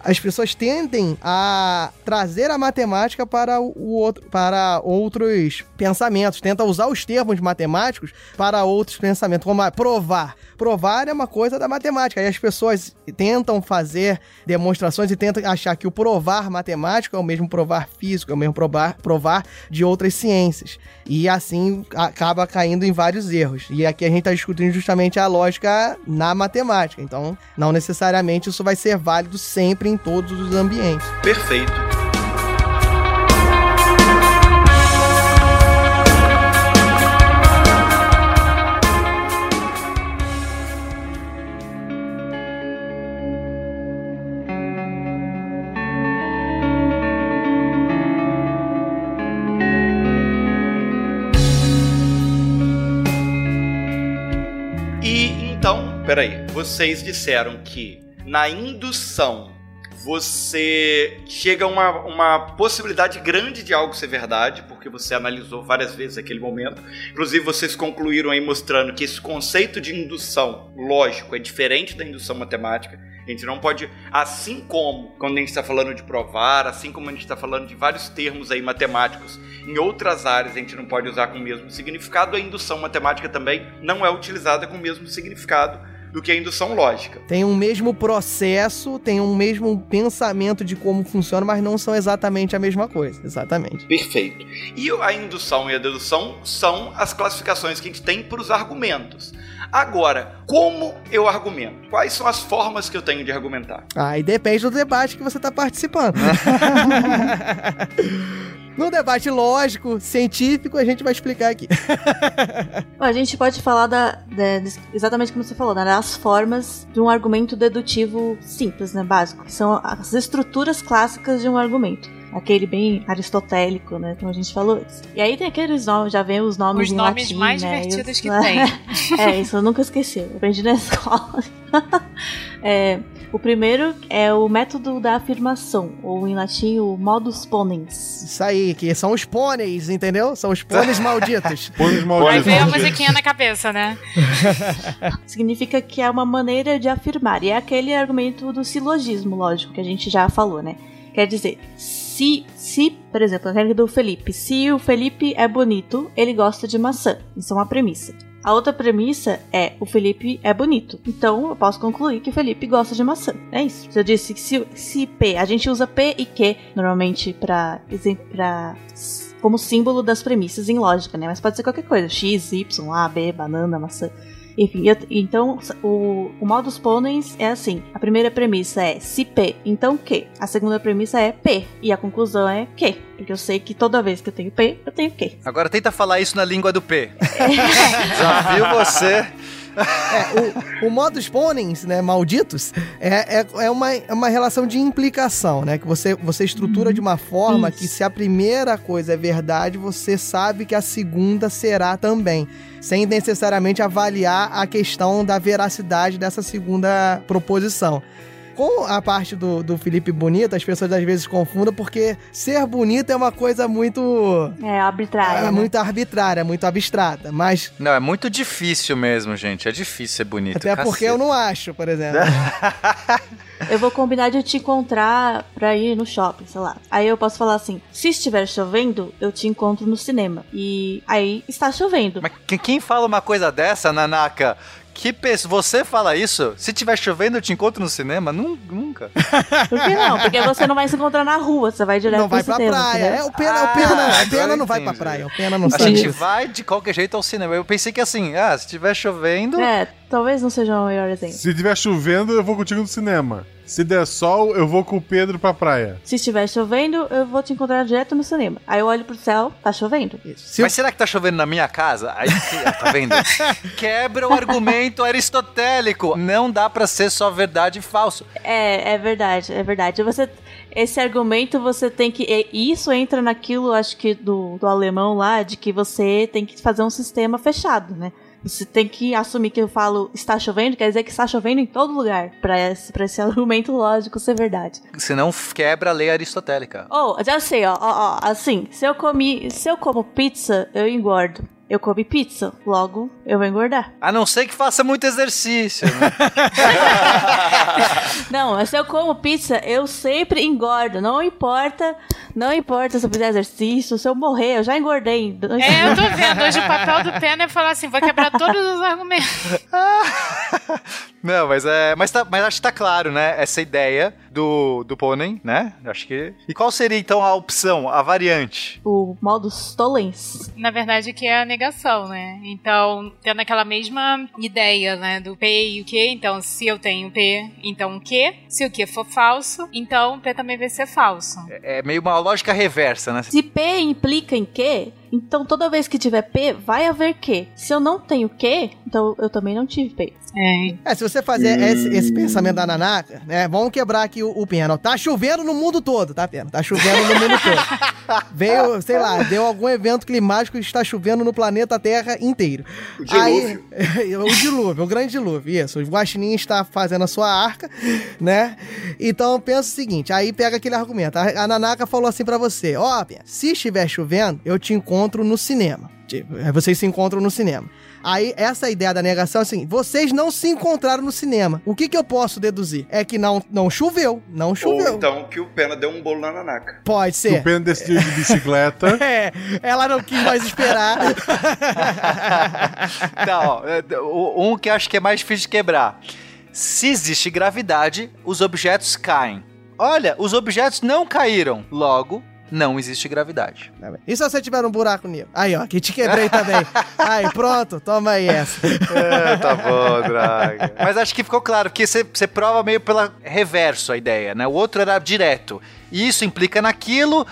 as pessoas tendem a trazer a matemática para o outro, para outros pensamentos, tenta usar os termos matemáticos para outros pensamentos, como provar. Provar é uma coisa da matemática. Aí as pessoas tentam fazer demonstrações e tentam achar que o provar matemático é o mesmo provar físico, é o mesmo provar, provar de outras ciências. E assim acaba caindo em vários erros. E aqui a gente está discutindo justamente a lógica na matemática. Então, não necessariamente isso vai ser válido sempre em todos os ambientes. Perfeito. E então, peraí, vocês disseram que na indução você chega a uma, uma possibilidade grande de algo ser verdade, porque você analisou várias vezes aquele momento. Inclusive, vocês concluíram aí mostrando que esse conceito de indução lógico é diferente da indução matemática. A gente não pode, assim como quando a gente está falando de provar, assim como a gente está falando de vários termos aí matemáticos, em outras áreas a gente não pode usar com o mesmo significado, a indução matemática também não é utilizada com o mesmo significado do que a indução lógica. Tem um mesmo processo, tem um mesmo pensamento de como funciona, mas não são exatamente a mesma coisa. Exatamente. Perfeito. E a indução e a dedução são as classificações que a gente tem para os argumentos. Agora, como eu argumento? Quais são as formas que eu tenho de argumentar? Aí depende do debate que você está participando. No debate lógico, científico, a gente vai explicar aqui. A gente pode falar da, da- exatamente como você falou, né, das formas de um argumento dedutivo simples, né, básico, que são as estruturas clássicas de um argumento. Aquele bem aristotélico, né, como a gente falou antes. E aí tem aqueles nomes, já vem os nomes Os em nomes latim, mais né, divertidos os- que tem. é, isso eu nunca esqueci, eu aprendi na escola. É, o primeiro é o método da afirmação, ou em latim o modus ponens. Isso aí, que são os pôneis, entendeu? São os pôneis malditos. Pôneis Aí veio a musiquinha na cabeça, né? Significa que é uma maneira de afirmar. E é aquele argumento do silogismo, lógico, que a gente já falou, né? Quer dizer, se, se por exemplo, a regra do Felipe, se o Felipe é bonito, ele gosta de maçã. Isso é uma premissa. A outra premissa é o Felipe é bonito. Então eu posso concluir que o Felipe gosta de maçã. É isso. Eu disse que se, se P, a gente usa P e Q normalmente para como símbolo das premissas em lógica, né? Mas pode ser qualquer coisa. X, Y, A, B, banana, maçã. Enfim, eu- então o, o modus ponens é assim: a primeira premissa é se P, então Q. A segunda premissa é P. E a conclusão é Q. Porque eu sei que toda vez que eu tenho P, eu tenho Q. Agora tenta falar isso na língua do P. Desafio você. É, o, o modus ponens, né, malditos, é, é, é, uma, é uma relação de implicação, né? Que você, você estrutura de uma forma que se a primeira coisa é verdade, você sabe que a segunda será também. Sem necessariamente avaliar a questão da veracidade dessa segunda proposição. Com a parte do, do Felipe Bonito, as pessoas às vezes confundem porque ser bonito é uma coisa muito. É arbitrária. É né? muito arbitrária, muito abstrata. Mas Não, é muito difícil mesmo, gente. É difícil ser bonito. até porque eu não acho, por exemplo. Eu vou combinar de te encontrar pra ir no shopping, sei lá. Aí eu posso falar assim: se estiver chovendo, eu te encontro no cinema. E aí está chovendo. Mas que- quem fala uma coisa dessa, Nanaka? Que pessoa, você fala isso? Se tiver chovendo, eu te encontro no cinema? Nun- Nunca. Por que não? Porque você não vai se encontrar na rua, você vai direto Não vai pra praia. É, o Pena, o Pena, Ah, o Pena não vai pra praia. O Pena não A gente vai de qualquer jeito ao cinema. Eu pensei que assim, ah, se tiver chovendo. É, talvez não seja o melhor exemplo. Se tiver chovendo, eu vou contigo no cinema. Se der sol, eu vou com o Pedro pra praia. Se estiver chovendo, eu vou te encontrar direto no cinema. Aí eu olho pro céu, tá chovendo. Se Mas será que tá chovendo na minha casa? Aí, tá vendo? Quebra o argumento aristotélico. Não dá pra ser só verdade e falso. É, é verdade, é verdade. Você, esse argumento você tem que. e Isso entra naquilo, acho que, do, do alemão lá, de que você tem que fazer um sistema fechado, né? Você tem que assumir que eu falo está chovendo, quer dizer que está chovendo em todo lugar, pra esse, pra esse argumento lógico ser verdade. Senão quebra a lei aristotélica. Oh, já sei, ó, ó, ó, assim, se eu comi, se eu como pizza, eu engordo. Eu comi pizza, logo eu vou engordar. A não ser que faça muito exercício. Né? Não, mas se eu como pizza, eu sempre engordo. Não importa, não importa se eu fizer exercício, se eu morrer, eu já engordei. É, eu tô vendo. Hoje o papel do Pena é falar assim: vou quebrar todos os argumentos. Não, mas é. Mas, tá, mas acho que tá claro, né? Essa ideia do, do pônei, né? Acho que. E qual seria então a opção, a variante? O modo Stolens. Na verdade, que é a negação, né? Então, tendo aquela mesma ideia, né? Do P e o Q. Então, se eu tenho P, então o Q. Se o Q for falso, então o P também vai ser falso. É meio uma lógica reversa, né? Se P implica em Q, então toda vez que tiver P, vai haver Q. Se eu não tenho Q, então eu também não tive P. É. É, se você fazer esse, esse pensamento da Nanaka, né? Vamos quebrar aqui o, o Pena. Tá chovendo no mundo todo, tá, Pena? Tá chovendo no mundo todo. Veio, sei lá, deu algum evento climático e está chovendo no planeta Terra inteiro. O dilúvio. Aí, o dilúvio, o grande dilúvio, isso. O Guaxinim está fazendo a sua arca, né? Então pensa o seguinte, aí pega aquele argumento. A, a Nanaka falou assim pra você, ó, Pena, se estiver chovendo, eu te encontro no cinema. Tipo, aí Vocês se encontram no cinema. Aí, essa ideia da negação é assim: vocês não se encontraram no cinema. O que, que eu posso deduzir? É que não, não choveu. Não Ou choveu. então que o Pena deu um bolo na nanaca. Pode Se o ser. Pena decidiu de bicicleta. É, ela não quis mais esperar. Tá, ó, é, o- um que eu acho que é mais difícil de quebrar. Se existe gravidade, os objetos caem. Olha, os objetos não caíram. Logo, não existe gravidade. E se você tiver um buraco negro? Aí, ó, que te quebrei também. Aí, pronto, toma aí essa. É, tá bom, Draga. Mas acho que ficou claro, porque você prova meio pela reverso a ideia, né? O outro era direto. Isso implica naquilo,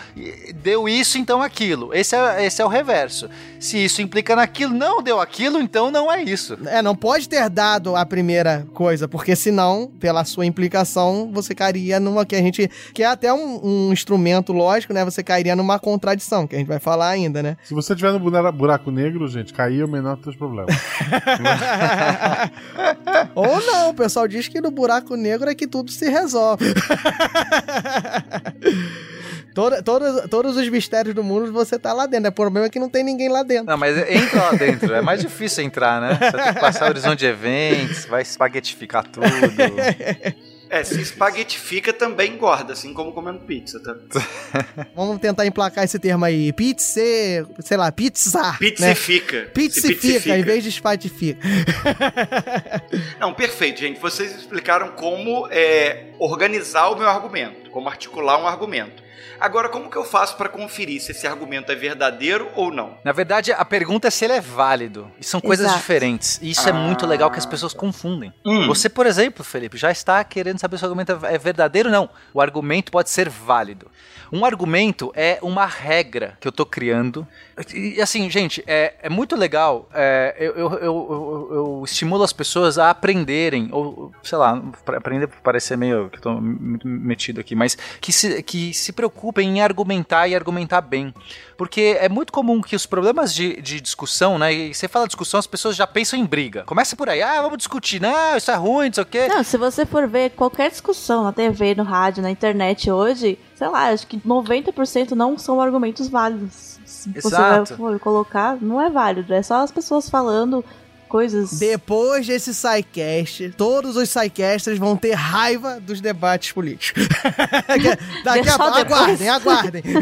deu isso, então aquilo. Esse é, esse é o reverso. Se isso implica naquilo, não deu aquilo, então não é isso. É, não pode ter dado a primeira coisa, porque senão, pela sua implicação, você cairia numa que a gente. que é até um, um instrumento lógico, né? Você cairia numa contradição, que a gente vai falar ainda, né? Se você tiver no buraco negro, gente, cair é o menor dos teus problemas. Ou não, o pessoal diz que no buraco negro é que tudo se resolve. Toda, toda- todos os mistérios do mundo você tá lá dentro. O problema é que não tem ninguém lá dentro. Não, mas entra lá dentro. É mais difícil entrar, né? Você tem que passar o horizonte de eventos, vai espaguetificar tudo. É, se espaguetifica também engorda, assim como comendo pizza, tá? Vamos tentar emplacar esse termo aí. Pizza, sei lá, pizza. Pizzifica. Né? Pizzifica. em vez de espatifica. Não, perfeito, gente. Vocês explicaram como é, organizar o meu argumento, como articular um argumento. Agora, como que eu faço para conferir se esse argumento é verdadeiro ou não? Na verdade, a pergunta é se ele é válido. E são coisas Exato. diferentes. E isso é muito legal que as pessoas confundem. Hum. Você, por exemplo, Felipe, já está querendo saber se o argumento é verdadeiro ou não. O argumento pode ser válido. Um argumento é uma regra que eu tô criando. E assim, gente, é, é muito legal. é, eu, eu, eu, eu- estimulo as pessoas a aprenderem, ou sei lá, aprender parece meio que eu tô muito metido aqui, mas que se, que se preocupem em argumentar e argumentar bem. Porque é muito comum que os problemas de, de discussão, né? E você fala discussão, as pessoas já pensam em briga. Começa por aí, ah, vamos discutir, não, isso é ruim, não sei o quê. Não, se você for ver qualquer discussão na TV, no rádio, na internet hoje, sei lá, acho que 90% não são argumentos válidos. Se você Exato. for colocar, não é válido. É só as pessoas falando coisas. Depois desse SciCast, todos os SciCasters vão ter raiva dos debates políticos. Daqui Deixa a pouco, aguardem, aguardem.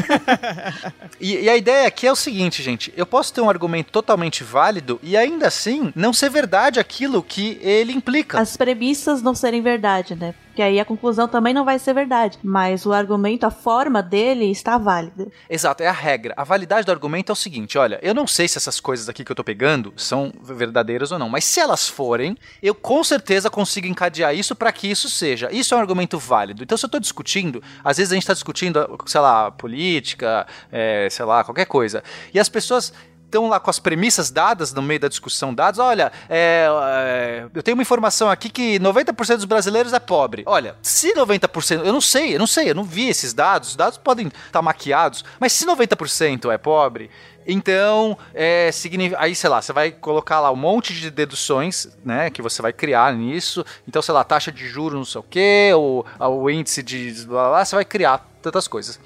E, e a ideia aqui é o seguinte, gente. Eu posso ter um argumento totalmente válido e ainda assim não ser verdade aquilo que ele implica. As premissas não serem verdade, né? Porque aí a conclusão também não vai ser verdade. Mas o argumento, a forma dele está válida. Exato, é a regra. A validade do argumento é o seguinte: olha, eu não sei se essas coisas aqui que eu tô pegando são verdadeiras ou não, mas se elas forem, eu com certeza consigo encadear isso para que isso seja. Isso é um argumento válido. Então, se eu tô discutindo, às vezes a gente tá discutindo, sei lá, política, é, sei lá, qualquer coisa, e as pessoas estão lá com as premissas dadas no meio da discussão dadas. Olha, é, é, eu tenho uma informação aqui que 90% dos brasileiros é pobre. Olha, se 90%, eu não sei, eu não sei, eu não vi esses dados, os dados podem estar maquiados, mas se 90% é pobre, então, é, aí, sei lá, você vai colocar lá um monte de deduções, né, que você vai criar nisso. Então, sei lá, taxa de juros, não sei o quê, ou o índice de blá, blá, blá, você vai criar tantas coisas.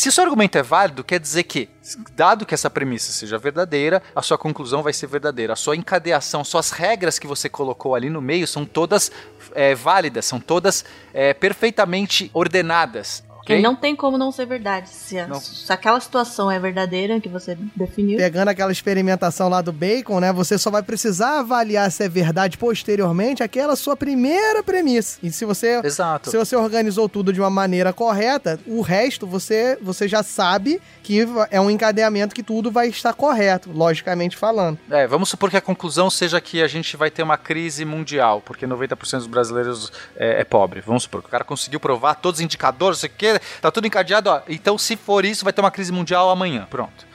Se seu argumento é válido, quer dizer que, dado que essa premissa seja verdadeira, a sua conclusão vai ser verdadeira. A sua encadeação, suas regras que você colocou ali no meio são todas é, válidas, são todas é, perfeitamente ordenadas. Ok? não tem como não ser verdade. Se, a- se aquela situação é verdadeira que você definiu. Pegando aquela experimentação lá do bacon, né? Você só vai precisar avaliar se é verdade posteriormente aquela sua primeira premissa. E se você Exato. se você organizou tudo de uma maneira correta, o resto você, você já sabe que é um encadeamento que tudo vai estar correto, logicamente falando. É, vamos supor que a conclusão seja que a gente vai ter uma crise mundial, porque 90% dos brasileiros é, é pobre. Vamos supor que o cara conseguiu provar todos os indicadores, não sei o que, tá tudo encadeado, ó. Então, se for isso, vai ter uma crise mundial amanhã. Pronto.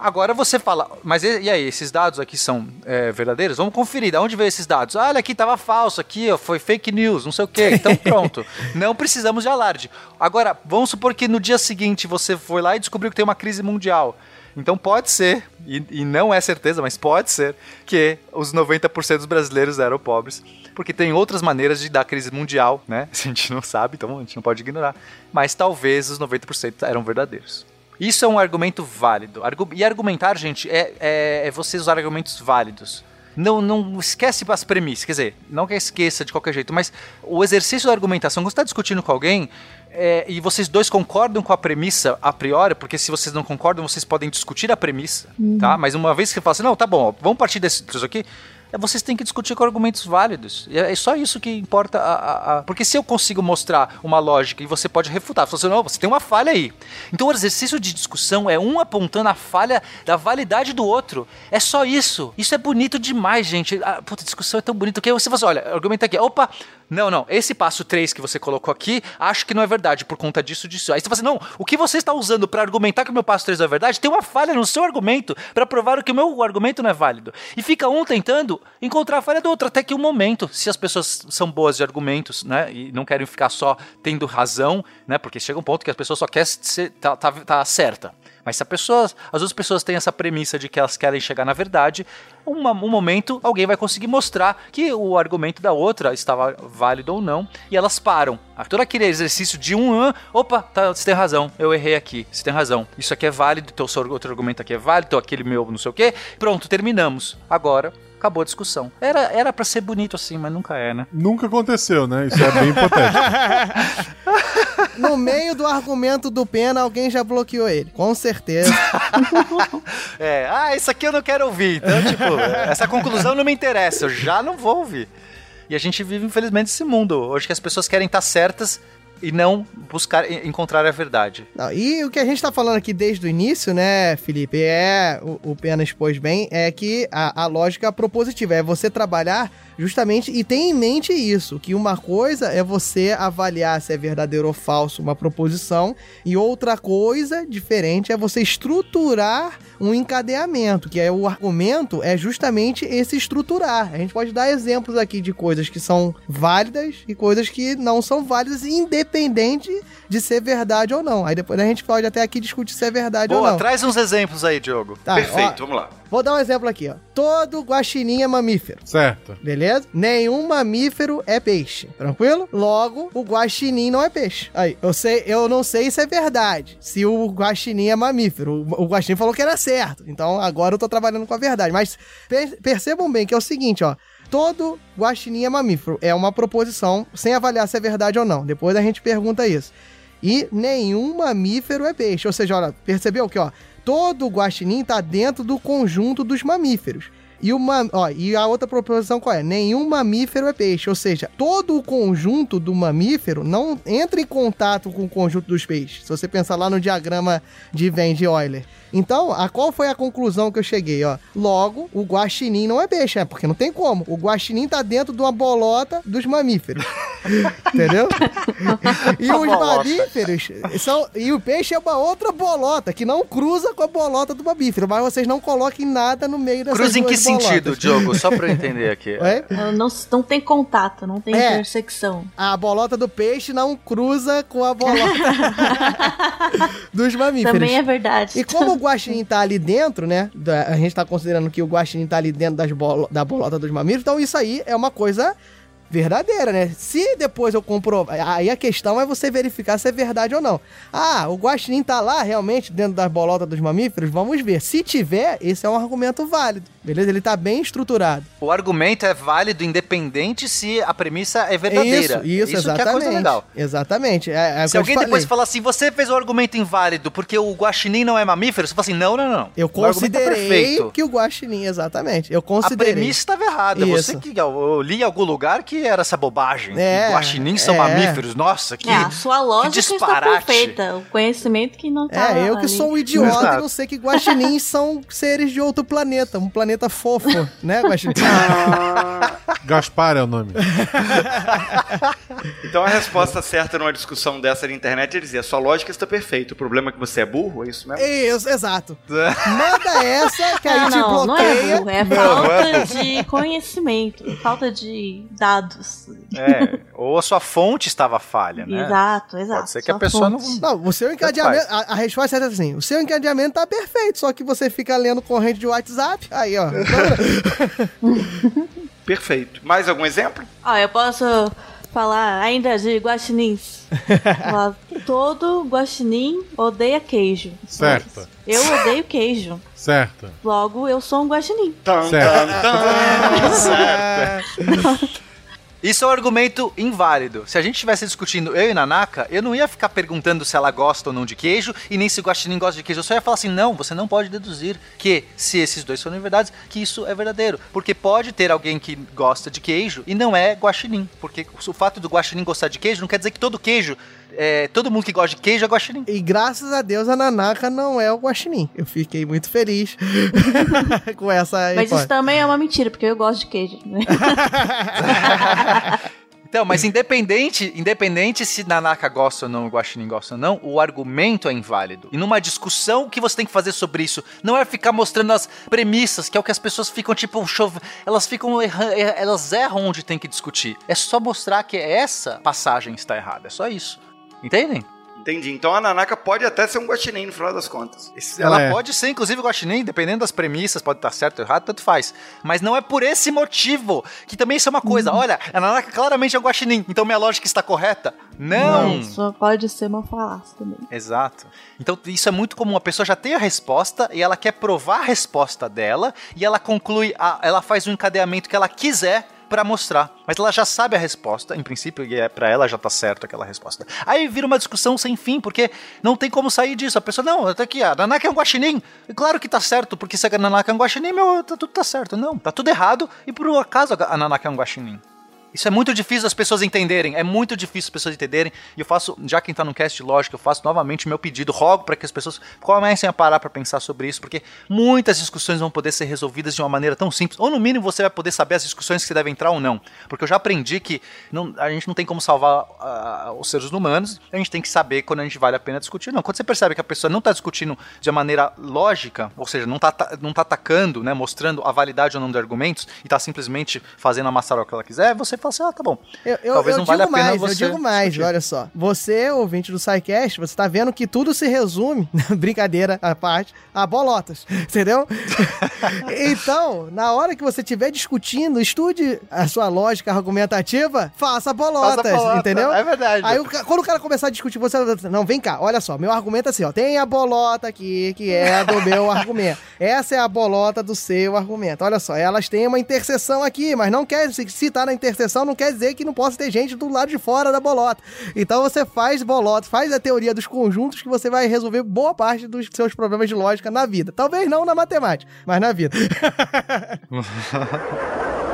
Agora você fala, mas e, e aí, esses dados aqui são é, verdadeiros? Vamos conferir, de onde veio esses dados? Ah, olha aqui, tava falso, aqui, ó, foi fake news, não sei o quê. Então pronto, não precisamos de alarde. Agora, vamos supor que no dia seguinte você foi lá e descobriu que tem uma crise mundial. Então pode ser, e, e não é certeza, mas pode ser, que os 90% dos brasileiros eram pobres. Porque tem outras maneiras de dar crise mundial, né? A gente não sabe, então a gente não pode ignorar. Mas talvez os 90% eram verdadeiros. Isso é um argumento válido. E argumentar, gente, é, é, é você usar argumentos válidos. Não, não esquece as premissas, quer dizer, não que esqueça de qualquer jeito, mas o exercício da argumentação, quando você está discutindo com alguém é, e vocês dois concordam com a premissa a priori, porque se vocês não concordam, vocês podem discutir a premissa, tá? Mas uma vez que você fala assim, não, tá bom, ó, vamos partir desse disso aqui, vocês têm que discutir com argumentos válidos. É é só isso que importa. A, a- a- Porque se eu consigo mostrar uma lógica e você pode refutar, você assim, não, você tem uma falha aí. Então o exercício de discussão é um apontando a falha da validade do outro. É só isso. Isso é bonito demais, gente. Puta, discussão é tão bonito que você fala assim, olha, argumenta aqui, opa, não, não, esse passo 3 que você colocou aqui, acho que não é verdade por conta disso, disso. Aí você fala assim, não, o que você está usando para argumentar que o meu passo 3 não é verdade, tem uma falha no seu argumento para provar que o meu argumento não é válido. E fica um tentando encontrar a falha do outro, até que um momento, se as pessoas são boas de argumentos, né, e não querem ficar só tendo razão, né, porque chega um ponto que a pessoa só quer ser, tá, tá, tá certa. Mas se a pessoa, as outras pessoas têm essa premissa de que elas querem chegar na verdade, uma- um momento alguém vai conseguir mostrar que o argumento da outra estava válido ou não, e elas param. Ah, Todo aquele exercício de um, ah, opa, tá, você tem razão, eu errei aqui, você tem razão. Isso aqui é válido, teu outro argumento aqui é válido, aquele meu não sei o quê. Pronto, terminamos. Agora acabou a discussão. Era era para ser bonito assim, mas nunca é, né? Nunca aconteceu, né? Isso é bem hipotético. No meio do argumento do Pena, alguém já bloqueou ele. Com certeza. É, ah, isso aqui eu não quero ouvir. Então, tipo, essa conclusão não me interessa, eu já não vou ouvir. E a gente vive, infelizmente, esse mundo hoje que as pessoas querem estar certas e não buscar encontrar a verdade. Não, e o que a gente tá falando aqui desde o início, né, Felipe, é, o, o Pena expôs bem, é que a, a lógica propositiva é você trabalhar justamente e tem em mente isso, que uma coisa é você avaliar se é verdadeiro ou falso uma proposição e outra coisa diferente é você estruturar um encadeamento, que é o argumento é justamente esse estruturar. A gente pode dar exemplos aqui de coisas que são válidas e coisas que não são válidas, independente de ser verdade ou não. Aí depois a gente pode até aqui discutir se é verdade ou Boa, não. traz uns exemplos aí, Diogo. Tá, Perfeito, ó, vamos lá. vou dar um exemplo aqui, ó. Todo guaxinim é mamífero. Certo. Beleza? Nenhum mamífero é peixe. Tranquilo? Logo, o guaxinim não é peixe. Aí, eu sei, eu não sei se é verdade. Se o guaxinim é mamífero. O, o guaxinim falou que era certo. Então agora eu tô trabalhando com a verdade. Mas per- percebam bem que é o seguinte, ó. Todo guaxinim é mamífero. É uma proposição sem avaliar se é verdade ou não. Depois a gente pergunta isso. E nenhum mamífero é peixe. Ou seja, olha, percebeu que, ó, todo guaxinim tá dentro do conjunto dos mamíferos. E, uma, ó, e a outra proposição qual é? Nenhum mamífero é peixe. Ou seja, todo o conjunto do mamífero não entra em contato com o conjunto dos peixes. Se você pensar lá no diagrama de Venn de Euler. Então, a qual foi a conclusão que eu cheguei, ó? Logo, o guaxinim não é peixe, é porque não tem como. O guaxinim tá dentro de uma bolota dos mamíferos. Entendeu? E os mamíferos são. E o peixe é uma outra bolota que não cruza com a bolota do mamífero, mas vocês não coloquem nada no meio dessas Cruza em que bolotas. sentido, Diogo? Só pra eu entender aqui. Oi? Não, não tem contato, não tem É. intersecção. A bolota do peixe não cruza com a bolota dos mamíferos. Também é verdade. E como o guaxinim tá ali dentro, né? A gente tá considerando que o guaxinim tá ali dentro das bolo- da bolota dos mamíferos, então isso aí é uma coisa verdadeira, né? Se depois eu comprovar, aí a questão é você verificar se é verdade ou não. Ah, o guaxinim tá lá realmente dentro das bolotas dos mamíferos? Vamos ver. Se tiver, esse é um argumento válido, beleza? Ele tá bem estruturado. O argumento é válido independente se a premissa é verdadeira. Isso, isso, isso que é a exatamente. coisa legal. Exatamente. É, é Se eu alguém depois falar assim, você fez o argumento inválido porque o guaxinim não é mamífero, você fala assim, não, não, não. Eu O tá considerei perfeito. que o guaxinim, exatamente. Eu A considerei. premissa estava errada. Isso. Você que eu li em algum lugar que era essa bobagem. É, que guaxinins são é. mamíferos. Nossa, que, É, a sua lógica está disparate. perfeita. O conhecimento que não tá É, eu que ali. sou um idiota Exato. e não sei que guaxinins são seres de outro planeta, um planeta fofo, né, guaxinim? Gaspar é o nome. Então a resposta certa numa discussão dessa na internet é dizer: sua lógica está perfeita. O problema é que você é burro, é isso mesmo? Isso, exato. Manda essa que aí Ah, te não, não é bloqueia. burro, é falta de conhecimento, falta de dados. É, ou a sua fonte estava falha, né? Exato, exato. Pode ser que a pessoa não... fonte. Não, o seu encadeamento. A, a resposta é assim: o seu encadeamento tá perfeito, só que você fica lendo corrente de WhatsApp. Aí, ó. Perfeito. Mais algum exemplo? Ó, eu posso falar ainda de guaxinins. Todo guaxinim odeia queijo. Certo. Eu odeio queijo. Certo. Logo, eu sou um guaxinim. Tan, Certo. certo. Isso é um argumento inválido. Se a gente estivesse discutindo eu e Nanaka, eu não ia ficar perguntando se ela gosta ou não de queijo e nem se o Guaxinim gosta de queijo. Eu só ia falar assim: não, você não pode deduzir que, se esses dois forem verdades, que isso é verdadeiro. Porque pode ter alguém que gosta de queijo e não é Guaxinim. Porque o fato do Guaxinim gostar de queijo não quer dizer que todo queijo, é, todo mundo que gosta de queijo é Guaxinim. E graças a Deus a Nanaka não é o guaxinim. Eu fiquei muito feliz com essa Mas isso hipótese. também é uma mentira, porque eu gosto de queijo. Né? Então, mas independente, independente se Nanaka gosta ou não, o Guaxinim gosta ou não, o argumento é inválido. E numa discussão, o que você tem que fazer sobre isso não é ficar mostrando as premissas, que é o que as pessoas ficam tipo, chove... elas ficam errando, elas erram onde tem que discutir. É só mostrar que essa passagem está errada, é só isso. Entendem? Entendi. Então a Nanaka pode até ser um guaxinim no final das contas. Ela É. pode ser, inclusive, guaxinim, dependendo das premissas, pode estar certo ou errado, tanto faz. Mas não é por esse motivo, que também isso é uma coisa. Olha, a Nanaka claramente é um guaxinim, então minha lógica está correta? Não! Só pode ser uma falácia também. Exato. Então isso é muito comum. A pessoa já tem a resposta e ela quer provar a resposta dela e ela conclui, a, ela faz o encadeamento que ela quiser pra mostrar. Mas ela já sabe a resposta, em princípio, e é para ela já tá certo aquela resposta. Aí vira uma discussão sem fim, porque não tem como sair disso. A pessoa, não, tá aqui, a Nanaka é um guaxinim. E claro que tá certo, porque se a Nanaka é um guaxinim, meu, tá, tudo tá certo. Não, tá tudo errado e por um acaso a Nanaka é um guaxinim. Isso é muito difícil as pessoas entenderem. É muito difícil as pessoas entenderem. E eu faço, já quem tá no cast de lógica, eu faço novamente meu pedido. Rogo para que as pessoas comecem a parar para pensar sobre isso, porque muitas discussões vão poder ser resolvidas de uma maneira tão simples. Ou no mínimo você vai poder saber as discussões que você deve entrar ou não. Porque eu já aprendi que não- a gente não tem como salvar ah, os seres humanos. A gente tem que saber quando a gente vale a pena discutir. Não, quando você percebe que a pessoa não tá discutindo de uma maneira lógica, ou seja, não tá, ata- não tá atacando, né, mostrando a validade ou não de argumentos, e tá simplesmente fazendo amassar o que ela quiser, você fala assim, ah, tá bom. Eu, eu, Talvez eu não valha digo a pena mais, você eu digo mais, discutir. olha só. Você, ouvinte do SciCast, você tá vendo que tudo se resume, brincadeira à parte, a bolotas, entendeu? então, na hora que você estiver discutindo, estude a sua lógica argumentativa, faça bolotas, Faça bolota, entendeu? é verdade. Aí quando o cara começar a discutir, você não, vem cá, olha só, meu argumento é assim, ó, tem a bolota aqui, que é do meu argumento. Essa é a bolota do seu argumento. Olha só, elas têm uma interseção aqui, mas não quer, tá na interseção, não quer dizer que não possa ter gente do lado de fora da bolota. Então você faz bolota, faz a teoria dos conjuntos que você vai resolver boa parte dos seus problemas de lógica na vida. Talvez não na matemática, mas na vida.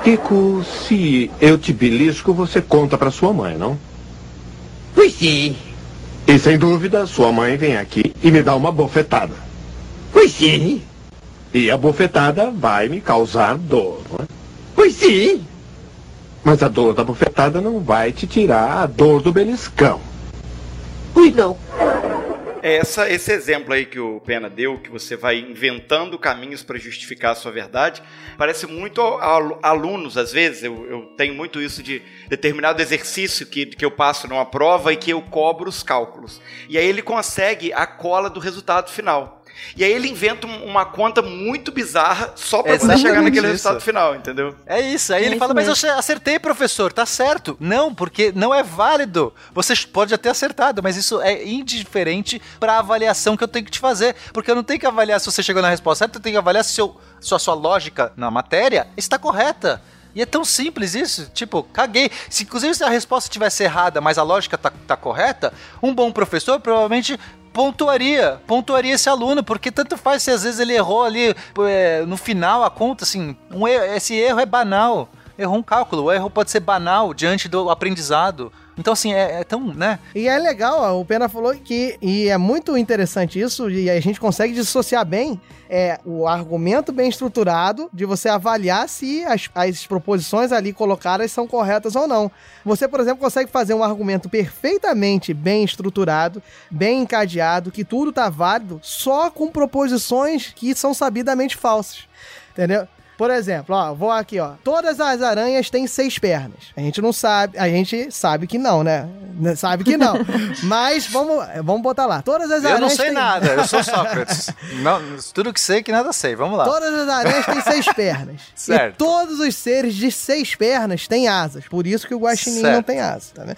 Kiko, se eu te belisco, você conta pra sua mãe, não? Pois sim. E sem dúvida, sua mãe vem aqui e me dá uma bofetada. Pois sim. E a bofetada vai me causar dor, não é? Pois sim. Mas a dor da bofetada não vai te tirar a dor do beliscão. Pois não. Essa, esse exemplo aí que o Pena deu, que você vai inventando caminhos para justificar a sua verdade, parece muito a, a alunos, às vezes. Eu, eu tenho muito isso de determinado exercício que, que eu passo numa prova e que eu cobro os cálculos. E aí ele consegue a cola do resultado final. E aí ele inventa um- uma conta muito bizarra só para poder chegar naquele isso. resultado final, entendeu? É isso. Aí É ele isso fala, mas eu mesmo. acertei, professor, tá certo. Não, porque não é válido. Você pode até acertado, mas isso é indiferente pra avaliação que eu tenho que te fazer. Porque eu não tenho que avaliar se você chegou na resposta certa, eu tenho que avaliar se, seu, se a sua lógica na matéria está correta. E é tão simples isso, tipo, caguei. Se, inclusive, se a resposta tivesse errada, mas a lógica tá, tá correta, um bom professor provavelmente pontuaria, pontuaria esse aluno, porque tanto faz se às vezes ele errou ali é, no final a conta, assim, um erro- esse erro é banal. Errou um cálculo, o erro pode ser banal diante do aprendizado. Então, assim, é, é tão, né? E é legal, ó, o Pena falou que, e é muito interessante isso, e a gente consegue dissociar bem é, o argumento bem estruturado de você avaliar se as, as proposições ali colocadas são corretas ou não. Você, por exemplo, consegue fazer um argumento perfeitamente bem estruturado, bem encadeado, que tudo tá válido, só com proposições que são sabidamente falsas. Entendeu? Por exemplo, ó, vou aqui, ó. Todas as aranhas têm seis pernas. A gente não sabe, a gente sabe que não, né? Né, Sabe que não. Mas vamos, vamos botar lá. Todas as Eu aranhas não sei têm- nada, eu sou Sócrates. não, tudo que sei que nada sei, vamos lá. Todas as aranhas têm seis pernas. Certo. E todos os seres de seis pernas têm asas. Por isso que o guaxinim Certo. não tem asas, tá vendo?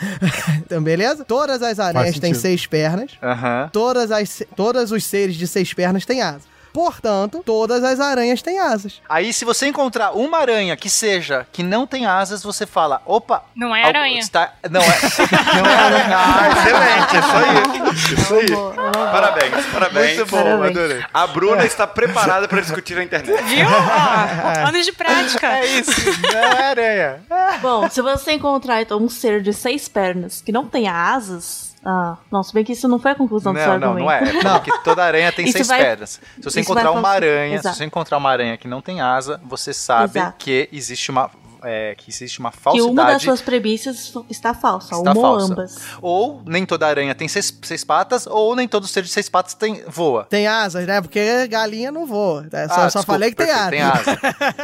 então, beleza? Todas as aranhas têm seis pernas. Aham. Todas as, todos os seres de seis pernas têm asas. Portanto, todas as aranhas têm asas. Aí, se você encontrar uma aranha que seja, que não tem asas, você fala, opa... Não é aranha. Está... Não é, não é aranha. Ah, excelente, isso aí. Isso aí. Parabéns, parabéns. Muito bom, Parabéns. adorei. A Bruna está preparada para discutir na internet. Viu? Ó, anos de prática. É isso, não é aranha. Bom, se você encontrar então um ser de seis pernas que não tenha asas. Ah, não, se bem que isso não foi a conclusão do seu Não, não, argumento. não é. É falou que toda aranha tem seis vai- pernas. Se você encontrar uma aranha, Exato. se você encontrar uma aranha que não tem asa, você sabe Exato. que existe uma é, que existe uma Que falsidade. uma das suas premissas está falsa, Está uma falsa. ou ambas. Ou nem toda aranha tem seis, seis patas, ou nem todo ser de seis patas tem voa. Tem asas, né? Porque galinha não voa. tá? Só, Ah, só desculpa, falei que tem asas. Tem asa.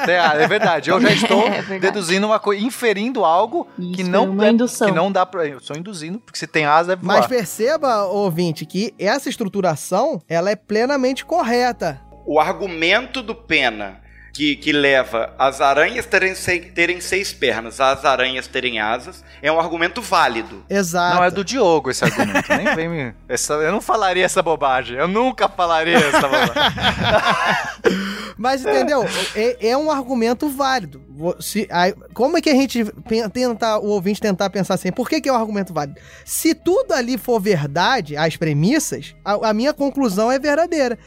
Tem asa, é verdade. Eu já estou É deduzindo uma coisa, inferindo algo que Isso, não uma indução. que não dá pra. Eu estou induzindo, porque se tem asa é voar. Mas perceba, ouvinte, que essa estruturação, ela é plenamente correta. O argumento do Pena que, que leva as aranhas terem, terem seis pernas, as aranhas terem asas, é um argumento válido. Exato. Não é do Diogo esse argumento. Nem vem me. Essa, eu não falaria essa bobagem. Eu nunca falaria essa bobagem. Mas entendeu? É, é um argumento válido. Se, aí, como é que a gente pen- tenta, o ouvinte tentar pensar assim? Por que, que é um argumento válido? Se tudo ali for verdade, as premissas, a, a minha conclusão é verdadeira.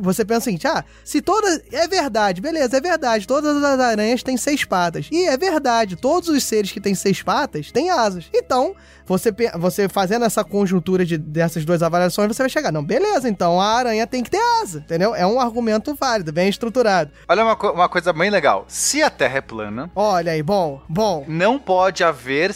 Você pensa o seguinte, ah, se todas. É verdade, beleza, é verdade. Todas as aranhas têm seis patas. E é verdade, todos os seres que têm seis patas têm asas. Então, você, você fazendo essa conjuntura de, dessas duas avaliações, você vai chegar. Não, beleza, então a aranha tem que ter asa, entendeu? É um argumento válido, bem estruturado. Olha uma, co- uma coisa bem legal. Se a Terra é plana, Olha aí, bom, bom. não pode haver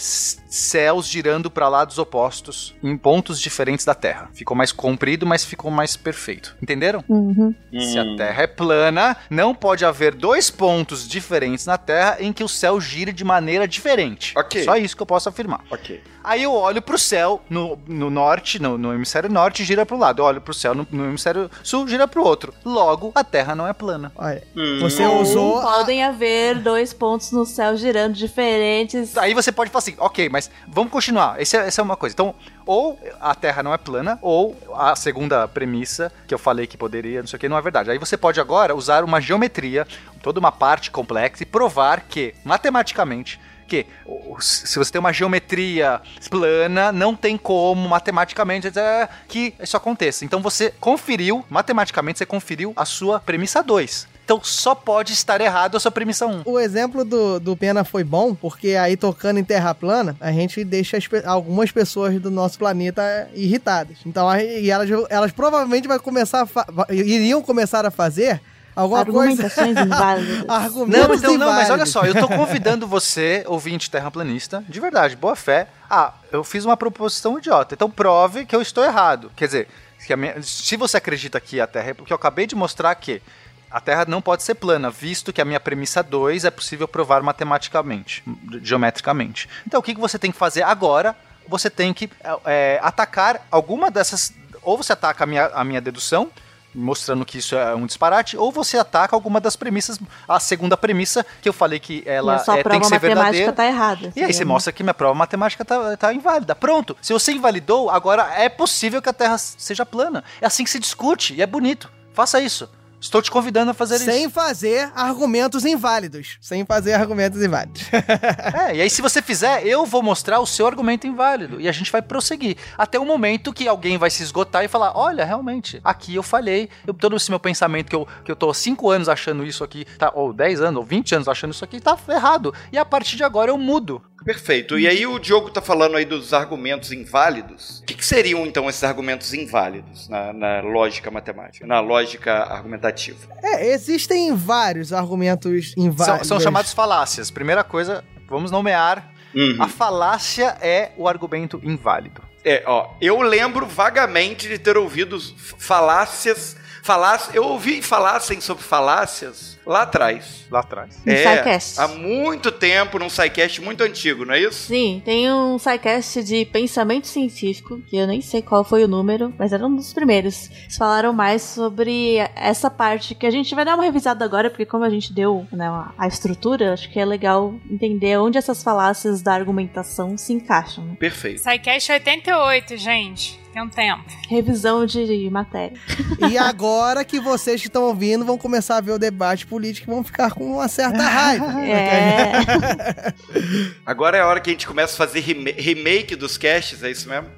céus girando para lados opostos em pontos diferentes da Terra. Ficou mais comprido, mas ficou mais perfeito. Entenderam? Uhum. Se a Terra é plana, não pode haver dois pontos diferentes na Terra em que o céu gire de maneira diferente. Ok. Só isso que eu posso afirmar. Ok. Aí eu olho pro céu no, no norte, no, no hemisfério norte, gira pro lado. Eu olho pro céu no, no hemisfério sul, gira pro outro. Logo, a Terra não é plana. Olha, Hum. você Ou usou. a- podem haver dois pontos no céu girando diferentes. Aí você pode falar assim, ok, mas vamos continuar. Esse é- essa é uma coisa. Então, ou a Terra não é plana, ou a segunda premissa que eu falei que poderia, não sei o que, não é verdade. Aí você pode agora usar uma geometria, toda uma parte complexa, e provar que, matematicamente, que se você tem uma geometria plana, não tem como matematicamente que isso aconteça. Então você conferiu, matematicamente você conferiu a sua premissa 2. Então só pode estar errado a sua premissa 1. O exemplo do, do Pena foi bom, porque aí tocando em terra plana, a gente deixa as algumas pessoas do nosso planeta irritadas. Então, aí- elas, elas provavelmente vai começar iriam começar a fazer alguma coisa. Argumentações inválidas. Argumentos Não, então, não, mas olha só, eu tô convidando você, ouvinte terraplanista, de verdade, boa fé. Ah, eu fiz uma proposição idiota, então prove que eu estou errado. Quer dizer, que a minha- se você acredita que a Terra é. Porque eu acabei de mostrar que a Terra não pode ser plana, visto que a minha premissa 2 é possível provar matematicamente, geometricamente. Então o que, que você tem que fazer agora? Você tem que é, atacar alguma dessas. Ou você ataca a minha, a minha dedução, mostrando que isso é um disparate, ou você ataca alguma das premissas, a segunda premissa que eu falei que ela é, tem que ser matemática verdadeira. tá errada. E aí você mostra que minha prova matemática tá, tá inválida. Pronto. Se você invalidou, agora é possível que a Terra seja plana. É assim que se discute e é bonito. Faça isso. Estou te convidando a fazer Sem isso. fazer argumentos inválidos. Sem fazer argumentos inválidos. É, e aí se você fizer, eu vou mostrar o seu argumento inválido e a gente vai prosseguir até o momento que alguém vai se esgotar e falar, olha, realmente, aqui eu falhei, eu, todo esse meu pensamento que eu, que eu tô há 5 anos achando isso aqui, tá, ou 10 anos, ou 20 anos achando isso aqui, tá errado. E a partir de agora eu mudo. Perfeito. E aí o Diogo tá falando aí dos argumentos inválidos. O que, que seriam então esses argumentos inválidos na, na lógica matemática, na lógica argumentativa? É, existem vários argumentos São, inválidos. são chamados falácias. Primeira coisa, vamos nomear. Uhum. A falácia é o argumento inválido. É, ó, eu lembro vagamente de ter ouvido falácias. Falácias, eu ouvi falassem sobre falácias lá atrás. Lá atrás. No é, SciCast. há muito tempo, num SciCast muito antigo, não é isso? Sim, tem um SciCast de pensamento científico, que eu nem sei qual foi o número, mas era um dos primeiros. Eles falaram mais sobre essa parte que a gente vai dar uma revisada agora, porque como a gente deu né, a- estrutura, acho que é legal entender onde essas falácias da argumentação se encaixam. né? Perfeito. Psycast 88, gente. Tem um tempo. Revisão de matéria. E agora que vocês que estão ouvindo vão começar a ver o debate político e vão ficar com uma certa raiva. É. Agora é a hora que a gente começa a fazer rema- remake dos casts, é isso mesmo?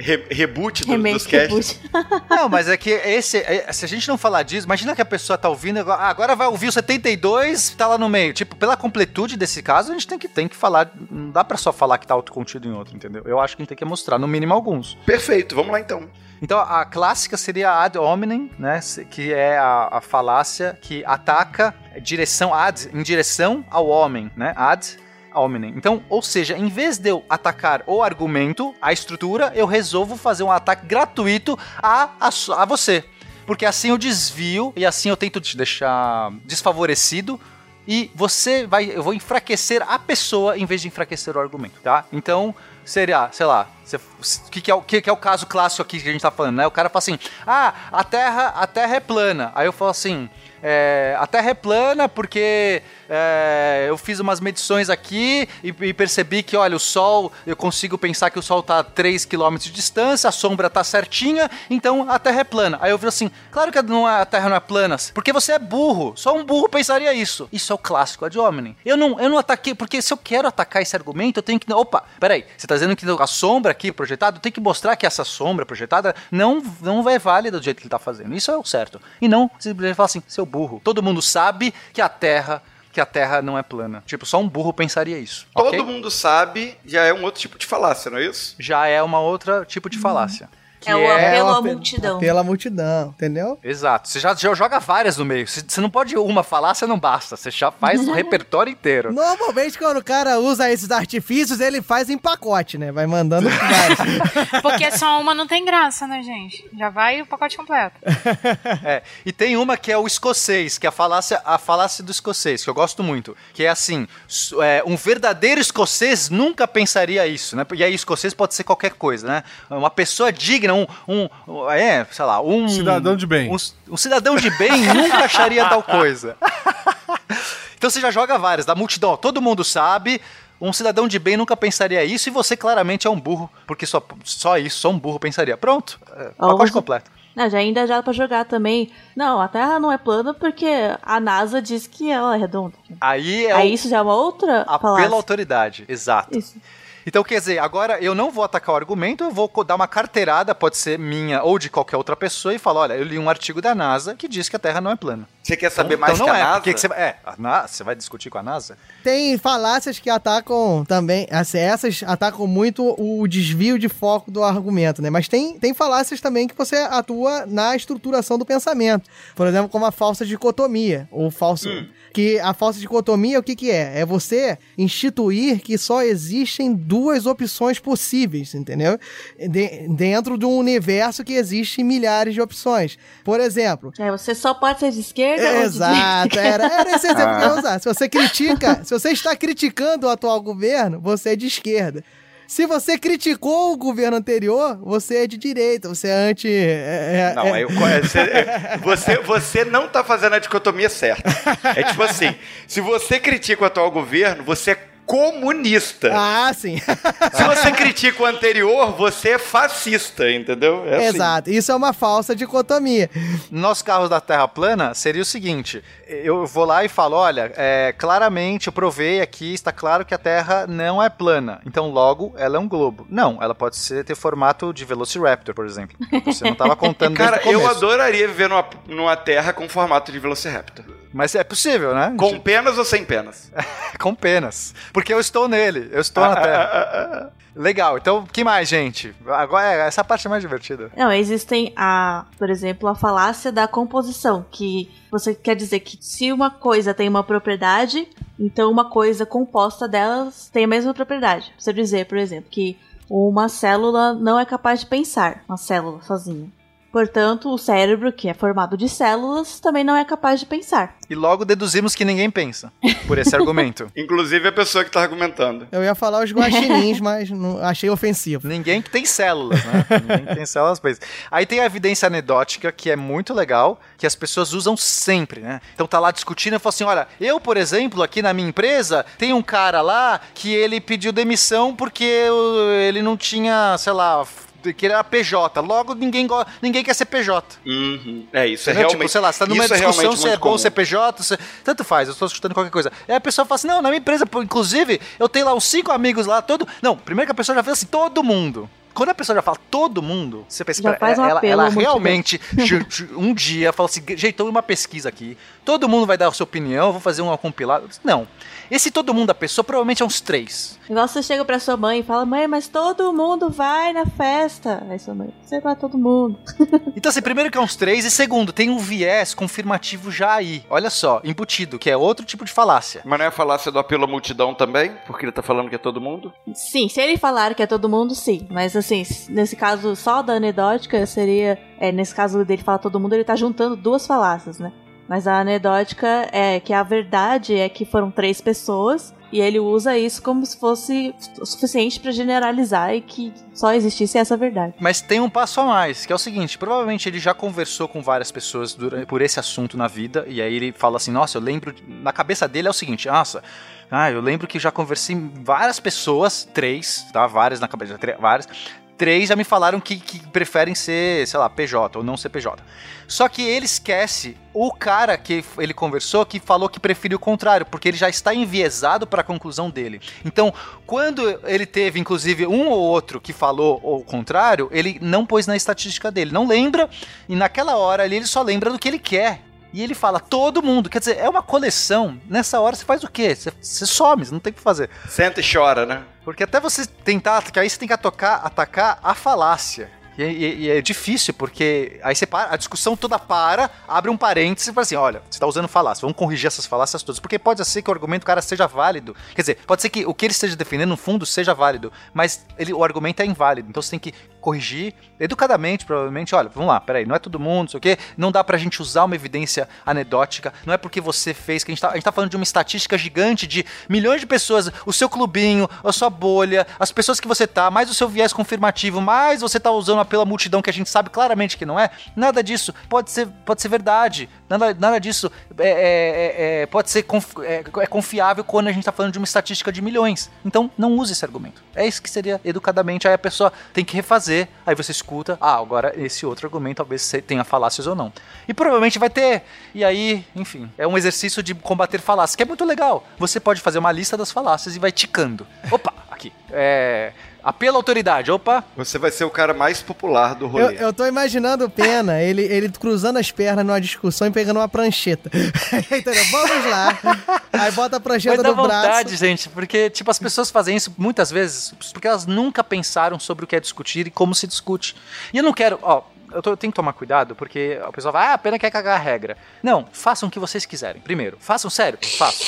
Re- reboot do- Remake, dos casts. reboot. Não, mas é que esse. é- se a gente não falar disso, imagina que a pessoa tá ouvindo, agora, ah, agora vai ouvir o 72, tá lá no meio. Tipo, pela completude desse caso, a gente tem que, tem que falar. Não dá pra só falar que tá autocontido em outro, entendeu? Eu acho que a gente tem que mostrar, no mínimo, alguns. Perfeito, vamos lá então. Então, a clássica seria ad hominem, né? Que é a, a falácia que ataca direção ad, em direção ao homem, né? Ad hominem. Então, ou seja, em vez de eu atacar o argumento, a estrutura, eu resolvo fazer um ataque gratuito a, a, a você. Porque assim eu desvio e assim eu tento te deixar desfavorecido e você vai, eu vou enfraquecer a pessoa em vez de enfraquecer o argumento, tá? Então, seria, sei lá, o que, que, é, o que, que é o caso clássico aqui que a gente tá falando, né? O cara fala assim, ah, a Terra, a terra é plana. Aí eu falo assim, é, a Terra é plana porque é, eu fiz umas medições aqui e, e percebi que, olha, o Sol, eu consigo pensar que o Sol tá a 3 km de distância, a sombra tá certinha, então a Terra é plana. Aí eu vi assim, claro que é, a Terra não é plana, porque você é burro, só um burro pensaria isso. Isso é o clássico ad hominem. Eu não, eu não ataquei, porque se eu quero atacar esse argumento, eu tenho que... Opa, peraí, você tá dizendo que a sombra aqui projetada, eu tenho que mostrar que essa sombra projetada não, não é válida do jeito que ele tá fazendo. Isso é o certo. E não simplesmente falar assim, seu burro. Todo mundo sabe que a Terra que a Terra não é plana. Tipo, só um burro pensaria isso. Todo ok? mundo sabe, já é um outro tipo de falácia, não é isso? Já é uma outra tipo de falácia. É o apelo à multidão. Pela multidão, entendeu? Exato. Você já, já joga várias no meio. Você você não pode uma falácia, não basta. Você já faz o repertório inteiro. Normalmente, quando o cara usa esses artifícios, ele faz em pacote, né? Vai mandando vários. Porque só uma não tem graça, né, gente? Já vai o pacote completo. É, e tem uma que é o escocês, que é a falácia, a falácia do escocês, que eu gosto muito. Que é assim: é, um verdadeiro escocês nunca pensaria isso, né? E aí, escocês pode ser qualquer coisa, né? Uma pessoa digna, um. um um- é, sei lá, um. Cidadão de bem. Um, um cidadão de bem nunca acharia tal coisa. Então você já joga várias, da multidão, todo mundo sabe. Um cidadão de bem nunca pensaria isso e você claramente é um burro, porque só, só isso, só um burro pensaria. Pronto, é, pacote você- completo. Não, já ainda já dá pra jogar também. Não, a Terra não é plana porque a NASA diz que ela é redonda. Aí é Aí o isso já é uma outra apelo à falácia. autoridade, exato. Isso. Então, quer dizer, agora eu não vou atacar o argumento, eu vou dar uma carteirada, pode ser minha ou de qualquer outra pessoa, e falar: olha, eu li um artigo da NASA que diz que a Terra não é plana. Você quer saber Então- mais então que a é. NASA? Que você, é, a NASA, você vai discutir com a NASA? Tem falácias que atacam também, assim, essas atacam muito o desvio de foco do argumento, né? Mas tem, tem falácias também que você atua na estruturação do pensamento. Por exemplo, como a falsa dicotomia, ou falso... Que a falsa dicotomia, o que que é? É você instituir que só existem duas opções possíveis, entendeu? De- dentro de um universo que existe milhares de opções. Por exemplo, É, você só pode ser de esquerda de Exato, era, era esse exemplo que eu ia Ah. usar. Se você critica, se você está criticando o atual governo, você é de esquerda. Se você criticou o governo anterior, você é de direita, você é anti. é- é- Não, é- eu, você, você, você não tá fazendo a dicotomia certa. É tipo assim, se você critica o atual governo, você é comunista. Ah, sim. Se você critica o anterior, você é fascista, entendeu? É assim. Exato. Isso é uma falsa dicotomia. Nos carros da Terra plana, seria o seguinte: eu vou lá e falo, olha, é, claramente eu provei aqui, está claro que a Terra não é plana. Então, logo, ela é um globo. Não, ela pode ser, ter formato de Velociraptor, por exemplo. Você não estava contando Cara, eu adoraria viver numa, numa terra com formato de Velociraptor. Mas é possível, né? Com penas ou sem penas? Com penas. Porque eu estou nele, eu estou na Terra. Legal, então, que mais, gente? Agora, é, essa parte é mais divertida. Não, existem a, por exemplo, a falácia da composição, que você quer dizer que se uma coisa tem uma propriedade, então uma coisa composta delas tem a mesma propriedade. Você dizer, por exemplo, que uma célula não é capaz de pensar, uma célula sozinha. Portanto, o cérebro, que é formado de células, também não é capaz de pensar. E logo deduzimos que ninguém pensa por esse argumento. Inclusive a pessoa que tá argumentando. Eu ia falar os guaxinins, mas não, achei ofensivo. Ninguém que tem células, né? Ninguém que tem células pensa. Aí tem a evidência anedótica, que é muito legal, que as pessoas usam sempre, né? Então tá lá discutindo e fala assim: olha, eu, por exemplo, aqui na minha empresa, tem um cara lá que ele pediu demissão porque ele não tinha, sei lá. Que ele era PJ, logo ninguém, go- ninguém quer ser PJ. Uhum. É isso, é Entendeu? realmente. Tipo, sei lá, você tá numa isso é discussão realmente se é bom comum. ser PJ, se- tanto faz, eu estou escutando qualquer coisa. Aí a pessoa fala assim: não, na minha empresa, pô, inclusive, eu tenho lá uns cinco amigos lá, todo. Não, primeiro que a pessoa já fez assim, todo mundo. Quando a pessoa já fala todo mundo, você pensa, Já "Pera, faz um ela, apelo ela à multidão." realmente um dia fala assim, jeitou uma pesquisa aqui, todo mundo vai dar a sua opinião, vou fazer uma compilada. Não. Esse todo mundo da pessoa provavelmente é uns três. Igual você chega pra sua mãe e fala, mãe, mas todo mundo vai na festa. Aí sua mãe, você vai todo mundo. Então, assim, primeiro que é uns três, e segundo, tem um viés confirmativo já aí. Olha só, embutido, que é outro tipo de falácia. Mas não é falácia do apelo à multidão também? Porque ele tá falando que é todo mundo? Sim, se ele falar que é todo mundo, sim. Mas assim, nesse caso só da anedótica seria. É, nesse caso dele falar todo mundo, ele tá juntando duas falácias, né? Mas a anedótica é que a verdade é que foram três pessoas e ele usa isso como se fosse o suficiente pra generalizar e que só existisse essa verdade. Mas tem um passo a mais, que é o seguinte: provavelmente ele já conversou com várias pessoas durante, por esse assunto na vida, e aí ele fala assim: Nossa, eu lembro. Na cabeça dele é o seguinte: Nossa, ah, eu lembro que já conversei várias pessoas, três, tá? Várias na cabeça, várias. Três já me falaram que, que preferem ser, sei lá, PJ ou não ser PJ. Só que ele esquece o cara que ele conversou que falou que prefere o contrário, porque ele já está enviesado para a conclusão dele. Então, quando ele teve, inclusive, um ou outro que falou o contrário, ele não pôs na estatística dele, não lembra, e naquela hora ali ele só lembra do que ele quer. E ele fala, todo mundo. Quer dizer, é uma coleção. Nessa hora você faz o quê? Você, você some, você não tem o que fazer. Senta e chora, né? Porque até você tentar, que aí você tem que atocar, atacar a falácia. E, e- e é difícil, porque aí você para, a discussão toda para, abre um parênteses e fala assim: olha, você tá usando falácia, vamos corrigir essas falácias todas. Porque pode ser que o argumento do cara seja válido. Quer dizer, pode ser que o que ele esteja defendendo, no fundo, seja válido, mas ele, o argumento é inválido. Então você tem que corrigir educadamente, provavelmente. Olha, vamos lá, peraí, não é todo mundo, não sei o quê. Não dá pra gente usar uma evidência anedótica. Não é porque você fez, que a gente tá, a gente tá falando de uma estatística gigante de milhões de pessoas, o seu clubinho, a sua bolha, as pessoas que você tá, mais o seu viés confirmativo, mais você tá usando pela multidão que a gente sabe claramente que não é. Nada disso pode ser, pode ser verdade. Nada, nada disso é, é- é- é- pode ser é, é confiável quando a gente tá falando de uma estatística de milhões. Então, não use esse argumento. É isso que seria educadamente. Aí a pessoa tem que refazer, aí você escuta, ah, agora esse outro argumento talvez tenha falácias ou não. E provavelmente vai ter. E aí, enfim, é um exercício de combater falácias, que é muito legal. Você pode fazer uma lista das falácias e vai ticando. Opa, aqui. É. Apelo à autoridade, opa. Você vai ser o cara mais popular do Eu, rolê. eu tô imaginando o Pena, ele, ele cruzando as pernas numa discussão e pegando uma prancheta. Entendeu? Vamos lá. Aí bota a prancheta Mas dá no braço. vontade, gente, porque, tipo, as pessoas fazem isso muitas vezes porque elas nunca pensaram sobre o que é discutir e como se discute. E eu não quero, ó, eu, tô- eu tenho que tomar cuidado, porque a pessoa vai, ah, a pena quer cagar a regra. Não, façam o que vocês quiserem. Primeiro, façam sério, façam.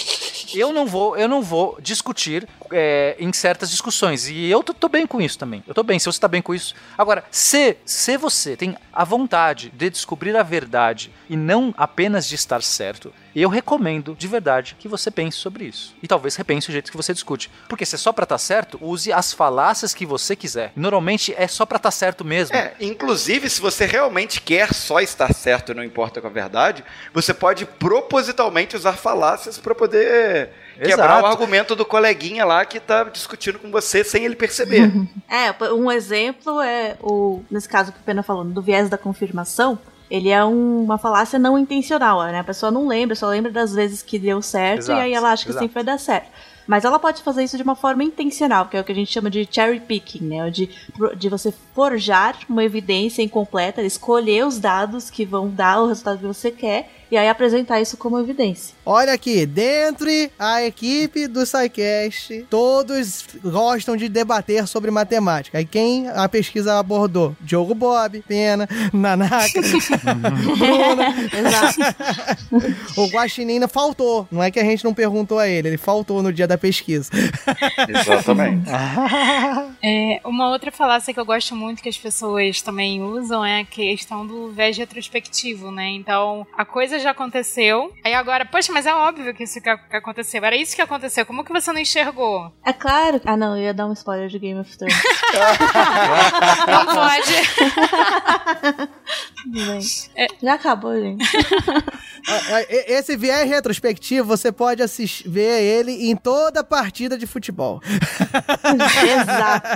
Eu não vou, eu não vou discutir é, em certas discussões. E eu tô, tô bem com isso também. Eu tô bem, se você tá bem com isso. Agora, se, se você tem a vontade de descobrir a verdade e não apenas de estar certo, eu recomendo de verdade que você pense sobre isso. E talvez repense o jeito que você discute. Porque se é só pra estar certo, use as falácias que você quiser. Normalmente é só pra estar certo mesmo. É, inclusive, se você realmente quer só estar certo e não importa com a verdade, você pode propositalmente usar falácias pra poder quebrar Exato. o argumento do coleguinha lá que tá discutindo com você sem ele perceber. É, um exemplo é o nesse caso que o Pena falou, do viés da confirmação. Ele é um- uma falácia não intencional, né? A pessoa não lembra, só lembra das vezes que deu certo Exato, e aí ela acha que exato. sempre vai dar certo. Mas ela pode fazer isso de uma forma intencional, que é o que a gente chama de cherry picking, né? De, de você forjar uma evidência incompleta, escolher os dados que vão dar o resultado que você quer e aí apresentar isso como evidência. Olha aqui, dentre a equipe do SciCast, todos gostam de debater sobre matemática. E quem a pesquisa abordou? Diogo Bob, Pena, Nanaka, Bruna. o Guaxinim faltou. Não é que a gente não perguntou a ele, ele faltou no dia da pesquisa. Exatamente. É, uma outra falácia que eu gosto muito que as pessoas também usam é a questão do viés retrospectivo, né? Então, a coisa já aconteceu, aí agora, poxa, mas é óbvio que isso que que aconteceu, era isso que aconteceu, como que você não enxergou? É claro. Ah, não, eu ia dar um spoiler de Game of Thrones. Não pode. Tudo bem. Já acabou, gente. Ah, ah, Esse viés retrospectivo, você pode assistir, ver ele em toda partida de futebol. Exato.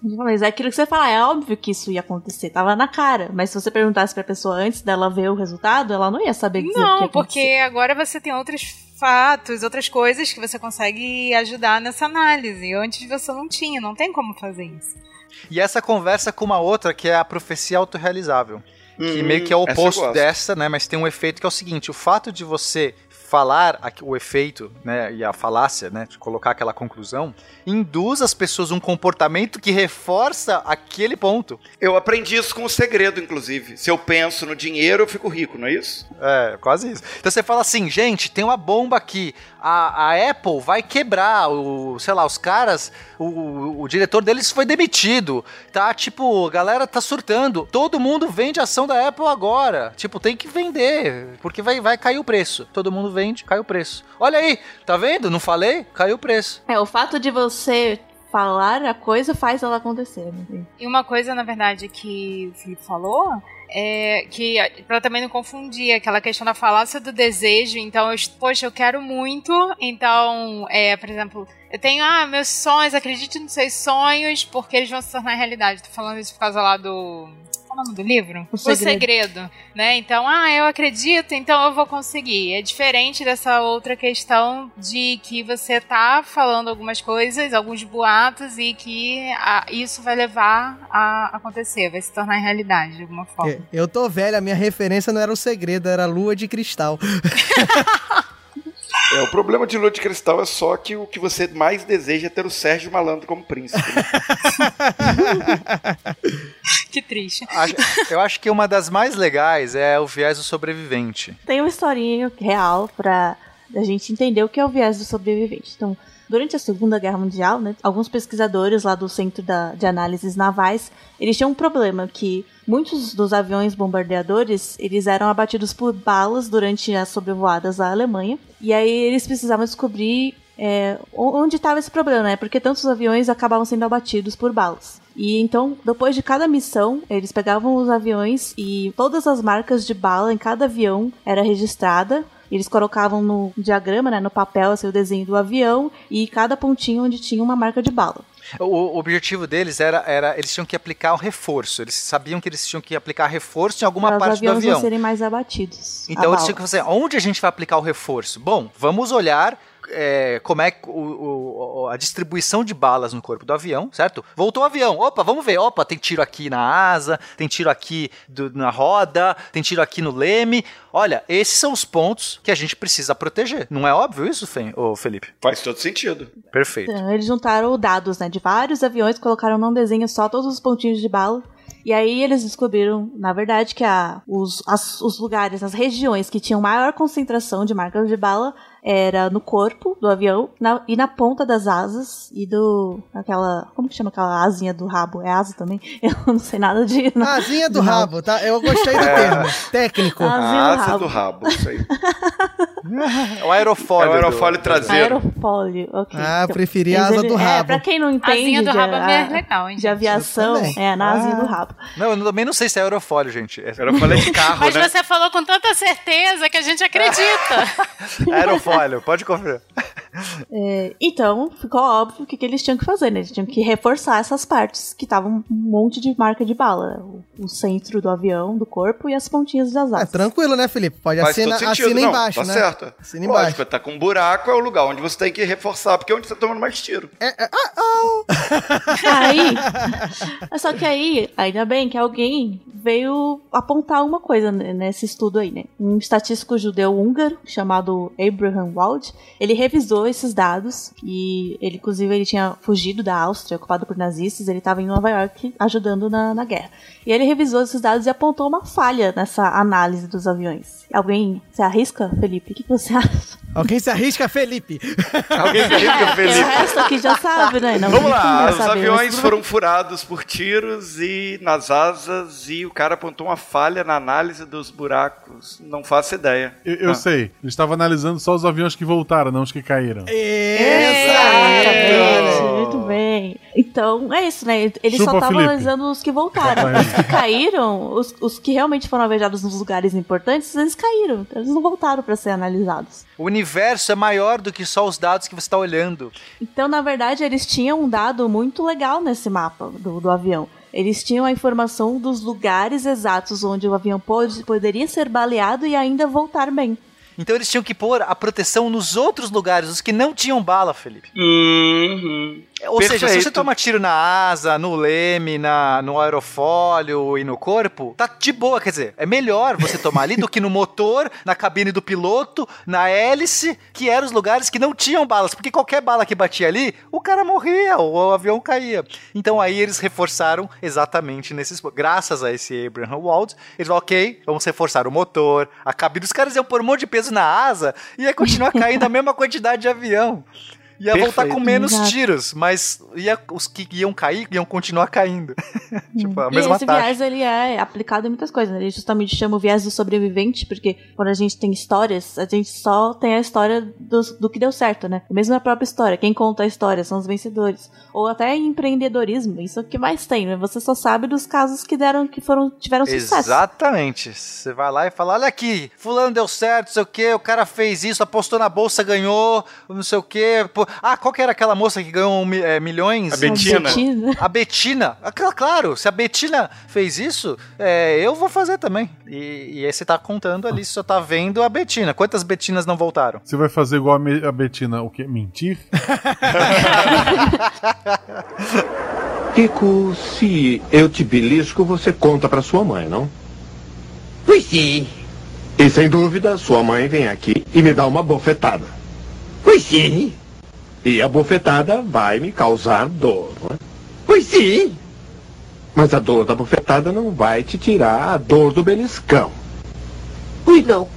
Mas é aquilo que você fala, é óbvio que isso ia acontecer, tava na cara. Mas se você perguntasse pra pessoa antes dela ver o resultado, ela não ia saber dizer o que ia Não, porque agora você tem outros fatos, outras coisas que você consegue ajudar nessa análise. Antes você não tinha, não tem como fazer isso. E essa conversa com uma outra que é a profecia autorrealizável. Que Uhum, meio que é o eu oposto dessa, né? Mas tem um efeito que é o seguinte: o fato de você falar o efeito, né, e a falácia, né, de colocar aquela conclusão, induz as pessoas um comportamento que reforça aquele ponto. Eu aprendi isso com o segredo, inclusive. Se eu penso no dinheiro, eu fico rico, não é isso? É, quase isso. Então você fala assim, gente, tem uma bomba aqui. A, a Apple vai quebrar. O, sei lá, os caras. O, o, o diretor deles foi demitido. Tá, tipo, a galera tá surtando. Todo mundo vende ação da Apple agora. Tipo, tem que vender. Porque vai, vai cair o preço. Todo mundo vende, cai o preço. Olha aí, tá vendo? Não falei? Caiu o preço. É, o fato de você falar a coisa faz ela acontecer. Né? E uma coisa, na verdade, que o Felipe falou é que, pra também não confundir, aquela questão da falácia do desejo. Então, eu, poxa, eu quero muito. Então, é, por exemplo, eu tenho, ah, meus sonhos, acredite nos seus sonhos, porque eles vão se tornar realidade. Tô falando isso por causa lá do. Qual é o nome do livro? O Segredo. né? Então, ah, eu acredito, então eu vou conseguir. É diferente dessa outra questão de que você tá falando algumas coisas, alguns boatos, e que ah, isso vai levar a acontecer, vai se tornar realidade de alguma forma. É, Eu tô velho, a minha referência não era o segredo, era a lua de cristal. É, o problema de Lua de Cristal é só que o que você mais deseja é ter o Sérgio Malandro como príncipe. né? Que triste. Acho- Eu acho que uma das mais legais é o viés do sobrevivente. Tem uma historinha real pra a gente entender o que é o viés do sobrevivente. Então, durante a Segunda Guerra Mundial, né, alguns pesquisadores lá do Centro da- de Análises Navais, eles tinham um problema que muitos dos aviões bombardeadores, eles eram abatidos por balas durante as sobrevoadas à Alemanha, e aí eles precisavam descobrir é, onde estava esse problema, né? Porque tantos aviões acabavam sendo abatidos por balas. E então, depois de cada missão, eles pegavam os aviões e todas as marcas de bala em cada avião era registrada. Eles colocavam no diagrama, né, no papel, assim, o desenho do avião e cada pontinho onde tinha uma marca de bala. O, objetivo deles era, era. Eles tinham que aplicar o reforço. Eles sabiam que eles tinham que aplicar reforço em alguma para parte do avião. não serem mais abatidos. Então eles tinham que fazer, onde a gente vai aplicar o reforço? Bom, vamos olhar é, como é que o- o- a distribuição de balas no corpo do avião, certo? Voltou o avião, opa, vamos ver, opa, tem tiro aqui na asa, tem tiro aqui do- na roda, tem tiro aqui no leme. Olha, esses são os pontos que a gente precisa proteger. Não é óbvio isso, Fen- ô Felipe? Faz todo sentido. Perfeito. Então, eles juntaram dados né, de vários aviões, colocaram num desenho só todos os pontinhos de bala. E aí eles descobriram, na verdade, que a, os, as- os lugares, as regiões que tinham maior concentração de marcas de bala era no corpo do avião na- e na ponta das asas e do. aquela. Como que chama aquela asinha do rabo? É asa também? Eu não sei nada de. Asinha do rabo, tá? Eu gostei do É. termo. Técnico. A asa rabo. do rabo, isso aí. O aerofólio. É o do- aerofólio traseiro. Aerofólio, ok. Ah, Então, preferi a asa ele- do É, rabo. pra quem não entende. Asinha do de- rabo é a- legal, hein, De aviação, é, na asinha Ah. do rabo. Não, eu também não sei se é aerofólio, gente. É Aerofólio é de carro, Mas né? você falou com tanta certeza que a gente acredita. aerofólio, pode conferir. É, então, ficou óbvio o que, que eles tinham que fazer, né? Eles tinham que reforçar essas partes que estavam um monte de marca de bala. O, o centro do avião, do corpo e as pontinhas das É asas. tranquilo, né, Felipe? Pode Faz assinar, todo sentido. assina não, embaixo, tá né? certo. Assina embaixo. Lógico, tá com um buraco é o lugar onde você tem que reforçar, porque é onde você tá tomando mais tiro. É, é, ah, oh. Aí, só que aí, ainda bem que alguém veio apontar uma coisa nesse estudo aí, né? Um estatístico judeu húngaro chamado Abraham Wald, ele revisou esses dados e ele, inclusive, ele tinha fugido da Áustria, ocupado por nazistas, ele estava em Nova York ajudando na, na guerra. E ele revisou esses dados e apontou uma falha nessa análise dos aviões. Alguém se arrisca, Felipe? O que, que você acha? Alguém se arrisca, Felipe. Alguém se arrisca, Porque o Felipe? resto aqui já sabe, né? Não, Vamos lá, os saber, aviões mas- foram furados por tiros e nas asas e o cara apontou uma falha na análise dos buracos. Não faço ideia. Eu, eu Ah. sei. Ele estava analisando só os aviões que voltaram, não os que caíram. Exatamente, muito bem. Então, é isso, né? Ele Chupa, só tava Felipe. analisando os que voltaram. Os que caíram, os, os que realmente foram alvejados nos lugares importantes, eles caíram. Eles não voltaram para ser analisados. O universo é maior do que só os dados que você está olhando. Então, na verdade, eles tinham um dado muito legal nesse mapa do, do avião. Eles tinham a informação dos lugares exatos onde o avião pode, poderia ser baleado e ainda voltar bem. Então eles tinham que pôr a proteção nos outros lugares, os que não tinham bala, Felipe. Uhum. Ou seja, se você Perfeito. toma tiro na asa, no leme, na, no aerofólio e no corpo, tá de boa, quer dizer, é melhor você tomar ali do que no motor, na cabine do piloto, na hélice, que eram os lugares que não tinham balas, porque qualquer bala que batia ali, o cara morria, ou o avião caía. Então aí eles reforçaram exatamente nesses, graças a esse Abraham Wald, eles falaram, ok, vamos reforçar o motor, a cabine, os caras iam pôr um monte de peso na asa, e ia continuar caindo a mesma quantidade de avião. Ia voltar com Perfeito. menos Exato. tiros, mas ia, os que iam cair iam continuar caindo. tipo, a e mesma esse taxa. viés ele é aplicado em muitas coisas. né? Ele justamente chama o viés do sobrevivente, porque quando a gente tem histórias, a gente só tem a história do, do que deu certo, né? Mesmo a própria história. Quem conta a história são os vencedores. Ou até em empreendedorismo, isso é o que mais tem, né? Você só sabe dos casos que deram, que foram, tiveram sucesso. Exatamente. Você vai lá e fala: olha aqui, fulano deu certo, não sei o que, o cara fez isso, apostou na bolsa, ganhou, não sei o que. Ah, qual que era aquela moça que ganhou é, milhões? A Betina. A Betina. Ah, cl- Claro, se a Betina fez isso, é, eu vou fazer também. E, e aí você tá contando ali, você só tá vendo a Betina. Quantas Betinas não voltaram? Você vai fazer igual a, Me- a Betina, o quê? Mentir? Kiko, se eu te belisco, você conta pra sua mãe, não? Pois sim. E sem dúvida, sua mãe vem aqui e me dá uma bofetada. Pois sim. E a bofetada vai me causar dor, não é? Pois sim. Mas a dor da bofetada não vai te tirar a dor do beliscão. Pois não.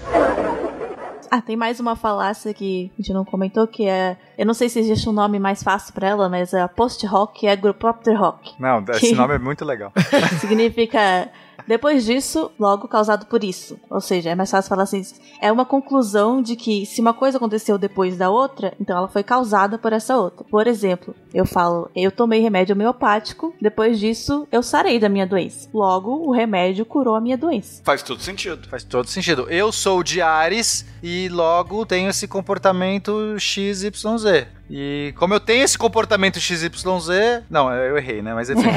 Ah, tem mais uma falácia que a gente não comentou, que é. Eu não sei se existe um nome mais fácil pra ela, mas é a post-rock e agropropter rock. Não, esse Que- nome é muito legal. Significa. Depois disso, logo causado por isso. Ou seja, é mais fácil falar assim. É uma conclusão de que se uma coisa aconteceu depois da outra, então ela foi causada por essa outra. Por exemplo, eu falo, eu tomei remédio homeopático, depois disso eu sarei da minha doença. Logo, o remédio curou a minha doença. Faz todo sentido. Faz todo sentido. Eu sou de Ares e logo tenho esse comportamento XYZ. E como eu tenho esse comportamento XYZ. Não, eu errei, né? Mas enfim.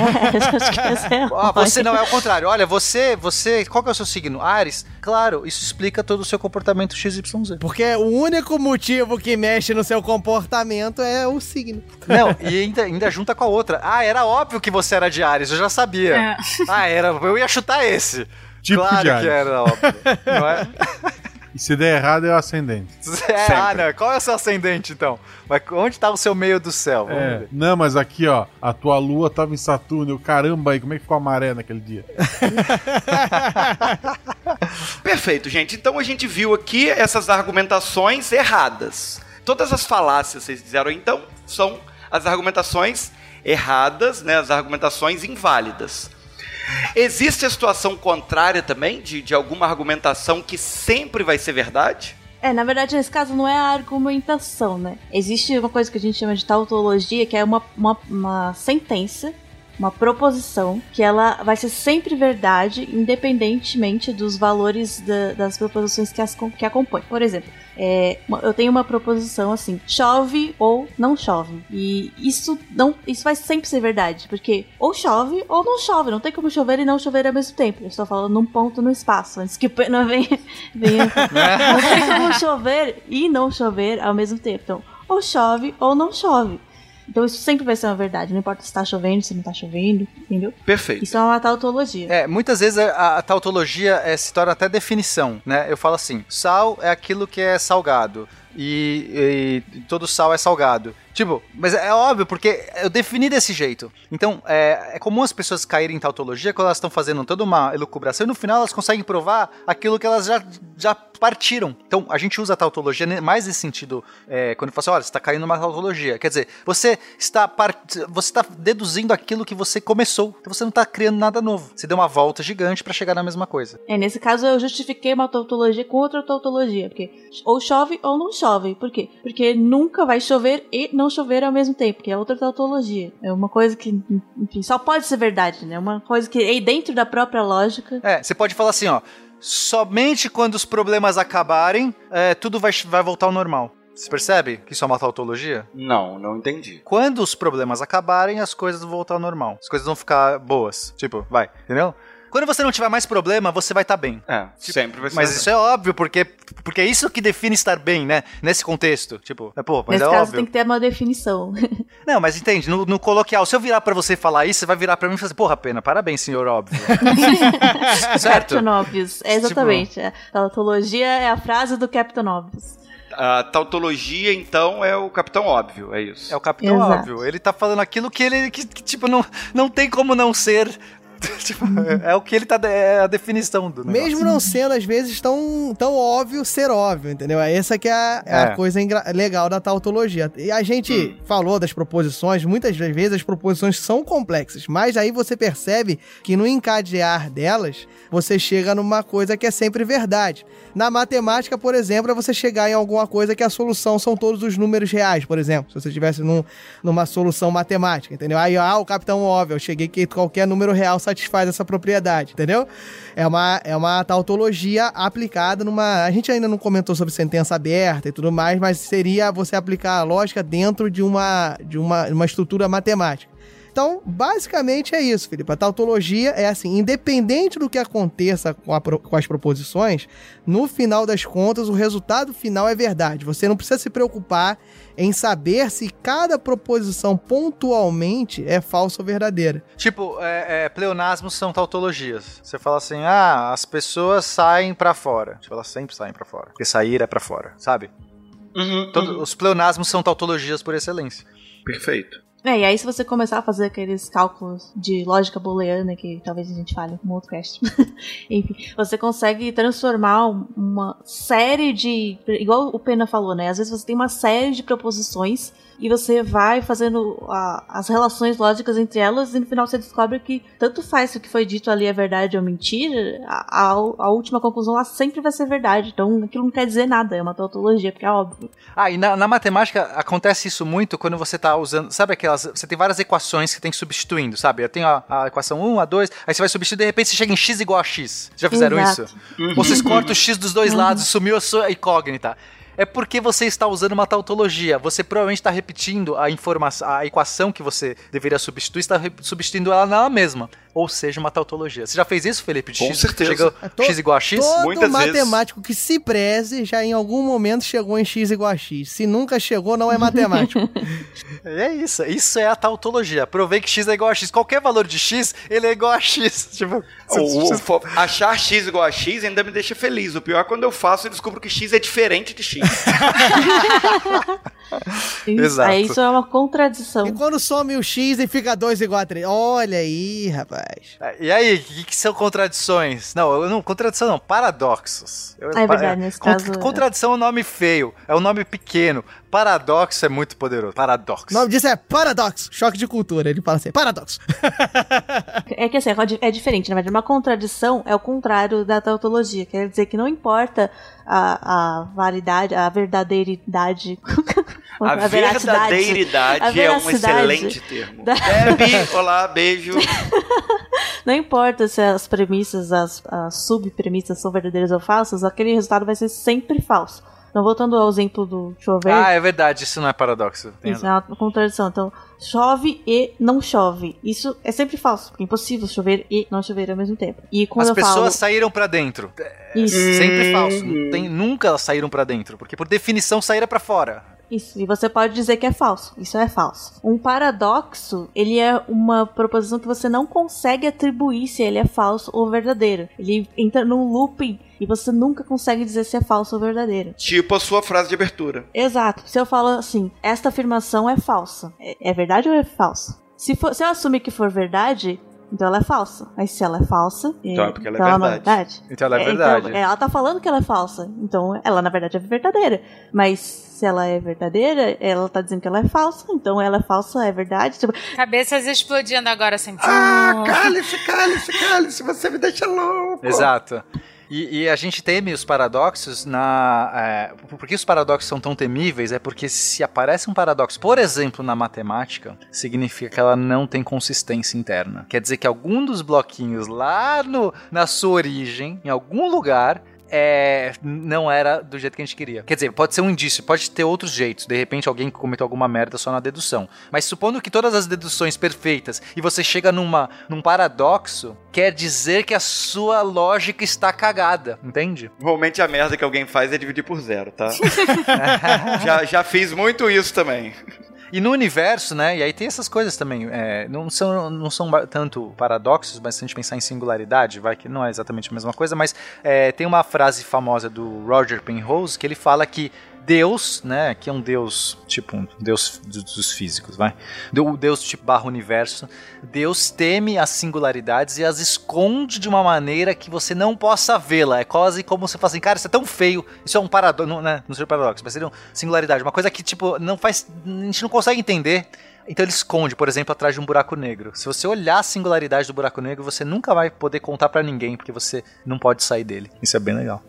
É a Ah, você não, é o contrário. Olha, você, você. Qual que é o seu signo? Ares? Claro, isso explica todo o seu comportamento XYZ. Porque o único motivo que mexe no seu comportamento é o signo. Não, e ainda, ainda junta com a outra. Ah, era óbvio que você era de Ares, eu já sabia. É. Ah, era. Eu ia chutar esse. Tipo claro de Ares. que era óbvio. Não é? E se der errado é o ascendente. É, ah, não. Qual é o seu ascendente, então? Mas onde tá o seu meio do céu? Vamos É. ver. Não, mas aqui, ó, a tua lua tava em Saturno. Eu, caramba, aí, como é que ficou a maré naquele dia? Perfeito, gente. Então a gente viu aqui essas argumentações erradas. Todas as falácias que vocês fizeram então são as argumentações erradas, né? As argumentações inválidas. Existe a situação contrária também, de, de alguma argumentação que sempre vai ser verdade? É, na verdade, nesse caso não é a argumentação, né? Existe uma coisa que a gente chama de tautologia, que é uma, uma, uma sentença, uma proposição, que ela vai ser sempre verdade, independentemente dos valores da- das proposições que, as, que acompanham. Por exemplo, é, eu tenho uma proposição assim: chove ou não chove. E isso não, isso vai sempre ser verdade, porque ou chove ou não chove. Não tem como chover e não chover ao mesmo tempo. Eu estou falando num ponto no espaço, antes que não venha, venha não tem como chover e não chover ao mesmo tempo. Então, ou chove ou não chove. Então isso sempre vai ser uma verdade. Não importa se tá chovendo, se não tá chovendo, entendeu? Perfeito. Isso é uma tautologia. É, muitas vezes a, a tautologia é, se torna até definição, né? Eu falo assim, sal é aquilo que é salgado e, e todo sal é salgado. Tipo, mas é óbvio, porque eu defini desse jeito. Então, é, é comum as pessoas caírem em tautologia quando elas estão fazendo toda uma elucubração e no final elas conseguem provar aquilo que elas já, já partiram. Então, a gente usa a tautologia mais nesse sentido, é, quando fala assim, olha, você está caindo numa tautologia. Quer dizer, você está, part... você está deduzindo aquilo que você começou. Então, você não está criando nada novo. Você deu uma volta gigante para chegar na mesma coisa. É, nesse caso eu justifiquei uma tautologia com outra tautologia, porque ou chove ou não chove. Por quê? Porque nunca vai chover e não chover ao mesmo tempo, que é outra tautologia. É uma coisa que, enfim, só pode ser verdade, né? Uma coisa que é dentro da própria lógica. É, você pode falar assim, ó, somente quando os problemas acabarem, é, tudo vai, vai voltar ao normal. Você percebe que isso é uma tautologia? Não, não entendi. Quando os problemas acabarem, as coisas vão voltar ao normal. As coisas vão ficar boas. Tipo, vai, entendeu? Quando você não tiver mais problema, você vai estar bem. É, sempre vai ser. Mas isso é óbvio, porque, porque é isso que define estar bem, né? Nesse contexto. Tipo, é, pô, mas Nesse é caso óbvio. tem que ter uma definição. Não, mas entende, no, no coloquial, se eu virar pra você falar isso, você vai virar pra mim e falar assim, porra, pena, parabéns, senhor óbvio. certo? Captain Obvious. É, exatamente. A tautologia é a frase do Captain Obvious. A tautologia, então, é o capitão óbvio, é isso. É o capitão Exato. óbvio. Ele tá falando aquilo que ele, que, que, tipo, não, não tem como não ser. Tipo, é, é o que ele tá. É a definição do negócio. Mesmo não sendo, às vezes, tão, tão óbvio ser óbvio, entendeu? Essa que é a, é a É. coisa legal da tautologia. E a gente falou das proposições, muitas vezes as proposições são complexas, mas aí você percebe que no encadear delas, você chega numa coisa que é sempre verdade. Na matemática, por exemplo, é você chegar em alguma coisa que a solução são todos os números reais, por exemplo. Se você estivesse num, numa solução matemática, entendeu? Aí, ah, o capitão óbvio, eu cheguei que qualquer número real satisfaz essa propriedade, entendeu? É uma, é uma tautologia aplicada numa. A gente ainda não comentou sobre sentença aberta e tudo mais, mas seria você aplicar a lógica dentro de uma, de uma, uma estrutura matemática. Então, basicamente é isso, Felipe. A tautologia é assim, independente do que aconteça com, a com as proposições, no final das contas, o resultado final é verdade. Você não precisa se preocupar em saber se cada proposição pontualmente é falsa ou verdadeira. Tipo, é, é, pleonasmos são tautologias. Você fala assim, ah, as pessoas saem pra fora. Tipo, elas sempre saem pra fora. Porque sair é pra fora, sabe? Uhum, Todos- uhum. Os pleonasmos são tautologias por excelência. Perfeito. É, e aí se você começar a fazer aqueles cálculos de lógica booleana, que talvez a gente fale no outro cast, enfim, você consegue transformar um- uma série de. Igual o Pena falou, né? Às vezes você tem uma série de proposições e você vai fazendo a- as relações lógicas entre elas e no final você descobre que tanto faz se o que foi dito ali é verdade ou mentira, a, a- a última conclusão lá sempre vai ser verdade. Então aquilo não quer dizer nada, é uma tautologia, porque é óbvio. Ah, e na, na matemática acontece isso muito quando você tá usando. Sabe aquelas. Você tem várias equações que tem substituindo, sabe? Eu tenho a, a equação 1, a 2, aí você vai substituir de repente você chega em x igual a x. Já fizeram Exato. isso? Ou vocês cortam o x dos dois lados e sumiu a sua incógnita. É porque você está usando uma tautologia. Você provavelmente está repetindo a informação, a equação que você deveria substituir, está substituindo ela nela mesma. Ou seja, uma tautologia. Você já fez isso, Felipe? De Com x, certeza. Chega É to- x igual a x? Todo Muitas vezes. matemático que se preze já em algum momento chegou em x igual a x. Se nunca chegou, não é matemático. É isso, isso é a tautologia. Provei que x é igual a x. Qualquer valor de x, ele é igual a x. Tipo, fo- achar x igual a x ainda me deixa feliz. O pior é quando eu faço e descubro que x é diferente de x. Isso, Exato. Aí isso é uma contradição. e quando some o x e fica 2 igual a 3. Olha aí, rapaz. E aí, o que, que são contradições? Não, eu não, contradição não, paradoxos. Eu- Ah, é verdade, nesse con- caso, é. Contradição é um nome feio, é um nome pequeno. Paradoxo é muito poderoso. Paradoxo. O nome disso é paradoxo. Choque de cultura. Ele fala assim, paradoxo. É que assim, é diferente, na verdade. Uma contradição é o contrário da tautologia. Quer dizer que não importa a, a validade, a verdadeiridade. A veracidade, verdadeiridade a é um excelente termo. da- Debbie, olá, beijo. Não importa se as premissas, as, as subpremissas são verdadeiras ou falsas, aquele resultado vai ser sempre falso. Então, voltando ao exemplo do chover, Ah, é verdade, isso não é paradoxo. Isso é uma contradição. Então, chove e não chove. Isso é sempre falso. porque É impossível chover e não chover ao mesmo tempo. E quando As eu pessoas falo. saíram pra dentro. É Isso. sempre falso. Não tem, nunca elas saíram pra dentro, porque por definição saíram pra fora. Isso, e você pode dizer que é falso. Isso é falso. Um paradoxo, ele é uma proposição que você não consegue atribuir se ele é falso ou verdadeiro. Ele entra num looping e você nunca consegue dizer se é falso ou verdadeiro. Tipo a sua frase de abertura. Exato. Se eu falo assim, esta afirmação é falsa, é, é verdade ou é falsa? Se, for, se eu assumir que for verdade, então ela é falsa. Mas se ela é falsa, Então é porque ela é então não verdade. Então ela é É, verdade. Então, ela tá falando que ela é falsa. Então ela, na verdade, é verdadeira. Mas se ela é verdadeira, ela tá dizendo que ela é falsa. Então ela é falsa, é verdade. Tipo, Cabeças explodindo agora assim. Ah, cálice, cálice, cálice, você me deixa louco. Exato. E, e a gente teme os paradoxos na. É, por que os paradoxos são tão temíveis? É porque se aparece um paradoxo, por exemplo, na matemática, significa que ela não tem consistência interna. Quer dizer que algum dos bloquinhos lá no, na sua origem, em algum lugar, é, não era do jeito que a gente queria. Quer dizer, pode ser um indício, pode ter outros jeitos. De repente alguém cometeu alguma merda só na dedução. Mas supondo que todas as deduções perfeitas e você chega numa, num paradoxo, quer dizer que a sua lógica está cagada, entende? Normalmente a merda que alguém faz é dividir por zero, tá? já, já fiz muito isso também. E no universo, né? E aí tem essas coisas também. é, não são, não são tanto paradoxos, mas se a gente pensar em singularidade, vai que não é exatamente a mesma coisa, mas é, tem uma frase famosa do Roger Penrose que ele fala que Deus, né, que é um Deus, tipo um Deus do- dos físicos, vai? O Deus tipo barra universo. Deus teme as singularidades e as esconde de uma maneira que você não possa vê-la. É quase como você fala assim, cara, isso é tão feio. Isso é um paradoxo, não, né, não seria paradoxo, mas seria uma singularidade, uma coisa que tipo não faz, a gente não consegue entender. Então ele esconde, por exemplo, atrás de um buraco negro. Se você olhar a singularidade do buraco negro, você nunca vai poder contar pra ninguém, porque você não pode sair dele. Isso é bem legal.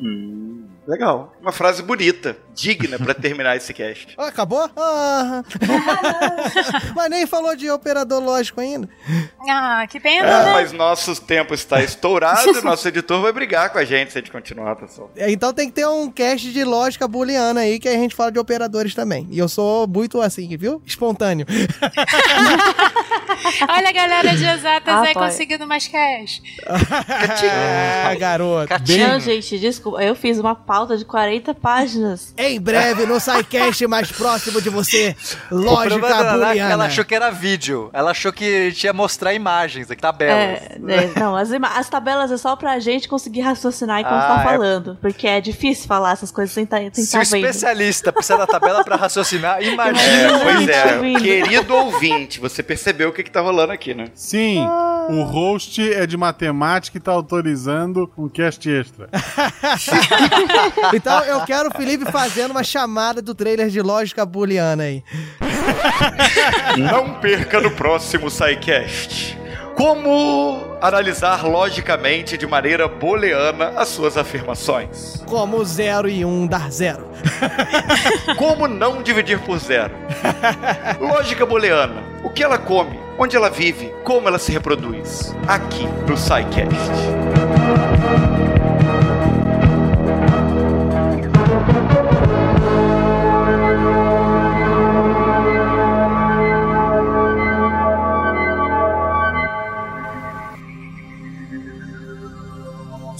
Legal. Uma frase bonita, digna pra terminar esse cast. Ah, acabou? Ah. Mas nem falou de operador lógico ainda. Ah, que pena, Ah, né? mas nosso tempo está estourado, nosso editor vai brigar com a gente se a gente continuar, pessoal. Então tem que ter um cast de lógica booleana aí, que a gente fala de operadores também. E eu sou muito assim, viu? Espontâneo. Olha a galera de exatas Ah, aí pai. conseguindo mais cash. Ah, garoto. Não, gente, desculpa. Eu fiz uma pauta de 40 páginas. Em breve, no SciCast mais próximo de você, lógica é que booleana. ela achou que era vídeo. Ela achou que a gente ia mostrar imagens aqui, tabelas. É, né, não, as, as tabelas é só pra gente conseguir raciocinar enquanto Ah, tá é. falando. Porque é difícil falar essas coisas sem tá, sem Se tá o vendo. especialista precisa da tabela pra raciocinar, imagina. É, pois é, querido ouvinte, você percebeu o que, que tá rolando aqui, né? Sim, o host é de matemática e tá autorizando um cast extra. Então eu quero o Felipe fazendo uma chamada do trailer de lógica booleana aí. Não perca no próximo SciCast. Como analisar logicamente de maneira booleana as suas afirmações? Como zero e um dar zero. Como não dividir por zero? Lógica booleana. O que ela come? Onde ela vive? Como ela se reproduz? Aqui no SciCast.